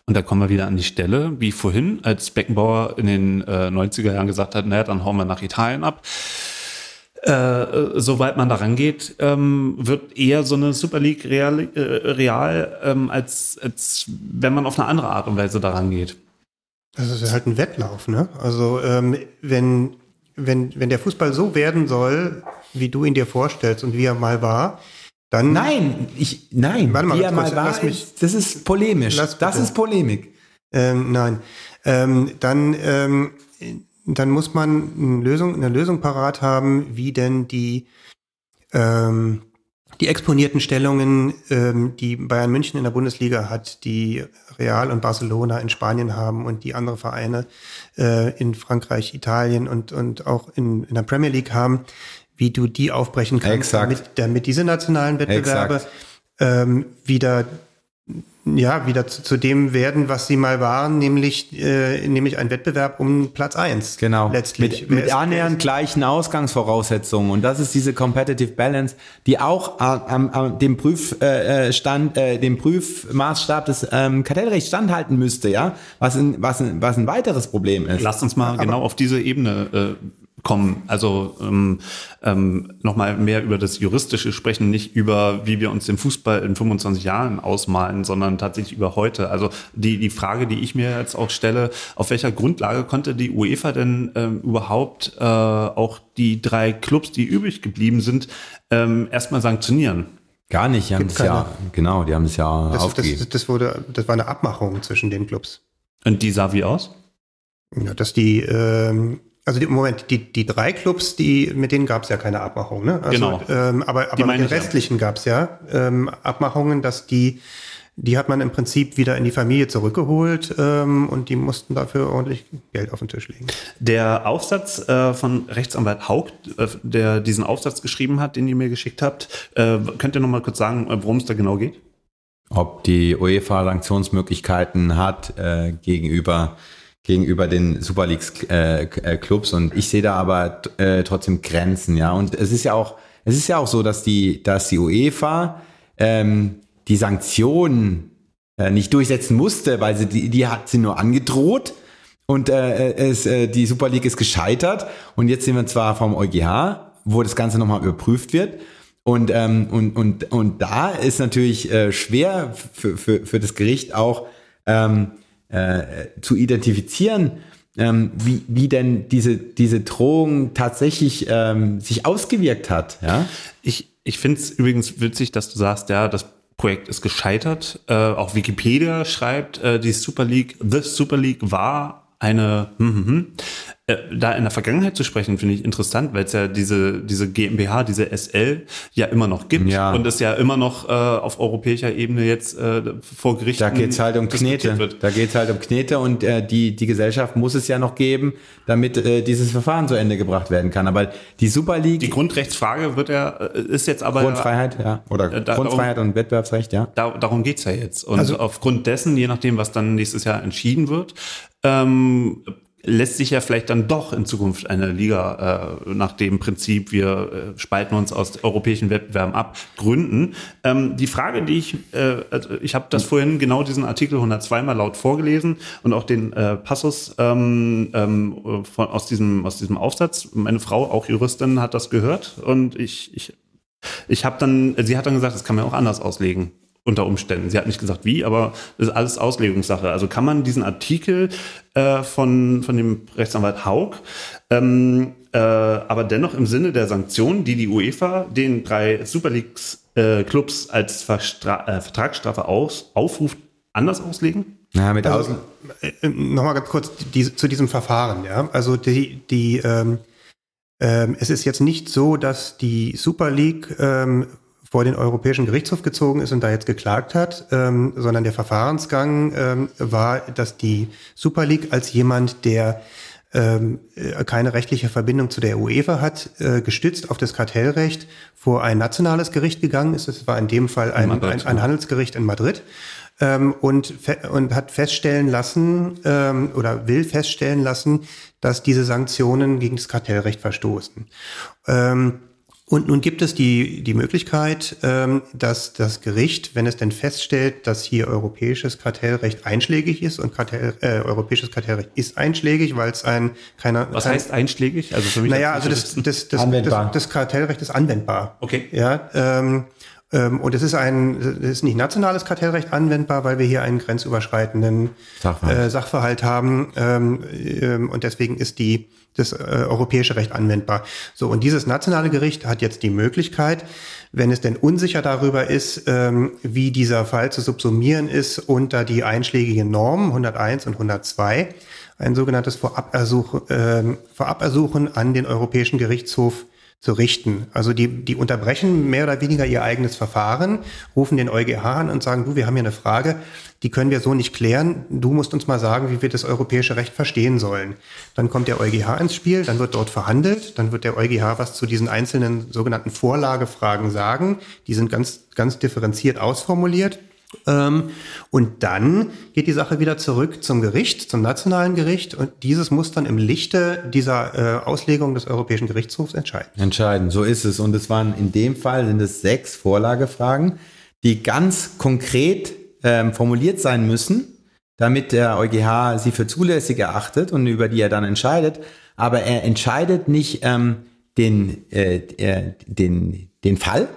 Und da kommen wir wieder an die Stelle, wie vorhin, als Beckenbauer in den äh, 90er Jahren gesagt hat, naja, dann hauen wir nach Italien ab. Äh, soweit man daran geht, ähm, wird eher so eine Super League real, äh, real ähm, als, als wenn man auf eine andere Art und Weise daran geht. Das ist halt ein Wettlauf, ne? Also ähm, wenn, wenn, wenn der Fußball so werden soll, wie du ihn dir vorstellst und wie er mal war, dann. Nein, ich, nein, Warte mal, wie er mal war, lass mich- das ist polemisch. Das ist Polemik. Ähm, nein. Ähm, dann, ähm, dann muss man eine Lösung, eine Lösung parat haben, wie denn die, ähm, die exponierten Stellungen, ähm, die Bayern München in der Bundesliga hat, die Real und Barcelona in Spanien haben und die andere Vereine äh, in Frankreich, Italien und, und auch in, in der Premier League haben, wie du die aufbrechen kannst, damit, damit diese nationalen Wettbewerbe ähm, wieder ja, wieder zu, zu dem werden, was sie mal waren, nämlich, äh, nämlich ein Wettbewerb um Platz eins. Genau. Letztlich. Mit, mit annähernd gleichen Ausgangsvoraussetzungen. Und das ist diese Competitive Balance, die auch am, am, am dem Prüfstand, äh, Stand, äh, dem Prüfmaßstab des ähm, Kartellrechts standhalten müsste, ja. Was ein, was ein, was ein weiteres Problem ist. Lasst uns mal genau auf diese Ebene äh, kommen. Also ähm, ähm, nochmal mehr über das Juristische sprechen, nicht über, wie wir uns den Fußball in 25 Jahren ausmalen, sondern tatsächlich über heute. Also die, die Frage, die ich mir jetzt auch stelle, auf welcher Grundlage konnte die UEFA denn ähm, überhaupt äh, auch die drei Clubs, die übrig geblieben sind, ähm, erstmal sanktionieren? Gar nicht, die haben Gibt das ja, genau, die haben es ja Das, aufgegeben. das, das, wurde, das war eine Abmachung zwischen den Clubs. Und die sah wie aus? Ja, dass die, ähm, also die, Moment, die, die drei Clubs, die, mit denen gab es ja keine Abmachung, ne? Also, Genau. Ähm, aber aber mit den ich ja. restlichen gab es ja ähm, Abmachungen, dass die, die hat man im Prinzip wieder in die Familie zurückgeholt ähm, und die mussten dafür ordentlich Geld auf den Tisch legen. Der Aufsatz äh, von Rechtsanwalt Haug, äh, der diesen Aufsatz geschrieben hat, den ihr mir geschickt habt, äh, könnt ihr noch mal kurz sagen, äh, worum es da genau geht? Ob die UEFA Sanktionsmöglichkeiten hat äh, gegenüber den Super Leagues äh, äh, Clubs und ich sehe da aber äh, trotzdem Grenzen, ja. Und es ist ja auch, es ist ja auch so, dass die, dass die UEFA ähm, die Sanktionen äh, nicht durchsetzen musste, weil sie die, die hat sie nur angedroht und äh, es, äh, die Super League ist gescheitert und jetzt sind wir zwar vom EuGH, wo das Ganze nochmal überprüft wird. Und, ähm, und, und, und da ist natürlich äh, schwer für, für, für das Gericht auch ähm, äh, zu identifizieren, ähm, wie, wie denn diese, diese Drohung tatsächlich ähm, sich ausgewirkt hat. Ja? Ich, ich finde es übrigens witzig, dass du sagst, ja, das Projekt ist gescheitert. Äh, auch Wikipedia schreibt, äh, die Super League, The Super League war eine, hm, hm. Äh, da in der Vergangenheit zu sprechen, finde ich interessant, weil es ja diese, diese GmbH, diese SL ja immer noch gibt Ja. und es ja immer noch äh, auf europäischer Ebene jetzt äh, vor Gerichten Da geht's halt um Knete. Wird. Da geht's halt um Knete und äh, die, die Gesellschaft muss es ja noch geben, damit äh, dieses Verfahren zu Ende gebracht werden kann. Aber die Super League, Die Grundrechtsfrage wird ja, äh, ist jetzt aber Grundfreiheit, ja, oder Äh, da- Grundfreiheit und Wettbewerbsrecht, ja. Da, darum geht's ja jetzt. Und Also- aufgrund dessen, je nachdem, was dann nächstes Jahr entschieden wird, ähm, lässt sich ja vielleicht dann doch in Zukunft eine Liga äh, nach dem Prinzip, wir äh, spalten uns aus europäischen Wettbewerben ab, gründen. Ähm, die Frage, die ich, äh, also ich habe das vorhin genau diesen Artikel 102 mal laut vorgelesen und auch den äh, Passus ähm, ähm, von, aus, diesem, aus diesem Aufsatz. Meine Frau, auch Juristin, hat das gehört und ich, ich ich habe dann, sie hat dann gesagt, das kann man auch anders auslegen unter Umständen. Sie hat nicht gesagt wie, aber das ist alles Auslegungssache. Also kann man diesen Artikel äh, von, von dem Rechtsanwalt Haug, ähm, äh, aber dennoch im Sinne der Sanktionen, die die UEFA den drei Super Leagues äh, als Verstra äh, Vertragsstrafe aus, aufruft, anders auslegen? Ja, mit Also, Außen. äh, Nochmal ganz kurz die, zu diesem Verfahren. Ja? Also die, die, ähm, ähm, es ist jetzt nicht so, dass die Super League ähm, vor den Europäischen Gerichtshof gezogen ist und da jetzt geklagt hat, ähm, sondern der Verfahrensgang ähm, war, dass die Super League als jemand, der ähm, äh, keine rechtliche Verbindung zu der UEFA hat, äh, gestützt auf das Kartellrecht vor ein nationales Gericht gegangen ist. Es war in dem Fall ein, Madrid, ein, ein Handelsgericht in Madrid ähm, und, und hat feststellen lassen ähm, oder will feststellen lassen, dass diese Sanktionen gegen das Kartellrecht verstoßen. Ähm, und nun gibt es die, die Möglichkeit, ähm, dass das Gericht, wenn es denn feststellt, dass hier europäisches Kartellrecht einschlägig ist und Kartell, äh, europäisches Kartellrecht ist einschlägig, weil es ein keiner Was kein, heißt einschlägig? Also für mich naja, als also das, das, das, Anwendbar. das, das Kartellrecht ist anwendbar. Okay. Ja, ähm, und es ist ein, es ist nicht nationales Kartellrecht anwendbar, weil wir hier einen grenzüberschreitenden Sachverhalt. äh, Sachverhalt haben. Ähm, ähm, und deswegen ist die, das äh, europäische Recht anwendbar. So, und dieses nationale Gericht hat jetzt die Möglichkeit, wenn es denn unsicher darüber ist, ähm, wie dieser Fall zu subsumieren ist unter die einschlägigen Normen 101 und 102, ein sogenanntes Vorabersuch, ähm, Vorabersuchen an den Europäischen Gerichtshof zu richten. Also die, die unterbrechen mehr oder weniger ihr eigenes Verfahren, rufen den EuGH an und sagen, du, wir haben hier eine Frage, die können wir so nicht klären. Du musst uns mal sagen, wie wir das europäische Recht verstehen sollen. Dann kommt der EuGH ins Spiel, dann wird dort verhandelt, dann wird der EuGH was zu diesen einzelnen sogenannten Vorlagefragen sagen. Die sind ganz, ganz differenziert ausformuliert. Ähm, und dann geht die Sache wieder zurück zum Gericht, zum nationalen Gericht. Und dieses muss dann im Lichte dieser äh, Auslegung des Europäischen Gerichtshofs entscheiden. Entscheiden, so ist es. Und es waren in dem Fall sind es sechs Vorlagefragen, die ganz konkret ähm, formuliert sein müssen, damit der EuGH sie für zulässig erachtet und über die er dann entscheidet. Aber er entscheidet nicht ähm, den, äh, äh, den, den Fall,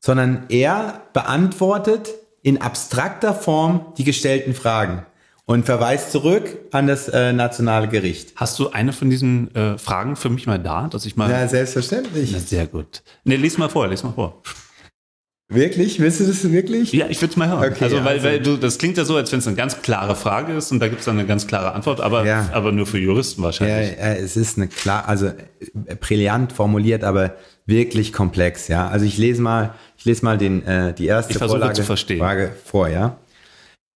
sondern er beantwortet in abstrakter Form die gestellten Fragen und verweist zurück an das äh, nationale Gericht. Hast du eine von diesen äh, Fragen für mich mal da, dass ich mal. Ja, selbstverständlich. Na, sehr gut. Nee, lies mal vor, lies mal vor. Wirklich? Willst du das wirklich? Ja, ich würde es mal hören. Okay, also, weil, also- weil du, das klingt ja so, als wenn es eine ganz klare Frage ist und da gibt es dann eine ganz klare Antwort, aber, Ja. aber nur für Juristen Ja, wahrscheinlich. äh, es ist eine klar, also brillant formuliert, aber wirklich komplex, ja. Also ich lese mal, ich lese mal den, äh, die erste Ich Vorlage, zu verstehen. Frage vor, ja.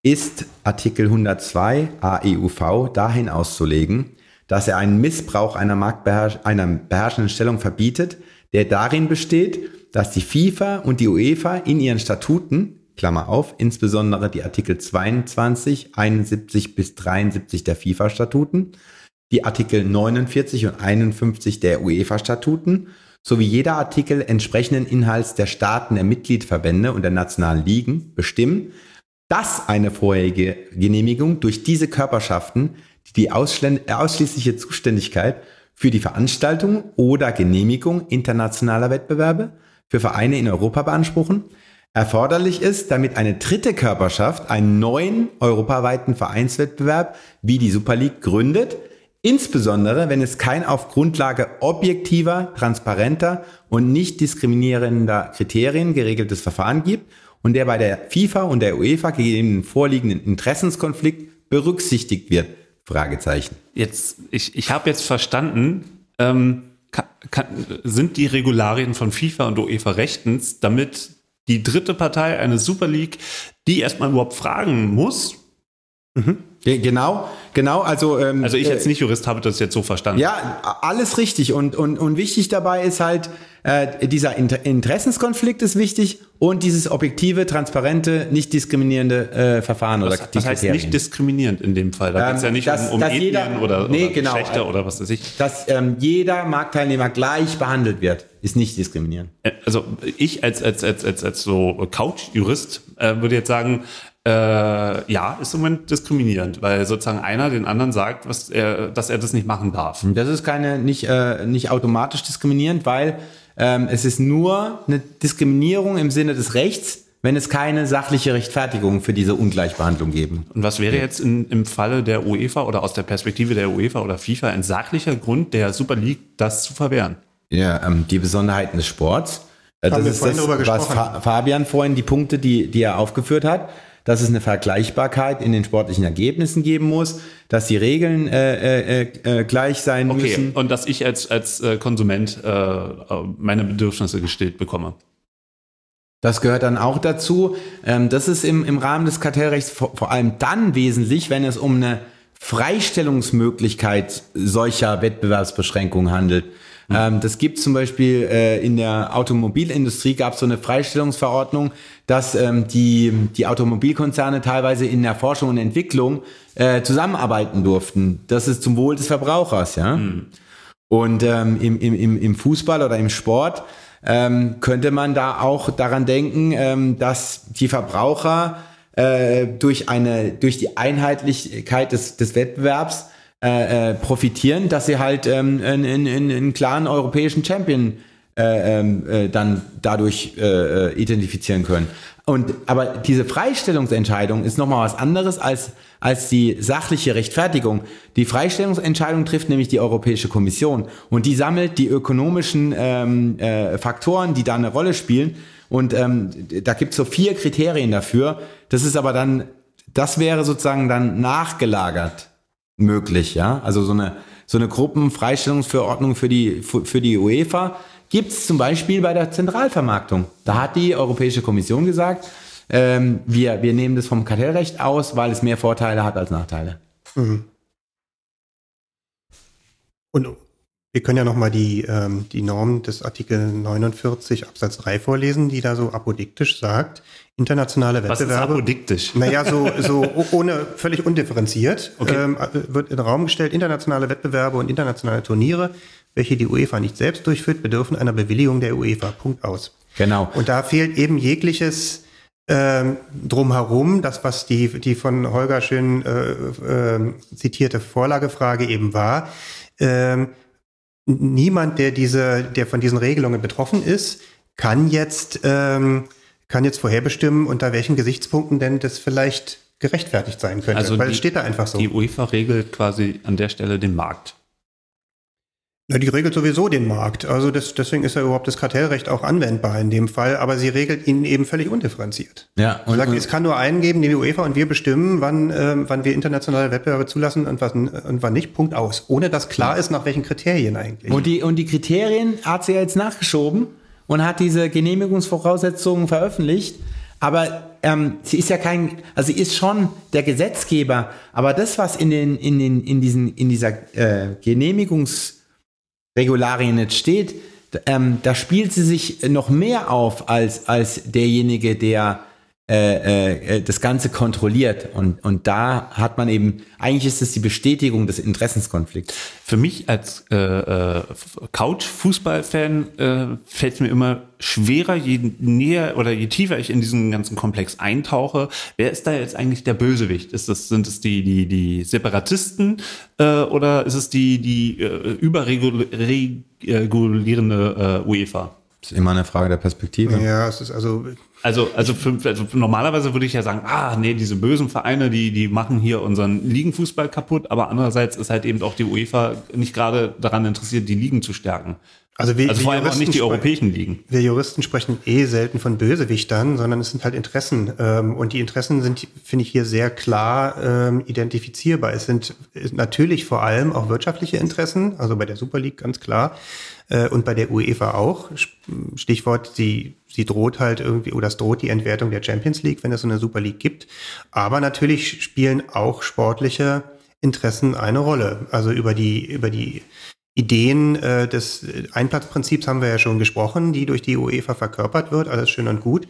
Ist Artikel 102 AEUV dahin auszulegen, dass er einen Missbrauch einer Marktbeherrsch einer beherrschenden Stellung verbietet, der darin besteht, dass die FIFA und die UEFA in ihren Statuten Klammer auf, insbesondere die Artikel 22, 71 bis 73 der FIFA-Statuten, die Artikel 49 und 51 der UEFA-Statuten sowie jeder Artikel entsprechenden Inhalts der Staaten der Mitgliedverbände und der nationalen Ligen bestimmen, dass eine vorherige Genehmigung durch diese Körperschaften die, die ausschließliche Zuständigkeit für die Veranstaltung oder Genehmigung internationaler Wettbewerbe für Vereine in Europa beanspruchen, erforderlich ist, damit eine dritte Körperschaft einen neuen europaweiten Vereinswettbewerb wie die Super League gründet, insbesondere wenn es kein auf Grundlage objektiver, transparenter und nicht diskriminierender Kriterien geregeltes Verfahren gibt und der bei der FIFA und der UEFA gegebenen vorliegenden Interessenskonflikt berücksichtigt wird. Fragezeichen. Jetzt, ich, ich habe jetzt verstanden, ähm, kann, kann, sind die Regularien von FIFA und UEFA rechtens, damit die dritte Partei, eine Super League, die erstmal überhaupt fragen muss. Mhm. Genau, genau. Also, ähm, also ich als Nicht-Jurist habe das jetzt so verstanden. Ja, alles richtig. Und, und, und wichtig dabei ist halt, äh, dieser Inter Interessenskonflikt ist wichtig und dieses objektive, transparente, nicht diskriminierende äh, Verfahren was, oder Was heißt nicht diskriminierend in dem Fall? Da Ähm, geht es ja nicht dass- um, um dass Ethnien jeder- oder, nee, oder genau. Geschlechter oder was weiß ich. Dass ähm, jeder Marktteilnehmer gleich behandelt wird, ist nicht diskriminierend. Äh, Also ich als, als, als, als, als so Couch-Jurist äh, würde jetzt sagen, äh, ja, ist im Moment diskriminierend, weil sozusagen einer den anderen sagt, was er, dass er das nicht machen darf. Das ist keine nicht, äh, nicht automatisch diskriminierend, weil ähm, es ist nur eine Diskriminierung im Sinne des Rechts, wenn es keine sachliche Rechtfertigung für diese Ungleichbehandlung geben. Und was wäre jetzt in, im Falle der UEFA oder aus der Perspektive der UEFA oder FIFA ein sachlicher Grund der Super League, das zu verwehren? Ja, ähm, die Besonderheiten des Sports. Äh, Haben das wir ist vorhin das, was Fabian vorhin, die Punkte, die, die er aufgeführt hat, dass es eine Vergleichbarkeit in den sportlichen Ergebnissen geben muss, dass die Regeln äh, äh, äh, gleich sein Okay, müssen. und dass ich als, als äh, Konsument äh, äh, meine Bedürfnisse gestillt bekomme. Das gehört dann auch dazu. Ähm, das ist im, im Rahmen des Kartellrechts vor, vor allem dann wesentlich, wenn es um eine Freistellungsmöglichkeit solcher Wettbewerbsbeschränkungen handelt. Ähm, das gibt zum Beispiel äh, in der Automobilindustrie gab es so eine Freistellungsverordnung, dass ähm, die, die Automobilkonzerne teilweise in der Forschung und Entwicklung äh, zusammenarbeiten durften. Das ist zum Wohl des Verbrauchers, ja. Und ähm, im, im, im, im Fußball oder im Sport ähm, könnte man da auch daran denken, ähm, dass die Verbraucher äh, durch eine durch die Einheitlichkeit des, des Wettbewerbs äh, äh, profitieren, dass sie halt ähm, einen, einen, einen klaren europäischen Champion äh, ähm, äh, dann dadurch äh, äh, identifizieren können. Und aber diese Freistellungsentscheidung ist nochmal was anderes als als die sachliche Rechtfertigung. Die Freistellungsentscheidung trifft nämlich die Europäische Kommission und die sammelt die ökonomischen ähm, äh, Faktoren, die da eine Rolle spielen. Und ähm, da gibt es so vier Kriterien dafür. Das ist aber dann, das wäre sozusagen dann nachgelagert möglich, ja. Also so eine so eine Gruppenfreistellungsverordnung für die für, die UEFA gibt es zum Beispiel bei der Zentralvermarktung. Da hat die Europäische Kommission gesagt, ähm, wir, wir nehmen das vom Kartellrecht aus, weil es mehr Vorteile hat als Nachteile. Und wir können ja nochmal die, ähm, die Norm des Artikel 49 Absatz 3 vorlesen, die da so apodiktisch sagt, internationale Was ist Wettbewerbe. apodiktisch? Naja, so, so ohne, völlig undifferenziert Okay. ähm, wird in den Raum gestellt, internationale Wettbewerbe und internationale Turniere, welche die UEFA nicht selbst durchführt, bedürfen einer Bewilligung der UEFA. Punkt aus. Genau. Und da fehlt eben jegliches ähm, drumherum, das, was die, die von Holger schön äh, ähm, zitierte Vorlagefrage eben war. Ähm, niemand, der diese, der von diesen Regelungen betroffen ist, kann jetzt, ähm, kann jetzt vorherbestimmen, unter welchen Gesichtspunkten denn das vielleicht gerechtfertigt sein könnte. Also weil die- es steht da einfach so. Die UEFA regelt quasi an der Stelle den Markt. Na, die regelt sowieso den Markt. Also das, deswegen ist ja überhaupt das Kartellrecht auch anwendbar in dem Fall, aber sie regelt ihn eben völlig undifferenziert. Ja, Und sagt, und, es kann nur einen geben, die UEFA und wir bestimmen, wann, ähm, wann wir internationale Wettbewerbe zulassen und, was, und wann nicht. Punkt aus. Ohne dass klar ist, nach welchen Kriterien eigentlich. und, die, und die Kriterien hat sie ja jetzt nachgeschoben und hat diese Genehmigungsvoraussetzungen veröffentlicht. Aber ähm, sie ist ja kein, also sie ist schon der Gesetzgeber, aber das, was in, den, in, den, in, diesen, in dieser äh, Genehmigungsregularien jetzt steht, ähm, da spielt sie sich noch mehr auf als, als derjenige, der äh, äh, das Ganze kontrolliert. Und, und da hat man eben, eigentlich ist es die Bestätigung des Interessenskonflikts. Für mich als äh, äh, Couch-Fußball-Fan äh, fällt es mir immer schwerer, je näher oder je tiefer ich in diesen ganzen Komplex eintauche. Wer ist da jetzt eigentlich der Bösewicht? Ist das, sind es die, die, die Separatisten äh, oder ist es die, die äh, überregulierende äh, UEFA? Das ist immer eine Frage der Perspektive. Ja, es ist also Also, also, für, also normalerweise würde ich ja sagen, ah, nee, diese bösen Vereine, die, die machen hier unseren Ligenfußball kaputt, aber andererseits ist halt eben auch die UEFA nicht gerade daran interessiert, die Ligen zu stärken. Also, wir, also wir vor allem auch nicht die Juristen europäischen Ligen. Wir Juristen sprechen eh selten von Bösewichtern, sondern es sind halt Interessen. Ähm, Und die Interessen sind, finde ich, hier sehr klar ähm, identifizierbar. Es sind natürlich vor allem auch wirtschaftliche Interessen, also bei der Super League ganz klar äh, und bei der UEFA auch. Stichwort, sie, sie droht halt irgendwie, oder es droht die Entwertung der Champions League, wenn es so eine Super League gibt. Aber natürlich spielen auch sportliche Interessen eine Rolle. Also über die, über die Ideen äh, des Einplatzprinzips haben wir ja schon gesprochen, die durch die UEFA verkörpert wird, alles schön und gut.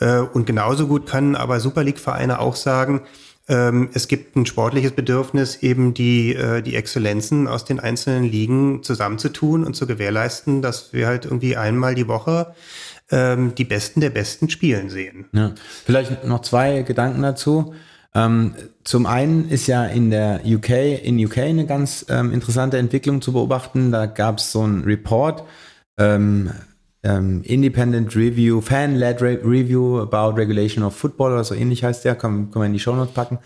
Äh, und genauso gut können aber Super League-Vereine auch sagen, ähm, es gibt ein sportliches Bedürfnis, eben die, äh, die Exzellenzen aus den einzelnen Ligen zusammenzutun und zu gewährleisten, dass wir halt irgendwie einmal die Woche ähm, die Besten der Besten spielen sehen. Ja. Vielleicht noch zwei Gedanken dazu. Ähm, zum einen ist ja in der UK, in UK eine ganz ähm, interessante Entwicklung zu beobachten. Da gab es so einen Report, ähm, ähm, Independent Review, Fan-led Re Review about Regulation of Football oder so ähnlich heißt der, kann, kann man in die Shownotes packen.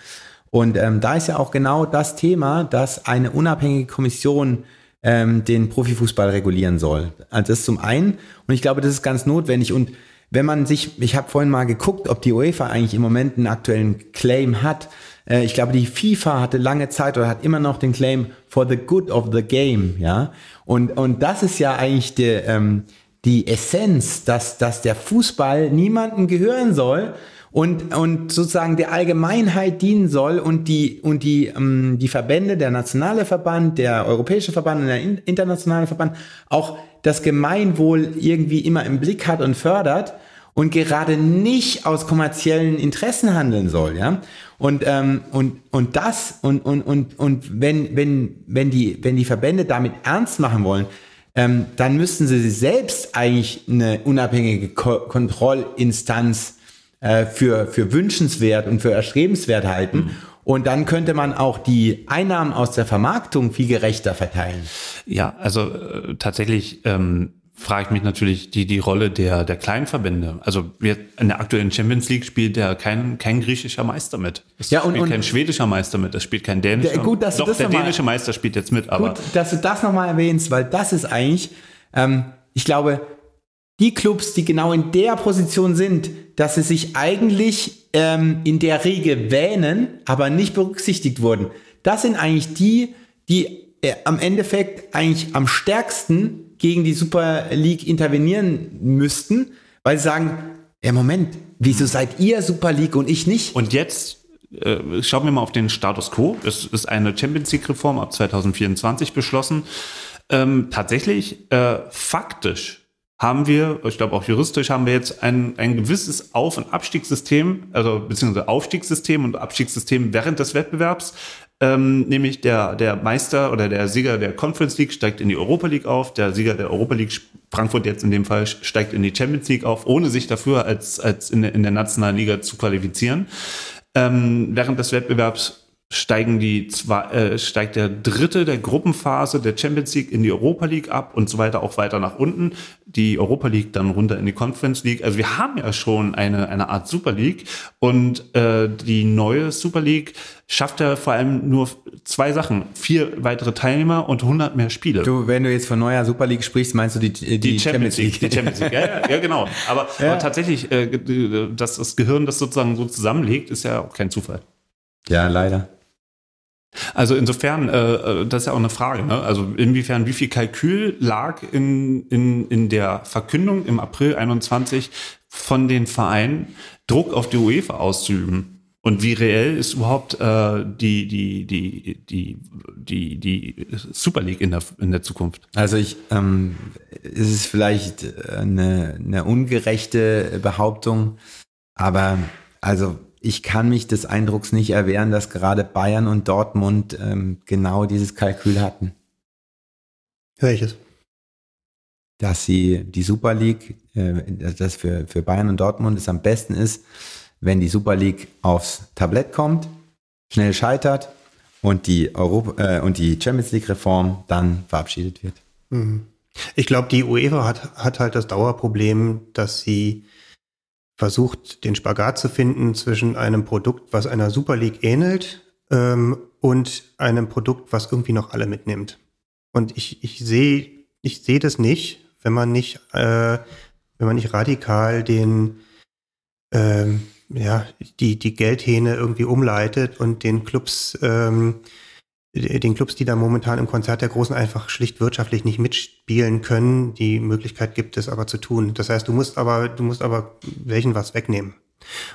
Und ähm, da ist ja auch genau das Thema, dass eine unabhängige Kommission ähm, den Profifußball regulieren soll. Also das zum einen. Und ich glaube, das ist ganz notwendig. Und wenn man sich, ich habe vorhin mal geguckt, ob die UEFA eigentlich im Moment einen aktuellen Claim hat. Äh, ich glaube, die FIFA hatte lange Zeit oder hat immer noch den Claim for the good of the game, ja. Und, und das ist ja eigentlich der, ähm, die Essenz, dass, dass der Fußball niemandem gehören soll und, und sozusagen der Allgemeinheit dienen soll und die, und die, ähm, die Verbände, der nationale Verband, der europäische Verband und der internationale Verband auch das Gemeinwohl irgendwie immer im Blick hat und fördert und gerade nicht aus kommerziellen Interessen handeln soll, ja. Und ähm, und und das und und und und wenn wenn wenn die wenn die Verbände damit ernst machen wollen, ähm, dann müssten sie selbst eigentlich eine unabhängige Ko Kontrollinstanz äh, für für wünschenswert und für erstrebenswert halten. Mhm. Und dann könnte man auch die Einnahmen aus der Vermarktung viel gerechter verteilen. Ja, also äh, tatsächlich ähm, frage ich mich natürlich die, die Rolle der, der kleinen Verbände. Also wir, in der aktuellen Champions League spielt ja kein, kein griechischer Meister mit. Es Ja, und- spielt und- kein schwedischer Meister mit, es spielt kein dänischer. Der- gut, dass du Doch, das der mal- dänische Meister spielt jetzt mit, aber Gut, dass du das nochmal erwähnst, weil das ist eigentlich, ähm, ich glaube, die Clubs, die genau in der Position sind, dass sie sich eigentlich ähm, in der Regel wähnen, aber nicht berücksichtigt wurden, das sind eigentlich die, die äh, am Endeffekt eigentlich am stärksten gegen die Super League intervenieren müssten, weil sie sagen, ja Moment, wieso seid ihr Super League und ich nicht? Und jetzt äh, schauen wir mal auf den Status quo. Es ist eine Champions League-Reform ab 2024 beschlossen. Ähm, tatsächlich, äh, faktisch haben wir, ich glaube auch juristisch, haben wir jetzt ein, ein gewisses Auf- und Abstiegssystem, also beziehungsweise Aufstiegssystem und Abstiegssystem während des Wettbewerbs. Ähm, nämlich der, der Meister oder der Sieger der Conference League steigt in die Europa League auf, der Sieger der Europa League, Frankfurt jetzt in dem Fall, steigt in die Champions League auf, ohne sich dafür als, als in, der- in der nationalen Liga zu qualifizieren. Ähm, während des Wettbewerbs steigen die zwei, äh, steigt der dritte der Gruppenphase der Champions League in die Europa League ab und so weiter auch weiter nach unten. Die Europa League dann runter in die Conference League. Also wir haben ja schon eine, eine Art Super League und äh, die neue Super League schafft ja vor allem nur zwei Sachen. Vier weitere Teilnehmer und 100 mehr Spiele. Du, wenn du jetzt von neuer Super League sprichst, meinst du die, die, Die Champions League, die Champions League. Ja, ja, ja genau. Aber, Ja. aber tatsächlich, äh, dass das Gehirn das sozusagen so zusammenlegt, ist ja auch kein Zufall. Ja, leider. Also insofern, äh, äh, das ist ja auch eine Frage. Ne? Also inwiefern, wie viel Kalkül lag in, in, in der Verkündung im April 21 von den Vereinen, Druck auf die UEFA auszuüben? Und wie reell ist überhaupt äh, die, die, die, die, die, die Super League in der, in der Zukunft? Also ich, ähm, es ist vielleicht eine, eine ungerechte Behauptung, aber Also ich kann mich des Eindrucks nicht erwehren, dass gerade Bayern und Dortmund ähm, genau dieses Kalkül hatten. Welches? Dass sie die Super League, äh, dass das für, für Bayern und Dortmund es am besten ist, wenn die Super League aufs Tablett kommt, schnell scheitert und die, Europa, äh, und die Champions League Reform dann verabschiedet wird. Mhm. Ich glaube, die UEFA hat, hat halt das Dauerproblem, dass sie versucht, den Spagat zu finden zwischen einem Produkt, was einer Super League ähnelt, ähm, und einem Produkt, was irgendwie noch alle mitnimmt. Und ich, ich sehe ich sehe das nicht, wenn man nicht, äh, wenn man nicht radikal den, ähm, ja, die, die Geldhähne irgendwie umleitet und den Clubs, ähm, den Clubs, die da momentan im Konzert der Großen einfach schlicht wirtschaftlich nicht mitspielen können. Die Möglichkeit gibt es aber zu tun. Das heißt, du musst aber, du musst aber welchen was wegnehmen.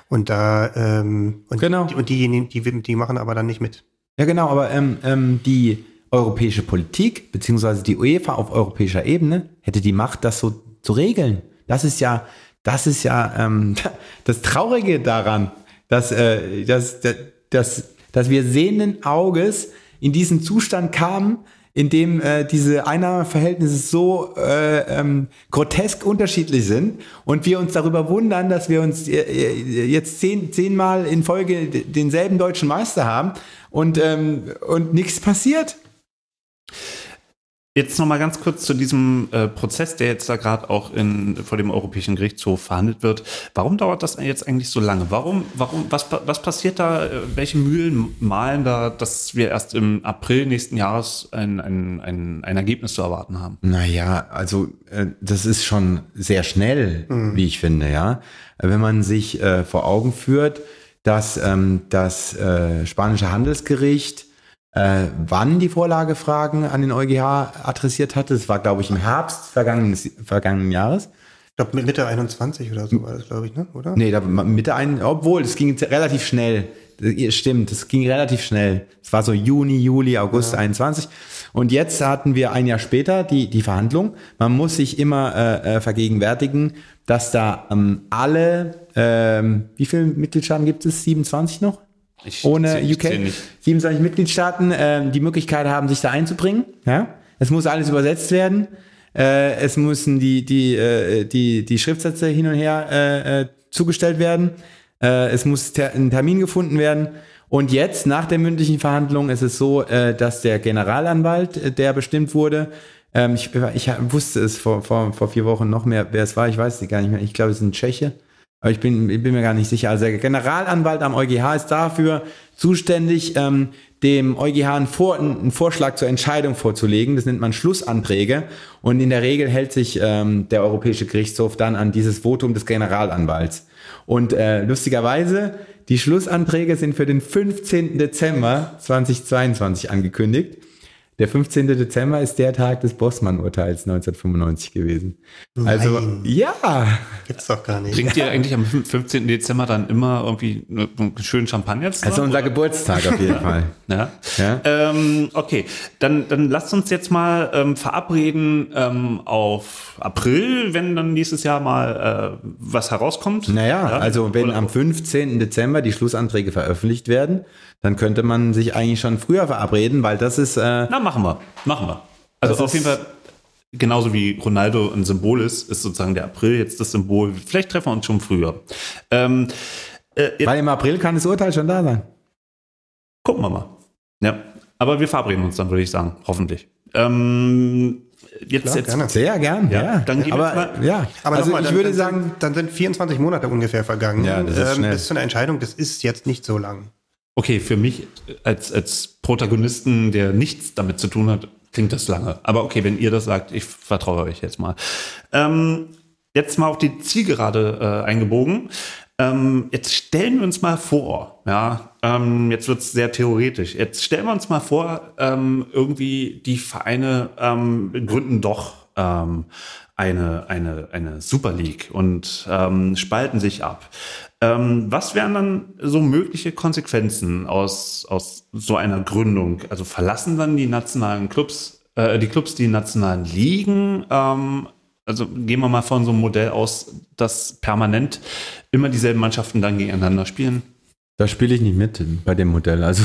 Und da, ähm, und, Genau. die, und diejenigen, die, die machen aber dann nicht mit. Ja, genau, aber ähm, ähm, die europäische Politik, beziehungsweise die UEFA auf europäischer Ebene, hätte die Macht, das so zu regeln. Das ist ja, das ist ja ähm, [laughs] das Traurige daran, dass, äh, dass, dass, dass wir sehenden Auges in diesen Zustand kamen, in dem äh, diese Einnahmeverhältnisse so äh, ähm, grotesk unterschiedlich sind und wir uns darüber wundern, dass wir uns äh, äh, jetzt zehn, zehnmal in Folge denselben deutschen Meister haben und, ähm, und nichts passiert. Jetzt noch mal ganz kurz zu diesem äh, Prozess, der jetzt da gerade auch in, vor dem Europäischen Gerichtshof verhandelt wird. Warum dauert das jetzt eigentlich so lange? Warum, warum, was, was passiert da? Äh, Welche Mühlen malen da, dass wir erst im April nächsten Jahres ein, ein, ein, ein Ergebnis zu erwarten haben? Naja, also äh, das ist schon sehr schnell, wie ich finde, ja. Wenn man sich äh, vor Augen führt, dass ähm, das äh, spanische Handelsgericht äh, wann die Vorlagefragen an den EuGH adressiert hatte, das war, glaube ich, im Herbst vergangenen, vergangenen Jahres. Ich glaube, mit Mitte 21 oder so war das, glaube ich, ne? oder? Nee, da, Mitte ein, obwohl, es ging relativ schnell. Stimmt, es ging relativ schnell. Es war so Juni, Juli, August 21. Und jetzt hatten wir ein Jahr später die, die Verhandlung. Man muss sich immer äh, äh, vergegenwärtigen, dass da ähm, alle, ähm, wie viele Mitgliedstaaten gibt es? 27 noch? Ich Ohne UK? nicht. 27 Mitgliedstaaten ähm, die Möglichkeit haben, sich da einzubringen. Ja? Es muss alles übersetzt werden. Äh, es müssen die, die, äh, die, die Schriftsätze hin und her äh, äh, zugestellt werden. Äh, es muss ter ein Termin gefunden werden. Und jetzt, nach der mündlichen Verhandlung, ist es so, äh, dass der Generalanwalt, äh, der bestimmt wurde, ähm, ich, ich wusste es vor, vor, vor vier Wochen noch mehr, wer es war, ich weiß es gar nicht mehr. Ich glaube, es ist ein Tscheche. Aber ich bin, ich bin mir gar nicht sicher. Also der Generalanwalt am EuGH ist dafür zuständig, ähm, dem EuGH einen, Vor einen Vorschlag zur Entscheidung vorzulegen. Das nennt man Schlussanträge. Und in der Regel hält sich ähm, der Europäische Gerichtshof dann an dieses Votum des Generalanwalts. Und äh, lustigerweise, die Schlussanträge sind für den 15. Dezember 2022 angekündigt. Der 15. Dezember ist der Tag des Bossmann-Urteils 1995 gewesen. Also, Nein. ja. Gibt's doch gar nicht. Trinkt ihr eigentlich am 15. Dezember dann immer irgendwie einen schönen Champagner zusammen? Also unser oder? Geburtstag auf jeden [laughs] Fall. Ja. Ja. Ähm, okay, dann, dann lasst uns jetzt mal ähm, verabreden ähm, auf April, wenn dann nächstes Jahr mal äh, was herauskommt. Naja, Ja? also wenn Oder- am 15. Dezember die Schlussanträge veröffentlicht werden, dann könnte man sich eigentlich schon früher verabreden, weil das ist, äh, Na, machen wir. Machen wir. Also Das auf jeden Fall, genauso wie Ronaldo ein Symbol ist, ist sozusagen der April jetzt das Symbol. Vielleicht treffen wir uns schon früher. Ähm, äh, weil im April kann das Urteil schon da sein. gucken wir mal. Ja, aber wir verabreden uns dann, würde ich sagen. Hoffentlich. Ähm, jetzt, Klar, jetzt gerne. Sehr gern, Ja, ja. dann Aber mal- ja, Aber also nochmal, ich dann, würde dann, sagen, sind, dann sind 24 Monate ungefähr vergangen. Ja, das ist schnell. Bis zu einer Entscheidung, das ist jetzt nicht so lang. Okay, für mich als, als Protagonisten, der nichts damit zu tun hat, klingt das lange. Aber okay, wenn ihr das sagt, ich vertraue euch jetzt mal. Ähm, jetzt mal auf die Zielgerade äh, eingebogen. Ähm, jetzt stellen wir uns mal vor, ja, ähm, jetzt wird's sehr theoretisch. Jetzt stellen wir uns mal vor, ähm, irgendwie die Vereine ähm, gründen doch ähm, eine, eine, eine Super League und spalten sich ab. Ähm, was wären dann so mögliche Konsequenzen aus, aus so einer Gründung? Also verlassen dann die nationalen Clubs, äh, die Clubs die nationalen Ligen? Ähm, also gehen wir mal von so einem Modell aus, dass permanent immer dieselben Mannschaften dann gegeneinander spielen. Da spiele ich nicht mit bei dem Modell. Also,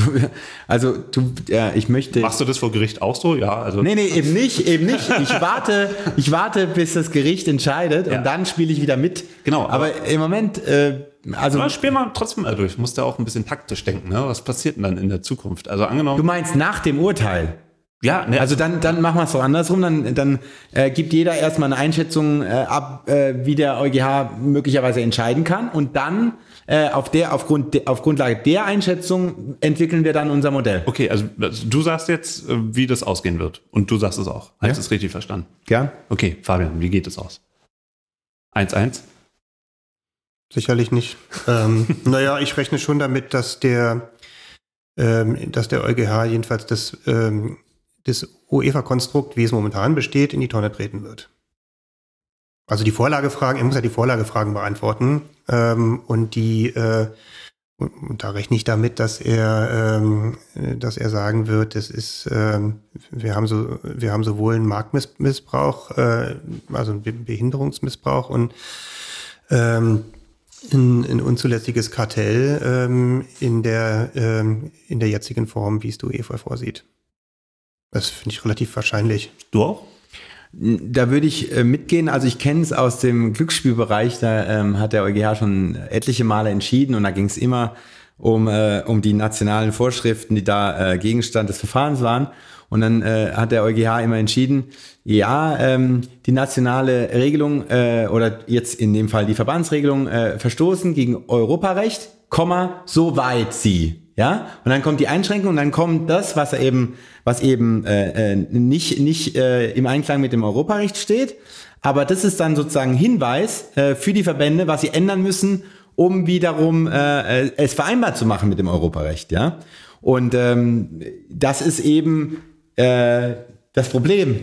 also du, ja, ich möchte. Machst du das vor Gericht auch so? Ja, also. Nee, nee, eben nicht, eben nicht. Ich warte, ich warte, bis das Gericht entscheidet Ja. und dann spiele ich wieder mit. Genau, Aber, aber- im Moment, äh, also Aber spiel mal trotzdem mal durch. Musst ja auch ein bisschen taktisch denken. Ne? Was passiert denn dann in der Zukunft? Also angenommen. du meinst nach dem Urteil. ja, ne, Also dann, dann machen wir es doch andersrum. Dann, dann äh, gibt jeder erstmal eine Einschätzung äh, ab, äh, wie der EuGH möglicherweise entscheiden kann. Und dann äh, auf, der, aufgrund, de, auf Grundlage der Einschätzung entwickeln wir dann unser Modell. Okay, also also du sagst jetzt, äh, wie das ausgehen wird. Und du sagst es auch. Habe ich das richtig verstanden? Gern? Okay, Fabian, wie geht es aus? 1-1? Sicherlich nicht. ähm, [laughs] naja, ich rechne schon damit, dass der, ähm, dass der EuGH jedenfalls das, ähm, das UEFA-Konstrukt, wie es momentan besteht, in die Tonne treten wird. Also die Vorlagefragen, er muss ja die Vorlagefragen beantworten ähm, und die äh, und, da rechne ich damit, dass er, ähm, äh, dass er sagen wird, das ist, ähm, wir haben so, wir haben sowohl einen Marktmissbrauch, äh, also einen Be- Behinderungsmissbrauch und ähm, ein, ein unzulässiges Kartell ähm, in, der, ähm, in der jetzigen Form, wie es die UEFA vorsieht. Das finde ich relativ wahrscheinlich. Du auch? Da würde ich äh, mitgehen. Also ich kenne es aus dem Glücksspielbereich. Da ähm, hat der EuGH schon etliche Male entschieden und da ging es immer um, äh, um die nationalen Vorschriften, die da äh, Gegenstand des Verfahrens waren. Und dann äh, hat der EuGH immer entschieden, ja, ähm, die nationale Regelung äh, oder jetzt in dem Fall die Verbandsregelung äh, verstoßen gegen Europarecht, Komma, soweit sie. Ja, und dann kommt die Einschränkung und dann kommt das, was eben, was eben äh, äh, nicht nicht äh, im Einklang mit dem Europarecht steht. Aber das ist dann sozusagen Hinweis äh, für die Verbände, was sie ändern müssen, um wiederum äh, äh, es vereinbar zu machen mit dem Europarecht. Ja, und ähm, das ist eben äh, das Problem.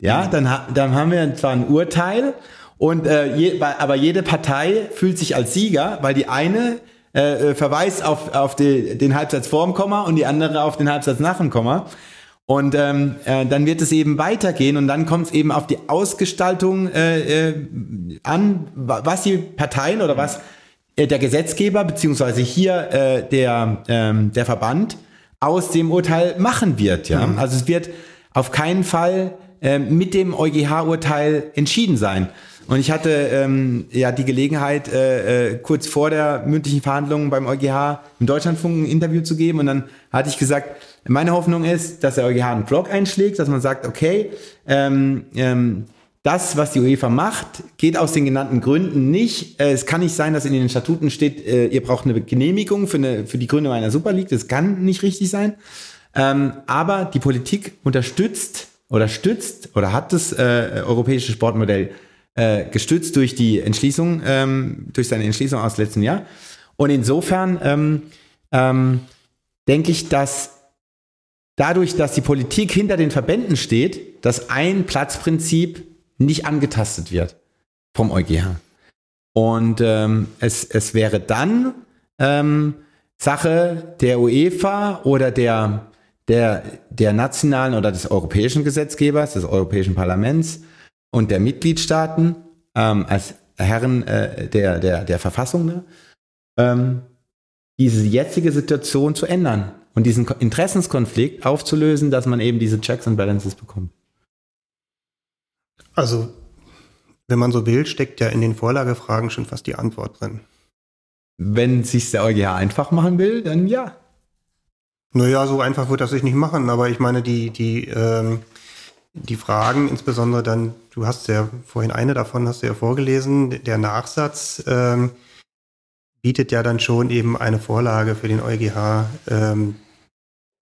Ja, dann, dann haben wir zwar ein Urteil und äh, je, aber jede Partei fühlt sich als Sieger, weil die eine äh, äh, verweist auf, auf die, den Halbsatz vor dem Komma und die andere auf den Halbsatz nach dem Komma. Und ähm, äh, dann wird es eben weitergehen und dann kommt es eben auf die Ausgestaltung äh, äh, an, wa- was die Parteien oder was äh, der Gesetzgeber beziehungsweise hier äh, der, ähm, der Verband aus dem Urteil machen wird. Ja? Also es wird auf keinen Fall äh, mit dem EuGH-Urteil entschieden sein. Und ich hatte ähm, ja die Gelegenheit, äh, äh, kurz vor der mündlichen Verhandlung beim EuGH im Deutschlandfunk ein Interview zu geben. Und dann hatte ich gesagt, meine Hoffnung ist, dass der EuGH einen Block einschlägt, dass man sagt, okay, ähm, ähm, das, was die UEFA macht, geht aus den genannten Gründen nicht. Äh, es kann nicht sein, dass in den Statuten steht, äh, ihr braucht eine Genehmigung für, eine, für die Gründung einer Super League. Das kann nicht richtig sein. Ähm, aber die Politik unterstützt oder stützt oder hat das äh, europäische Sportmodell gestützt durch die Entschließung, ähm, durch seine Entschließung aus letztem Jahr. Und insofern ähm, ähm, denke ich, dass dadurch, dass die Politik hinter den Verbänden steht, dass ein Platzprinzip nicht angetastet wird vom EuGH. Und ähm, es, es wäre dann ähm, Sache der UEFA oder der, der, der nationalen oder des europäischen Gesetzgebers, des Europäischen Parlaments und der Mitgliedstaaten ähm, als Herren äh, der, der, der Verfassung, ne, ähm, diese jetzige Situation zu ändern und diesen Ko- Interessenskonflikt aufzulösen, dass man eben diese Checks and Balances bekommt. Also, wenn man so will, steckt ja in den Vorlagefragen schon fast die Antwort drin. Wenn sich der EuGH einfach machen will, dann ja. Naja, so einfach wird das sich nicht machen, aber ich meine, die, die, ähm, die Fragen, insbesondere dann, du hast ja vorhin eine davon, hast du ja vorgelesen, der Nachsatz ähm, bietet ja dann schon eben eine Vorlage für den EuGH, ähm,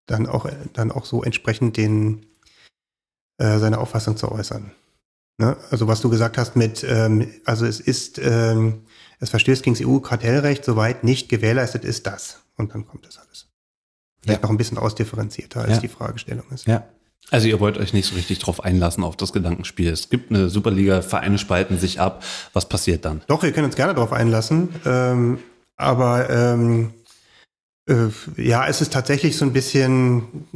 dann auch, dann auch so entsprechend den, äh, seine Auffassung zu äußern. Ne? Also was du gesagt hast mit, ähm, also es ist, ähm, es verstößt gegen das EU-Kartellrecht, soweit nicht gewährleistet ist das. Und dann kommt das alles. Vielleicht Ja. noch ein bisschen ausdifferenzierter, als Ja. die Fragestellung ist. Ja. Also ihr wollt euch nicht so richtig drauf einlassen auf das Gedankenspiel. Es gibt eine Superliga, Vereine spalten sich ab. Was passiert dann? Doch, wir können uns gerne darauf einlassen, ähm, aber ähm, Äh, ja, es ist tatsächlich so ein bisschen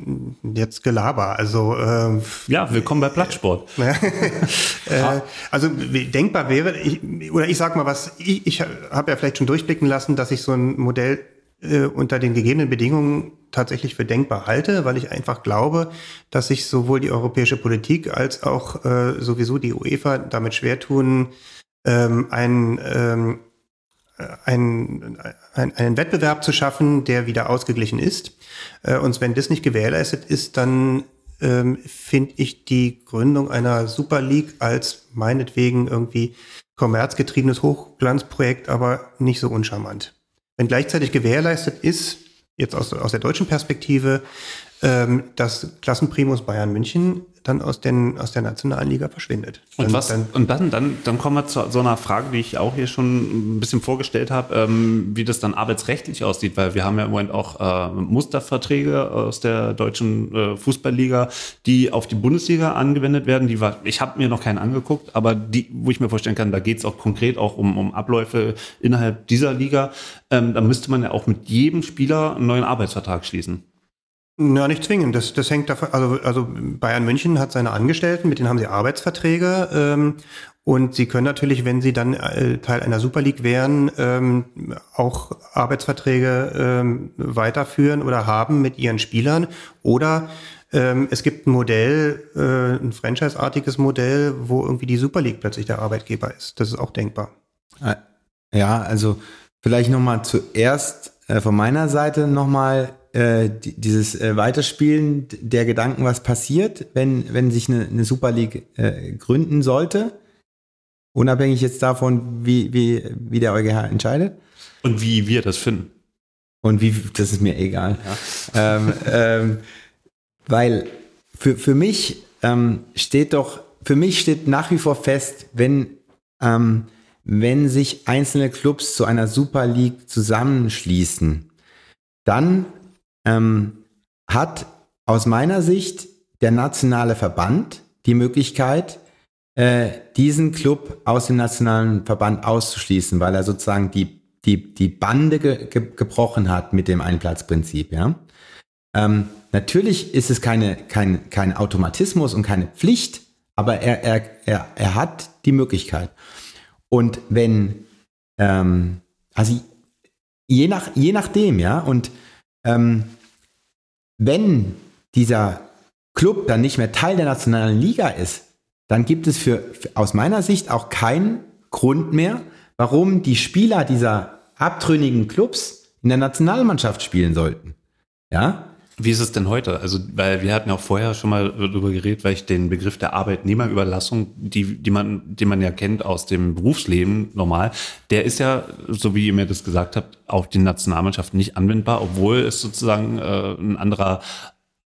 jetzt Gelaber. Also äh, ja, willkommen bei Plattsport. [laughs] äh, also denkbar wäre, ich, oder ich sag mal was, ich, ich habe ja vielleicht schon durchblicken lassen, dass ich so ein Modell äh, unter den gegebenen Bedingungen tatsächlich für denkbar halte, weil ich einfach glaube, dass sich sowohl die europäische Politik als auch äh, sowieso die UEFA damit schwer tun, ähm, ein ähm, einen, einen Wettbewerb zu schaffen, der wieder ausgeglichen ist. Äh, und wenn das nicht gewährleistet ist, dann ähm, finde ich die Gründung einer Super League als meinetwegen irgendwie kommerzgetriebenes Hochglanzprojekt aber nicht so uncharmant. Wenn gleichzeitig gewährleistet ist, jetzt aus, aus der deutschen Perspektive, ähm, dass Klassenprimus Bayern München dann aus, den, aus der nationalen Liga verschwindet. Und, dann, was, dann, und dann, dann, dann kommen wir zu so einer Frage, die ich auch hier schon ein bisschen vorgestellt habe, ähm, wie das dann arbeitsrechtlich aussieht, weil wir haben ja im Moment auch äh, Musterverträge aus der deutschen äh, Fußballliga, die auf die Bundesliga angewendet werden. Die war, ich habe mir noch keinen angeguckt, aber die, wo ich mir vorstellen kann, da geht es auch konkret auch um, um Abläufe innerhalb dieser Liga. Ähm, da müsste man ja auch mit jedem Spieler einen neuen Arbeitsvertrag schließen. Ja, nicht zwingend. Das, das hängt davon, also, also Bayern München hat seine Angestellten, mit denen haben sie Arbeitsverträge. Ähm, und sie können natürlich, wenn sie dann äh, Teil einer Super League wären, ähm, auch Arbeitsverträge ähm, weiterführen oder haben mit ihren Spielern. Oder ähm, es gibt ein Modell, äh, ein Franchise-artiges Modell, wo irgendwie die Super League plötzlich der Arbeitgeber ist. Das ist auch denkbar. Ja, also vielleicht nochmal zuerst äh, von meiner Seite nochmal äh, dieses äh, Weiterspielen der Gedanken, was passiert, wenn, wenn sich eine, eine Super League äh, gründen sollte. Unabhängig jetzt davon, wie, wie, wie der EuGH entscheidet. Und wie wir das finden. Und wie, das ist mir egal. Ja. [laughs] Ähm, ähm, weil für, für mich ähm, steht doch, für mich steht nach wie vor fest, wenn, ähm, wenn sich einzelne Clubs zu einer Super League zusammenschließen, dann ähm, hat aus meiner Sicht der nationale Verband die Möglichkeit, äh, diesen Club aus dem nationalen Verband auszuschließen, weil er sozusagen die, die, die Bande ge ge gebrochen hat mit dem Einplatzprinzip. Ja? Ähm, natürlich ist es keine, kein, kein Automatismus und keine Pflicht, aber er, er, er, er hat die Möglichkeit. Und wenn, ähm, also je, nach, je nachdem, ja, und ähm, wenn dieser Club dann nicht mehr Teil der nationalen Liga ist, dann gibt es für, aus meiner Sicht auch keinen Grund mehr, warum die Spieler dieser abtrünnigen Clubs in der Nationalmannschaft spielen sollten. Ja? Wie ist es denn heute? Also, weil wir hatten ja auch vorher schon mal darüber geredet, weil ich den Begriff der Arbeitnehmerüberlassung, die, die man, den man ja kennt aus dem Berufsleben normal, der ist ja, so wie ihr mir das gesagt habt, auf die Nationalmannschaft nicht anwendbar, obwohl es sozusagen äh, ein anderer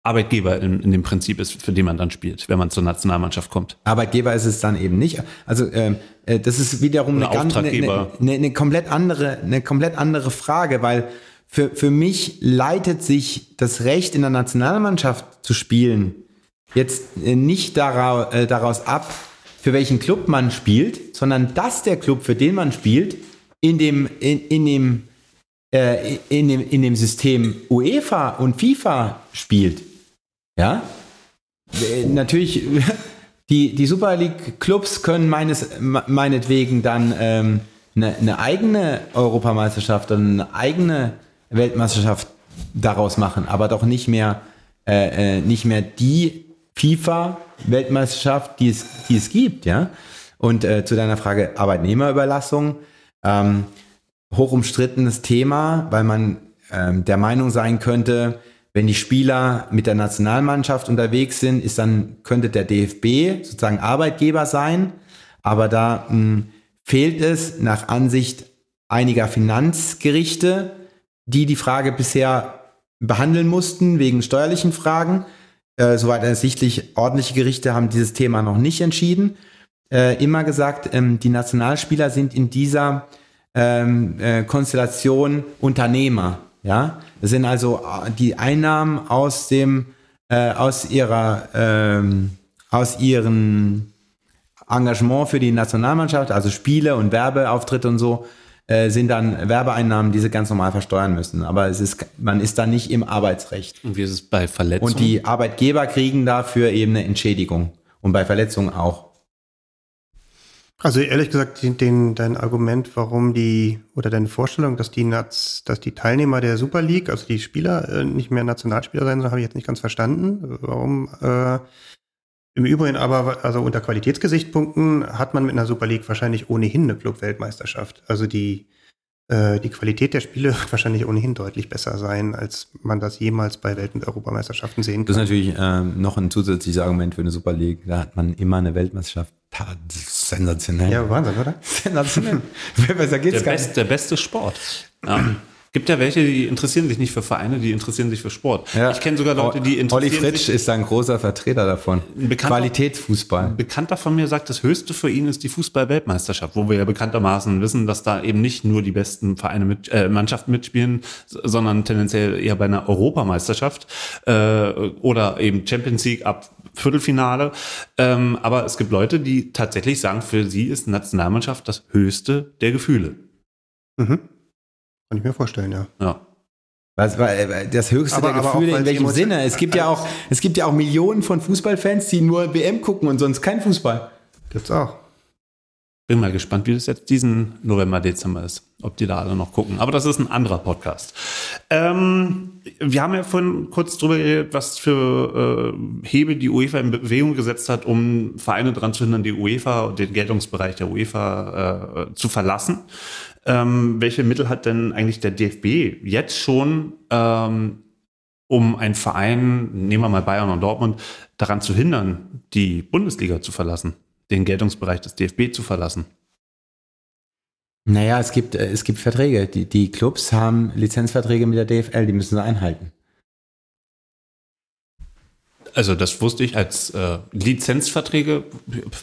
Arbeitgeber in, in dem Prinzip ist, für den man dann spielt, wenn man zur Nationalmannschaft kommt. Arbeitgeber ist es dann eben nicht. Also ähm, äh, das ist wiederum eine, ganz, eine, eine, eine, komplett andere, eine komplett andere Frage, weil für, für mich leitet sich das Recht in der Nationalmannschaft zu spielen jetzt äh, nicht daraus, äh, daraus ab, für welchen Club man spielt, sondern dass der Club, für den man spielt, in dem, in, in dem, äh, in dem, in dem System UEFA und FIFA spielt. Ja? Äh, natürlich, [laughs] die, die Super League Clubs können meines, meinetwegen dann ähm, eine, eine eigene Europameisterschaft, eine eigene Weltmeisterschaft daraus machen, aber doch nicht mehr, äh, äh, nicht mehr die FIFA-Weltmeisterschaft, die es, die es gibt, ja. Und äh, zu deiner Frage Arbeitnehmerüberlassung, ähm, hoch umstrittenes Thema, weil man ähm, der Meinung sein könnte, wenn die Spieler mit der Nationalmannschaft unterwegs sind, ist dann könnte der DFB sozusagen Arbeitgeber sein, aber da mh, hm, fehlt es nach Ansicht einiger Finanzgerichte die die Frage bisher behandeln mussten wegen steuerlichen Fragen. Äh, soweit ersichtlich, ordentliche Gerichte haben dieses Thema noch nicht entschieden. Äh, immer gesagt, ähm, die Nationalspieler sind in dieser ähm, äh, Konstellation Unternehmer. Ja, das sind also äh, die Einnahmen aus dem äh, aus ihrer ähm, aus ihren Engagement für die Nationalmannschaft, also Spiele und Werbeauftritte und so, äh, sind dann Werbeeinnahmen, die sie ganz normal versteuern müssen. Aber es ist, man ist da nicht im Arbeitsrecht. Und wie ist es bei Verletzungen? Und die Arbeitgeber kriegen dafür eben eine Entschädigung. Und bei Verletzungen auch. Also ehrlich gesagt, den, dein Argument, warum die, oder deine Vorstellung, dass die Nats, dass die Teilnehmer der Super League, also die Spieler, äh, nicht mehr Nationalspieler sein sollen, habe ich jetzt nicht ganz verstanden. Warum äh, im Übrigen aber, also unter Qualitätsgesichtspunkten hat man mit einer Super League wahrscheinlich ohnehin eine Club-Weltmeisterschaft. Also die, äh, die Qualität der Spiele [laughs] wird wahrscheinlich ohnehin deutlich besser sein, als man das jemals bei Welt- und Europameisterschaften sehen Das kann. ist natürlich ähm, noch ein zusätzliches Argument für eine Super League. Da hat man immer eine Weltmeisterschaft. Das Sensationell. Ja, Wahnsinn, oder? [laughs] Sensationell. Besser geht's der, gar best, nicht. der beste Sport. [clears throat] Ja. Gibt ja welche, die interessieren sich nicht für Vereine, die interessieren sich für Sport. Ja. Ich kenne sogar Leute, die Olli interessieren Fritsch sich. ist ein großer Vertreter davon. Ein Bekannter- Qualitätsfußball. Ein Bekannter von mir sagt, das Höchste für ihn ist die Fußball-Weltmeisterschaft, wo wir ja bekanntermaßen wissen, dass da eben nicht nur die besten Vereine mit, äh, Mannschaften mitspielen, sondern tendenziell eher bei einer Europameisterschaft äh, oder eben Champions League ab Viertelfinale. Ähm, aber es gibt Leute, die tatsächlich sagen, für sie ist Nationalmannschaft das Höchste der Gefühle. Mhm. Kann ich mir vorstellen, ja. Ja. Was war äh, das höchste Aber- der Gefühle in welchem Sinne? Es gibt ja auch es gibt ja auch Millionen von Fußballfans, die nur WM gucken und sonst kein Fußball. Gibt's auch. Bin mal gespannt, wie das jetzt diesen November, Dezember ist. Ob die da alle noch gucken. Aber das ist ein anderer Podcast. Ähm, wir haben ja vorhin kurz drüber geredet, was für äh, Hebel die UEFA in Bewegung gesetzt hat, um Vereine daran zu hindern, die UEFA und den Geltungsbereich der UEFA äh, zu verlassen. Ähm, welche Mittel hat denn eigentlich der DFB jetzt schon, ähm, um einen Verein, nehmen wir mal Bayern und Dortmund, daran zu hindern, die Bundesliga zu verlassen? den Geltungsbereich des DFB zu verlassen. Naja, es gibt, äh, es gibt Verträge. Die, die Clubs haben Lizenzverträge mit der DFL, die müssen sie einhalten. Also das wusste ich als äh, Lizenzverträge,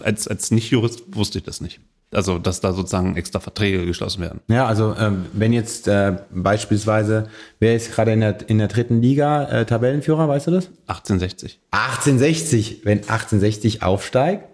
als, als Nicht-Jurist wusste ich das nicht. Also dass da sozusagen extra Verträge geschlossen werden. Ja, also ähm, wenn jetzt äh, beispielsweise, wer ist gerade in der, in der dritten Liga äh, Tabellenführer, weißt du das? 1860. 1860, wenn 1860 aufsteigt,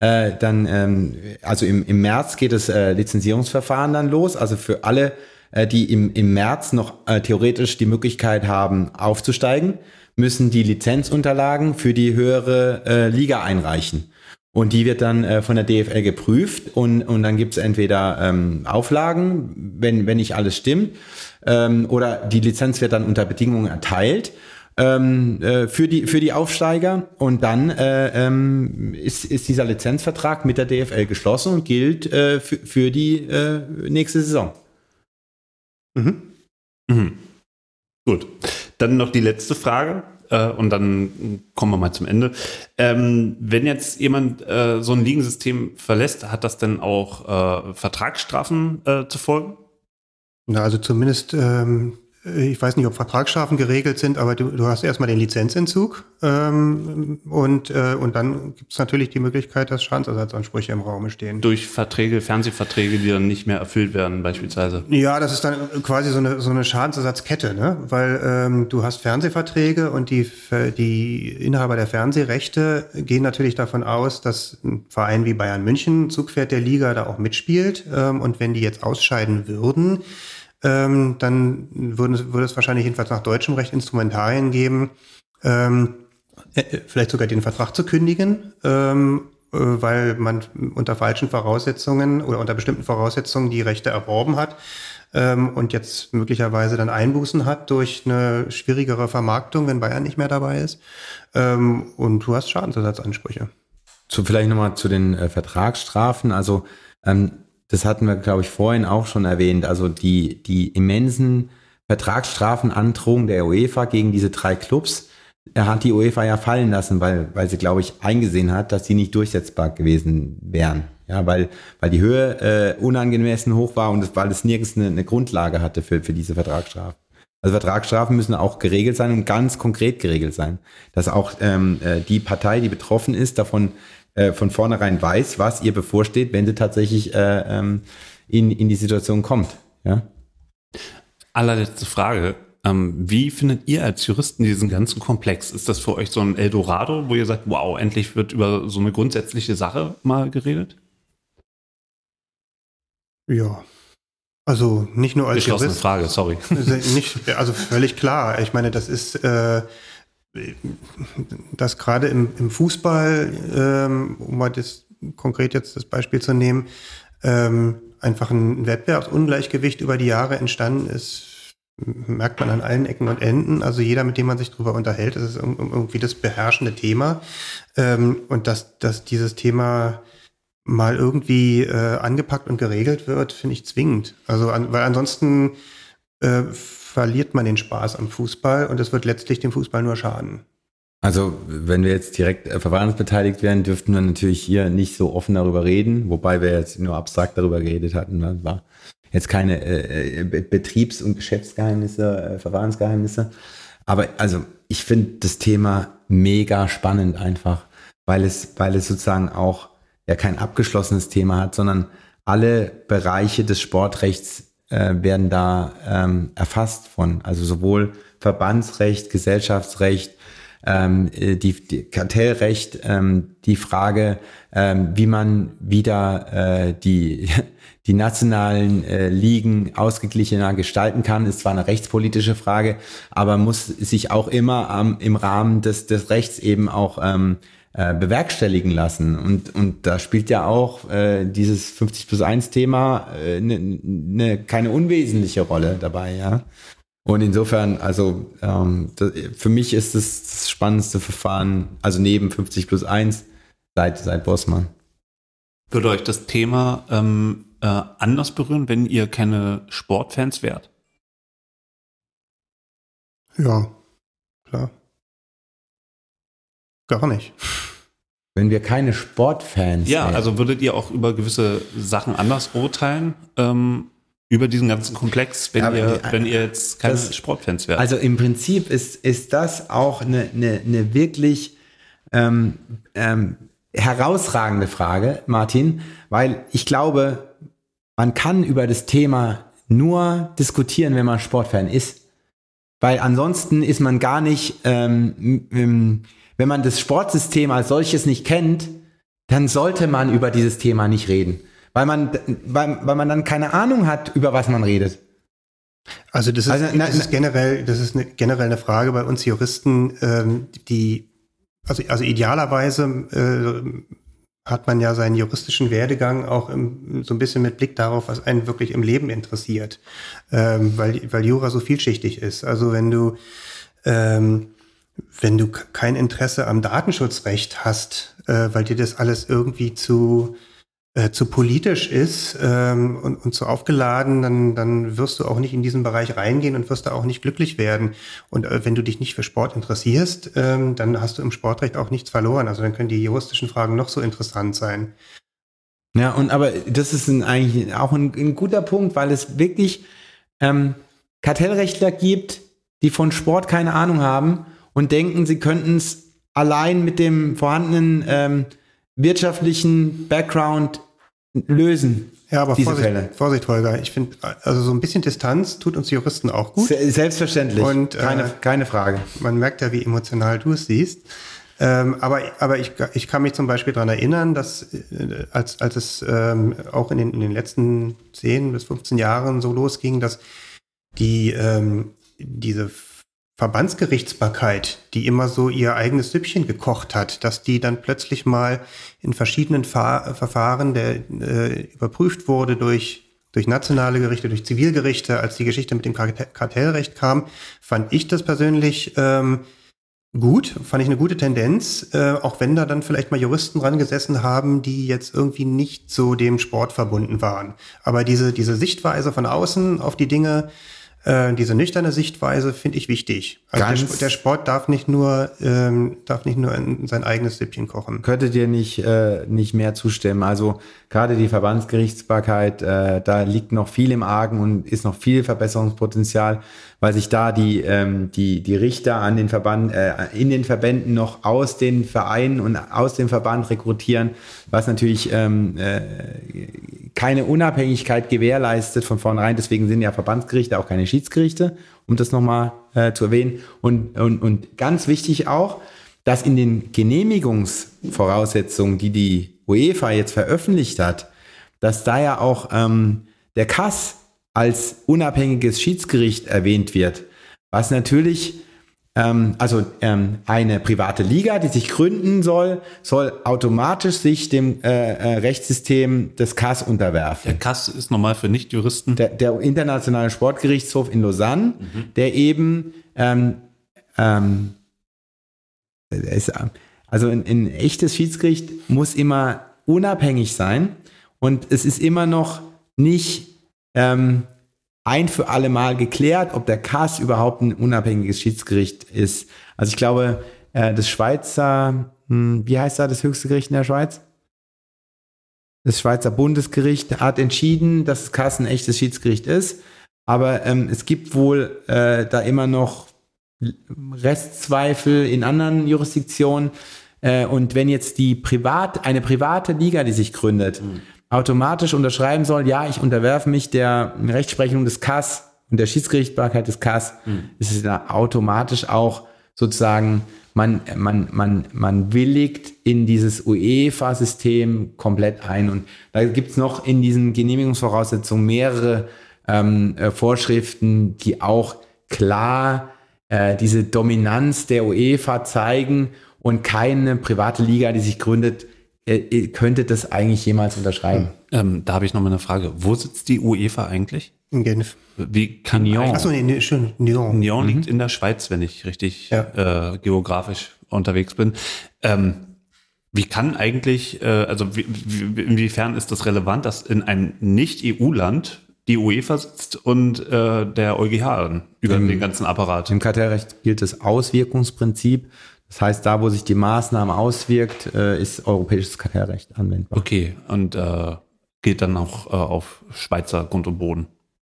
äh, dann, ähm, also im, im März geht das äh, Lizenzierungsverfahren dann los. Also für alle, äh, die im, im März noch äh, theoretisch die Möglichkeit haben, aufzusteigen, müssen die Lizenzunterlagen für die höhere äh, Liga einreichen. Und die wird dann äh, von der DFL geprüft und, und dann gibt es entweder ähm, Auflagen, wenn, wenn nicht alles stimmt, ähm, oder die Lizenz wird dann unter Bedingungen erteilt ähm, äh, für, die, für die Aufsteiger und dann äh, ähm, ist, ist dieser Lizenzvertrag mit der DFL geschlossen und gilt äh, für, für die äh, nächste Saison. Mhm. Mhm. Gut. Dann noch die letzte Frage äh, und dann kommen wir mal zum Ende. Ähm, wenn jetzt jemand äh, so ein Ligensystem verlässt, hat das denn auch äh, Vertragsstrafen äh, zu folgen? Na, also zumindest, ähm, ich weiß nicht, ob Vertragsstrafen geregelt sind, aber du, du hast erstmal den Lizenzentzug ähm, und, äh, und dann gibt es natürlich die Möglichkeit, dass Schadensersatzansprüche im Raum stehen. Durch Verträge, Fernsehverträge, die dann nicht mehr erfüllt werden, beispielsweise. Ja, das ist dann quasi so eine, so eine Schadensersatzkette, ne? weil ähm, du hast Fernsehverträge und die, die Inhaber der Fernsehrechte gehen natürlich davon aus, dass ein Verein wie Bayern München, Zugpferd der Liga, da auch mitspielt. Ähm, und wenn die jetzt ausscheiden würden, ähm, dann würden, würde es wahrscheinlich jedenfalls nach deutschem Recht Instrumentarien geben, ähm, äh, vielleicht sogar den Vertrag zu kündigen, ähm, äh, weil man unter falschen Voraussetzungen oder unter bestimmten Voraussetzungen die Rechte erworben hat ähm, und jetzt möglicherweise dann Einbußen hat durch eine schwierigere Vermarktung, wenn Bayern nicht mehr dabei ist. Ähm, und du hast Schadensersatzansprüche. Zu, vielleicht nochmal zu den äh, Vertragsstrafen. Also ähm, das hatten wir, glaube ich, vorhin auch schon erwähnt. Also die, die immensen Vertragsstrafenandrohungen der UEFA gegen diese drei Clubs er hat die UEFA ja fallen lassen, weil, weil sie, glaube ich, eingesehen hat, dass sie nicht durchsetzbar gewesen wären. Ja, weil, weil die Höhe äh, unangemessen hoch war und es, weil es nirgends eine, eine Grundlage hatte für, für diese Vertragsstrafen. Also Vertragsstrafen müssen auch geregelt sein und ganz konkret geregelt sein. Dass auch ähm, äh, die Partei, die betroffen ist, davon äh, von vornherein weiß, was ihr bevorsteht, wenn sie tatsächlich äh, ähm, in, in die Situation kommt. Ja? Allerletzte Frage. Ähm, wie findet ihr als Juristen diesen ganzen Komplex? Ist das für euch so ein Eldorado, wo ihr sagt, wow, endlich wird über so eine grundsätzliche Sache mal geredet? Ja. Also nicht nur als Geschlossene Jurist. Frage, sorry. [laughs] Nicht, also völlig klar. Ich meine, das ist, äh, dass gerade im, im Fußball, ähm, um mal das konkret jetzt das Beispiel zu nehmen, ähm, einfach ein Wettbewerbsungleichgewicht über die Jahre entstanden ist, merkt man an allen Ecken und Enden. Also jeder, mit dem man sich darüber unterhält, das ist irgendwie das beherrschende Thema. Ähm, und dass, dass dieses Thema mal irgendwie äh, angepackt und geregelt wird, finde ich zwingend. Also an, weil ansonsten äh, verliert man den Spaß am Fußball und es wird letztlich dem Fußball nur schaden. Also, wenn wir jetzt direkt äh, verfahrensbeteiligt wären, dürften wir natürlich hier nicht so offen darüber reden, wobei wir jetzt nur abstrakt darüber geredet hatten. Das war jetzt keine äh, äh Betriebs- und Geschäftsgeheimnisse, äh, Verfahrensgeheimnisse. Aber also, ich finde das Thema mega spannend einfach, weil es, weil es sozusagen auch ja kein abgeschlossenes Thema hat, sondern alle Bereiche des Sportrechts äh, werden da ähm, erfasst von, also sowohl Verbandsrecht, Gesellschaftsrecht, ähm, äh, die, die Kartellrecht, ähm, die Frage, ähm, wie man wieder äh, die, [laughs] die nationalen äh, Ligen ausgeglichener gestalten kann, ist zwar eine rechtspolitische Frage, aber muss sich auch immer ähm, im Rahmen des, des Rechts eben auch ähm, äh, bewerkstelligen lassen. Und, und da spielt ja auch äh, dieses 50 plus 1 Thema äh, ne, ne, keine unwesentliche Rolle dabei, ja. Und insofern, also ähm, das, für mich ist es das spannendste Verfahren, also neben 50 plus 1 seit, seit Bossmann. Würde euch das Thema ähm, äh, anders berühren, wenn ihr keine Sportfans wärt? Ja, klar. Gar nicht. Wenn wir keine Sportfans Ja, wären. also würdet ihr auch über gewisse Sachen anders urteilen? Ähm, über diesen ganzen Komplex, wenn, Ja, ihr, die- wenn ihr jetzt keine das- Sportfans wärt? Also im Prinzip ist, ist das auch eine, eine, eine wirklich ähm, ähm, herausragende Frage, Martin, weil ich glaube, man kann über das Thema nur diskutieren, wenn man Sportfan ist. Weil ansonsten ist man gar nicht, ähm, ähm, wenn man das Sportsystem als solches nicht kennt, dann sollte man über dieses Thema nicht reden. Weil man, weil, weil man dann keine Ahnung hat, über was man redet. Also das ist, Also, na- das ist generell, das ist eine, generell eine Frage bei uns Juristen, ähm, die, also, also idealerweise äh, hat man ja seinen juristischen Werdegang auch im, so ein bisschen mit Blick darauf, was einen wirklich im Leben interessiert, ähm, weil, weil Jura so vielschichtig ist. Also wenn du ähm, wenn du kein Interesse am Datenschutzrecht hast, äh, weil dir das alles irgendwie zu äh, zu politisch ist ähm, und, und zu aufgeladen, dann, dann wirst du auch nicht in diesen Bereich reingehen und wirst da auch nicht glücklich werden. Und äh, wenn du dich nicht für Sport interessierst, ähm, dann hast du im Sportrecht auch nichts verloren. Also dann können die juristischen Fragen noch so interessant sein. Ja, und aber das ist ein, eigentlich auch ein, ein guter Punkt, weil es wirklich ähm, Kartellrechtler gibt, die von Sport keine Ahnung haben und denken, sie könnten es allein mit dem vorhandenen ähm, wirtschaftlichen Background lösen. Ja, aber diese Vorsicht, Fälle. Vorsicht, Holger. Ich finde, also so ein bisschen Distanz tut uns Juristen auch gut. Se- Selbstverständlich, Und, äh, keine, keine Frage. Man merkt ja, wie emotional du es siehst. Ähm, aber aber ich, ich kann mich zum Beispiel daran erinnern, dass äh, als, als es ähm, auch in den, in den letzten 10 bis 15 Jahren so losging, dass die ähm, diese Verbandsgerichtsbarkeit, die immer so ihr eigenes Süppchen gekocht hat, dass die dann plötzlich mal in verschiedenen Fa Verfahren der, äh, überprüft wurde durch durch nationale Gerichte, durch Zivilgerichte, als die Geschichte mit dem Karte- Kartellrecht kam, fand ich das persönlich ähm, gut, fand ich eine gute Tendenz, äh, auch wenn da dann vielleicht mal Juristen dran gesessen haben, die jetzt irgendwie nicht so dem Sport verbunden waren. Aber diese, diese Sichtweise von außen auf die Dinge, äh, diese nüchterne Sichtweise finde ich wichtig. Also der, der Sport darf nicht nur, ähm, darf nicht nur in sein eigenes Süppchen kochen. Könntet ihr nicht, äh, nicht mehr zustimmen? Also gerade die Verbandsgerichtsbarkeit, äh, da liegt noch viel im Argen und ist noch viel Verbesserungspotenzial, weil sich da die, ähm, die, die Richter an den Verband, äh, in den Verbänden noch aus den Vereinen und aus dem Verband rekrutieren, was natürlich ähm, äh, keine Unabhängigkeit gewährleistet von vornherein. Deswegen sind ja Verbandsgerichte auch keine Schiedsgerichte, um das nochmal äh, zu erwähnen. Und, und, und ganz wichtig auch, dass in den Genehmigungsvoraussetzungen, die die UEFA jetzt veröffentlicht hat, dass da ja auch ähm, der Kass als unabhängiges Schiedsgericht erwähnt wird, was natürlich ähm, also ähm, eine private Liga, die sich gründen soll, soll automatisch sich dem äh, äh, Rechtssystem des CAS unterwerfen. Der CAS ist normal für Nichtjuristen. Der, der Internationale Sportgerichtshof in Lausanne, mhm. der eben ähm, ähm, ist, also ein, ein echtes Schiedsgericht muss immer unabhängig sein und es ist immer noch nicht ähm, ein für alle Mal geklärt, ob der CAS überhaupt ein unabhängiges Schiedsgericht ist. Also ich glaube, äh, das Schweizer, hm, wie heißt da das höchste Gericht in der Schweiz? Das Schweizer Bundesgericht hat entschieden, dass das CAS ein echtes Schiedsgericht ist. Aber ähm, es gibt wohl äh, da immer noch Restzweifel in anderen Jurisdiktionen. Äh, und wenn jetzt die privat, eine private Liga, die sich gründet, mhm automatisch unterschreiben soll, ja, ich unterwerfe mich der Rechtsprechung des CAS und der Schiedsgerichtbarkeit des CAS, mhm. ist es da automatisch auch sozusagen, man, man, man, man willigt in dieses UEFA-System komplett ein. Und da gibt's noch in diesen Genehmigungsvoraussetzungen mehrere ähm, äh, Vorschriften, die auch klar äh, diese Dominanz der UEFA zeigen und keine private Liga, die sich gründet, könnte das eigentlich jemals unterschreiben. Ähm, da habe ich noch mal eine Frage. Wo sitzt die UEFA eigentlich? In Genf. Wie kann Nyon? Achso, nee, nee, schön. Nyon. Nyon mhm. liegt in der Schweiz, wenn ich richtig ja. äh, geografisch unterwegs bin. Ähm, wie kann eigentlich, äh, also wie, wie, inwiefern ist das relevant, dass in einem Nicht-EU-Land die UEFA sitzt und äh, der EuGH über Im, den ganzen Apparat? Im Kartellrecht gilt das Auswirkungsprinzip. Das heißt, da, wo sich die Maßnahme auswirkt, äh, ist europäisches Kartellrecht anwendbar. Okay, und äh, gilt dann auch äh, auf Schweizer Grund und Boden.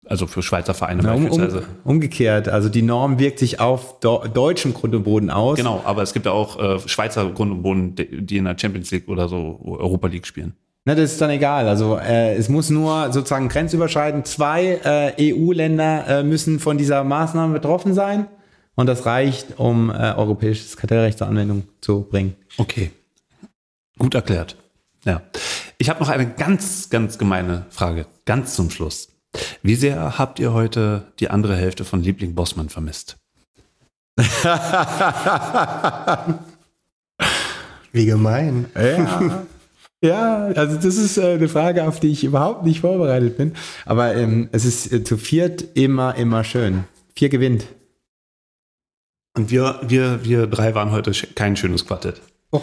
Also für Schweizer Vereine Na, beispielsweise. Um, umgekehrt, also die Norm wirkt sich auf do, deutschen Grund und Boden aus. Genau, aber es gibt ja auch äh, Schweizer Grund und Boden, die in der Champions League oder so Europa League spielen. Na, das ist dann egal. Also äh, es muss nur sozusagen grenzüberschreitend zwei äh, EU-Länder äh, müssen von dieser Maßnahme betroffen sein. Und das reicht, um äh, europäisches Kartellrecht zur Anwendung zu bringen. Okay. Gut erklärt. Ja. Ich habe noch eine ganz, ganz gemeine Frage, ganz zum Schluss. Wie sehr habt ihr heute die andere Hälfte von Liebling Bossmann vermisst? [laughs] Wie gemein. Ja. [laughs] Ja, also das ist äh, eine Frage, auf die ich überhaupt nicht vorbereitet bin. Aber ähm, es ist äh, zu viert immer, immer schön. Vier gewinnt. Und wir, wir, wir drei waren heute kein schönes Quartett. Oh.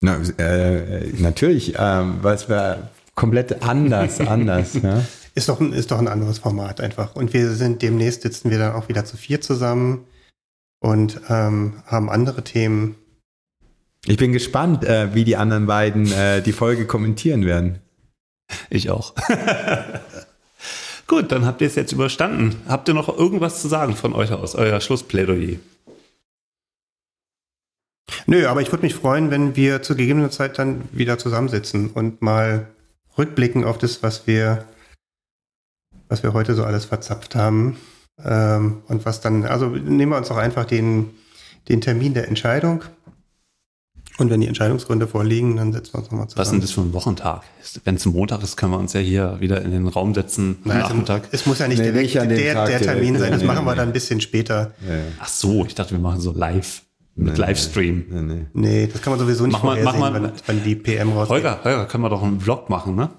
Na, äh, natürlich, weil es war komplett anders, [laughs] anders. Ja. Ist doch, ein, ist doch ein anderes Format einfach. Und wir sind demnächst sitzen wir dann auch wieder zu vier zusammen und ähm, haben andere Themen. Ich bin gespannt, äh, wie die anderen beiden äh, die Folge kommentieren werden. Ich auch. [laughs] Gut, dann habt ihr es jetzt überstanden. Habt ihr noch irgendwas zu sagen von euch aus, euer Schlussplädoyer? Nö, aber ich würde mich freuen, wenn wir zu gegebener Zeit dann wieder zusammensitzen und mal rückblicken auf das, was wir, was wir heute so alles verzapft haben. Ähm, und was dann, also nehmen wir uns auch einfach den, den Termin der Entscheidung. Und wenn die Entscheidungsgründe vorliegen, dann setzen wir uns nochmal zusammen. Was ist denn das für ein Wochentag? Wenn es Montag ist, können wir uns ja hier wieder in den Raum setzen am Nachmittag. Es muss ja nicht nee, direkt nicht der, der, Termin sein, das nee, machen wir dann ein bisschen später. Ja, ja. Ach so, ich dachte, wir machen so live. Mit nee, Livestream. Nee, nee. nee, das kann man sowieso nicht mach mal, mach mal, wenn, wenn, die PM rausgeht. Holger, Holger, können wir doch einen Vlog machen, ne?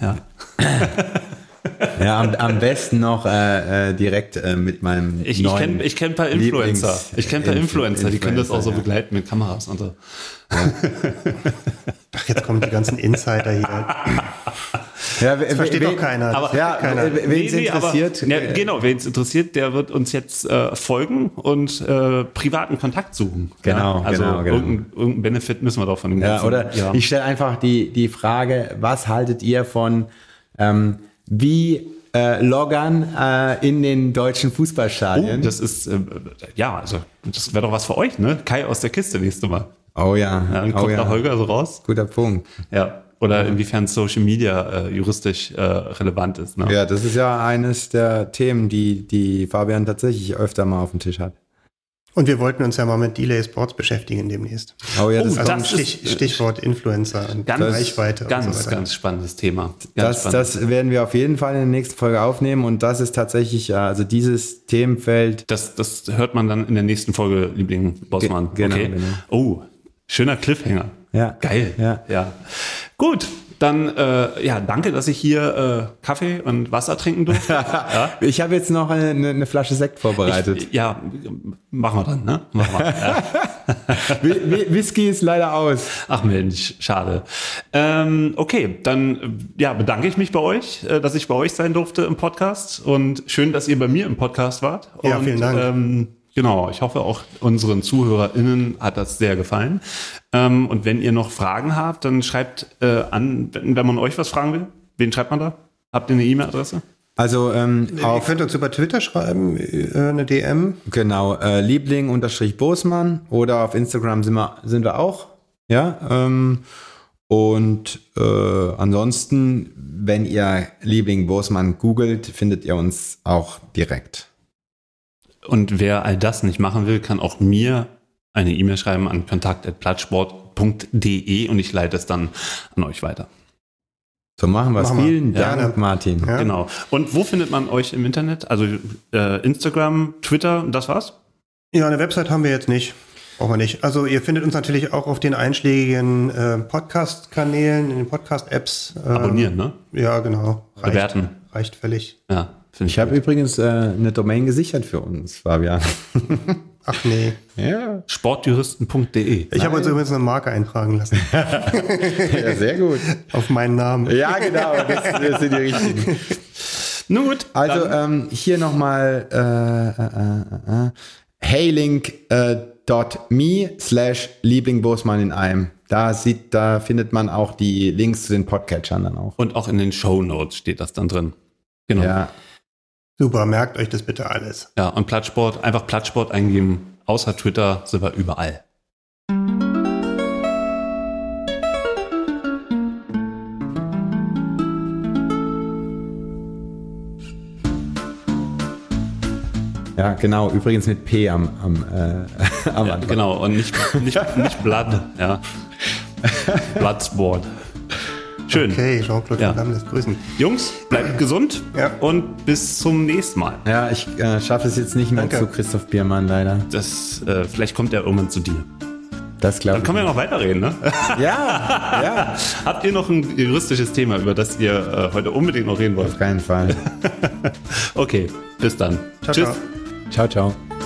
Ja. [laughs] ja, am, am, besten noch äh, äh, direkt äh, mit meinem Ich, ich kenne ich kenn ein paar Influencer. Lieblings ich kenne ein paar Influencer, Influencer, die können das auch so ja. begleiten mit Kameras und so. Ja. [laughs] Ach, jetzt kommen die ganzen Insider hier. [laughs] Ja, das versteht doch keiner. Aber, ja, wen es nee, interessiert. Aber, ja, äh, genau, wen es interessiert, der wird uns jetzt äh, folgen und äh, privaten Kontakt suchen. Genau, ja? Also genau, genau. Irgendein, irgendein Benefit müssen wir doch von dem ja, Oder ja. ich stelle einfach die, die Frage, was haltet ihr von ähm, wie äh, Loggern äh, in den deutschen Fußballstadien? Oh, das ist, äh, ja, also das wäre doch was für euch, ne? Kai aus der Kiste nächste Mal. Oh ja. ja dann oh kommt oh, ja. Holger so raus. Guter Punkt. Ja oder inwiefern Social Media äh, juristisch äh, relevant ist. Ne? Ja, das ist ja eines der Themen, die, die Fabian tatsächlich öfter mal auf dem Tisch hat. Und wir wollten uns ja mal mit Delay Sports beschäftigen demnächst. Oh ja, das, Also das Stich, ist- Stichwort Influencer und Ganz, Reichweite ganz, und so weiter. ganz spannendes Thema. Ganz das, das werden wir auf jeden Fall in der nächsten Folge aufnehmen und das ist tatsächlich, ja, also dieses Themenfeld, Das, das hört man dann in der nächsten Folge, Liebling Bossmann. Ge- genau, okay. genau. Oh, schöner Cliffhanger. Ja. Geil. Ja. ja. Gut, dann äh, ja, danke, dass ich hier äh, Kaffee und Wasser trinken durfte. [laughs] ja. ich habe jetzt noch eine, eine, Flasche Sekt vorbereitet. Ich, ja, machen wir dann, ne? Machen wir. Ja. [laughs] Whi- Whi- Whisky ist leider aus. Ach Mensch, schade. Ähm, okay, dann ja, bedanke ich mich bei euch, äh, dass ich bei euch sein durfte im Podcast und schön, dass ihr bei mir im Podcast wart. Ja, und, vielen Dank. Ähm, genau, ich hoffe auch unseren ZuhörerInnen hat das sehr gefallen. Ähm, und wenn ihr noch Fragen habt, dann schreibt äh, an, wenn, wenn man euch was fragen will. Wen schreibt man da? Habt ihr eine E-Mail-Adresse? Also ähm, Ihr auf könnt uns über Twitter schreiben, äh, eine DM. genau äh, Liebling unterstrich Bosmann oder auf Instagram sind wir sind wir auch. Ja. Ähm, und äh, ansonsten, wenn ihr Liebling Bosmann googelt, findet ihr uns auch direkt. Und wer all das nicht machen will, kann auch mir eine E-Mail schreiben an kontakt.plattsport.de und ich leite es dann an euch weiter. So machen wir es. Vielen Dank, gerne. Martin. Ja. Genau. Und wo findet man euch im Internet? Also äh, Instagram, Twitter und das war's? Ja, eine Website haben wir jetzt nicht. Brauchen wir nicht. Also ihr findet uns natürlich auch auf den einschlägigen äh, Podcast-Kanälen, in den Podcast-Apps. Äh, Abonnieren, ne? Ja, genau. Reicht, Bewerten. Reicht völlig. Ja, Ich habe übrigens äh, eine Domain gesichert für uns, Fabian. [laughs] Ach nee. ja. Sportjuristen.de. Ich habe uns übrigens eine Marke eintragen lassen. [laughs] ja, sehr gut. auf meinen Namen. Ja, genau, das, das sind die richtigen. Nun gut. Also ähm, hier nochmal äh, äh, äh, äh, heylink.me slash Liebling Bosmann in einem. Da sieht, da findet man auch die Links zu den Podcatchern dann auch. und auch in den Show Notes steht das dann drin. Genau. Ja, Super, merkt euch das bitte alles. und Plattsport, einfach Plattsport eingeben. Außer Twitter sind wir überall. ja, genau. Übrigens mit P am, am, äh, [laughs] am Ja, Anfang. genau. Und nicht, nicht, nicht Blood, ja. [laughs] Bloodsport. Schön. Okay, Jean-Claude Ja. Van Damme lässt grüßen. Jungs, bleibt gesund Ja. und bis zum nächsten Mal. Ja, ich äh, schaffe es jetzt nicht mehr Danke. zu Christoph Biermann leider. Das, äh, vielleicht kommt er irgendwann zu dir. Das glaube Dann können wir noch weiterreden, ne? [laughs] Ja, ja, Habt ihr noch ein juristisches Thema, über das ihr äh, heute unbedingt noch reden wollt? auf keinen Fall. [laughs] Okay, bis dann. Ciao, Tschüss. ciao. Ciao, ciao.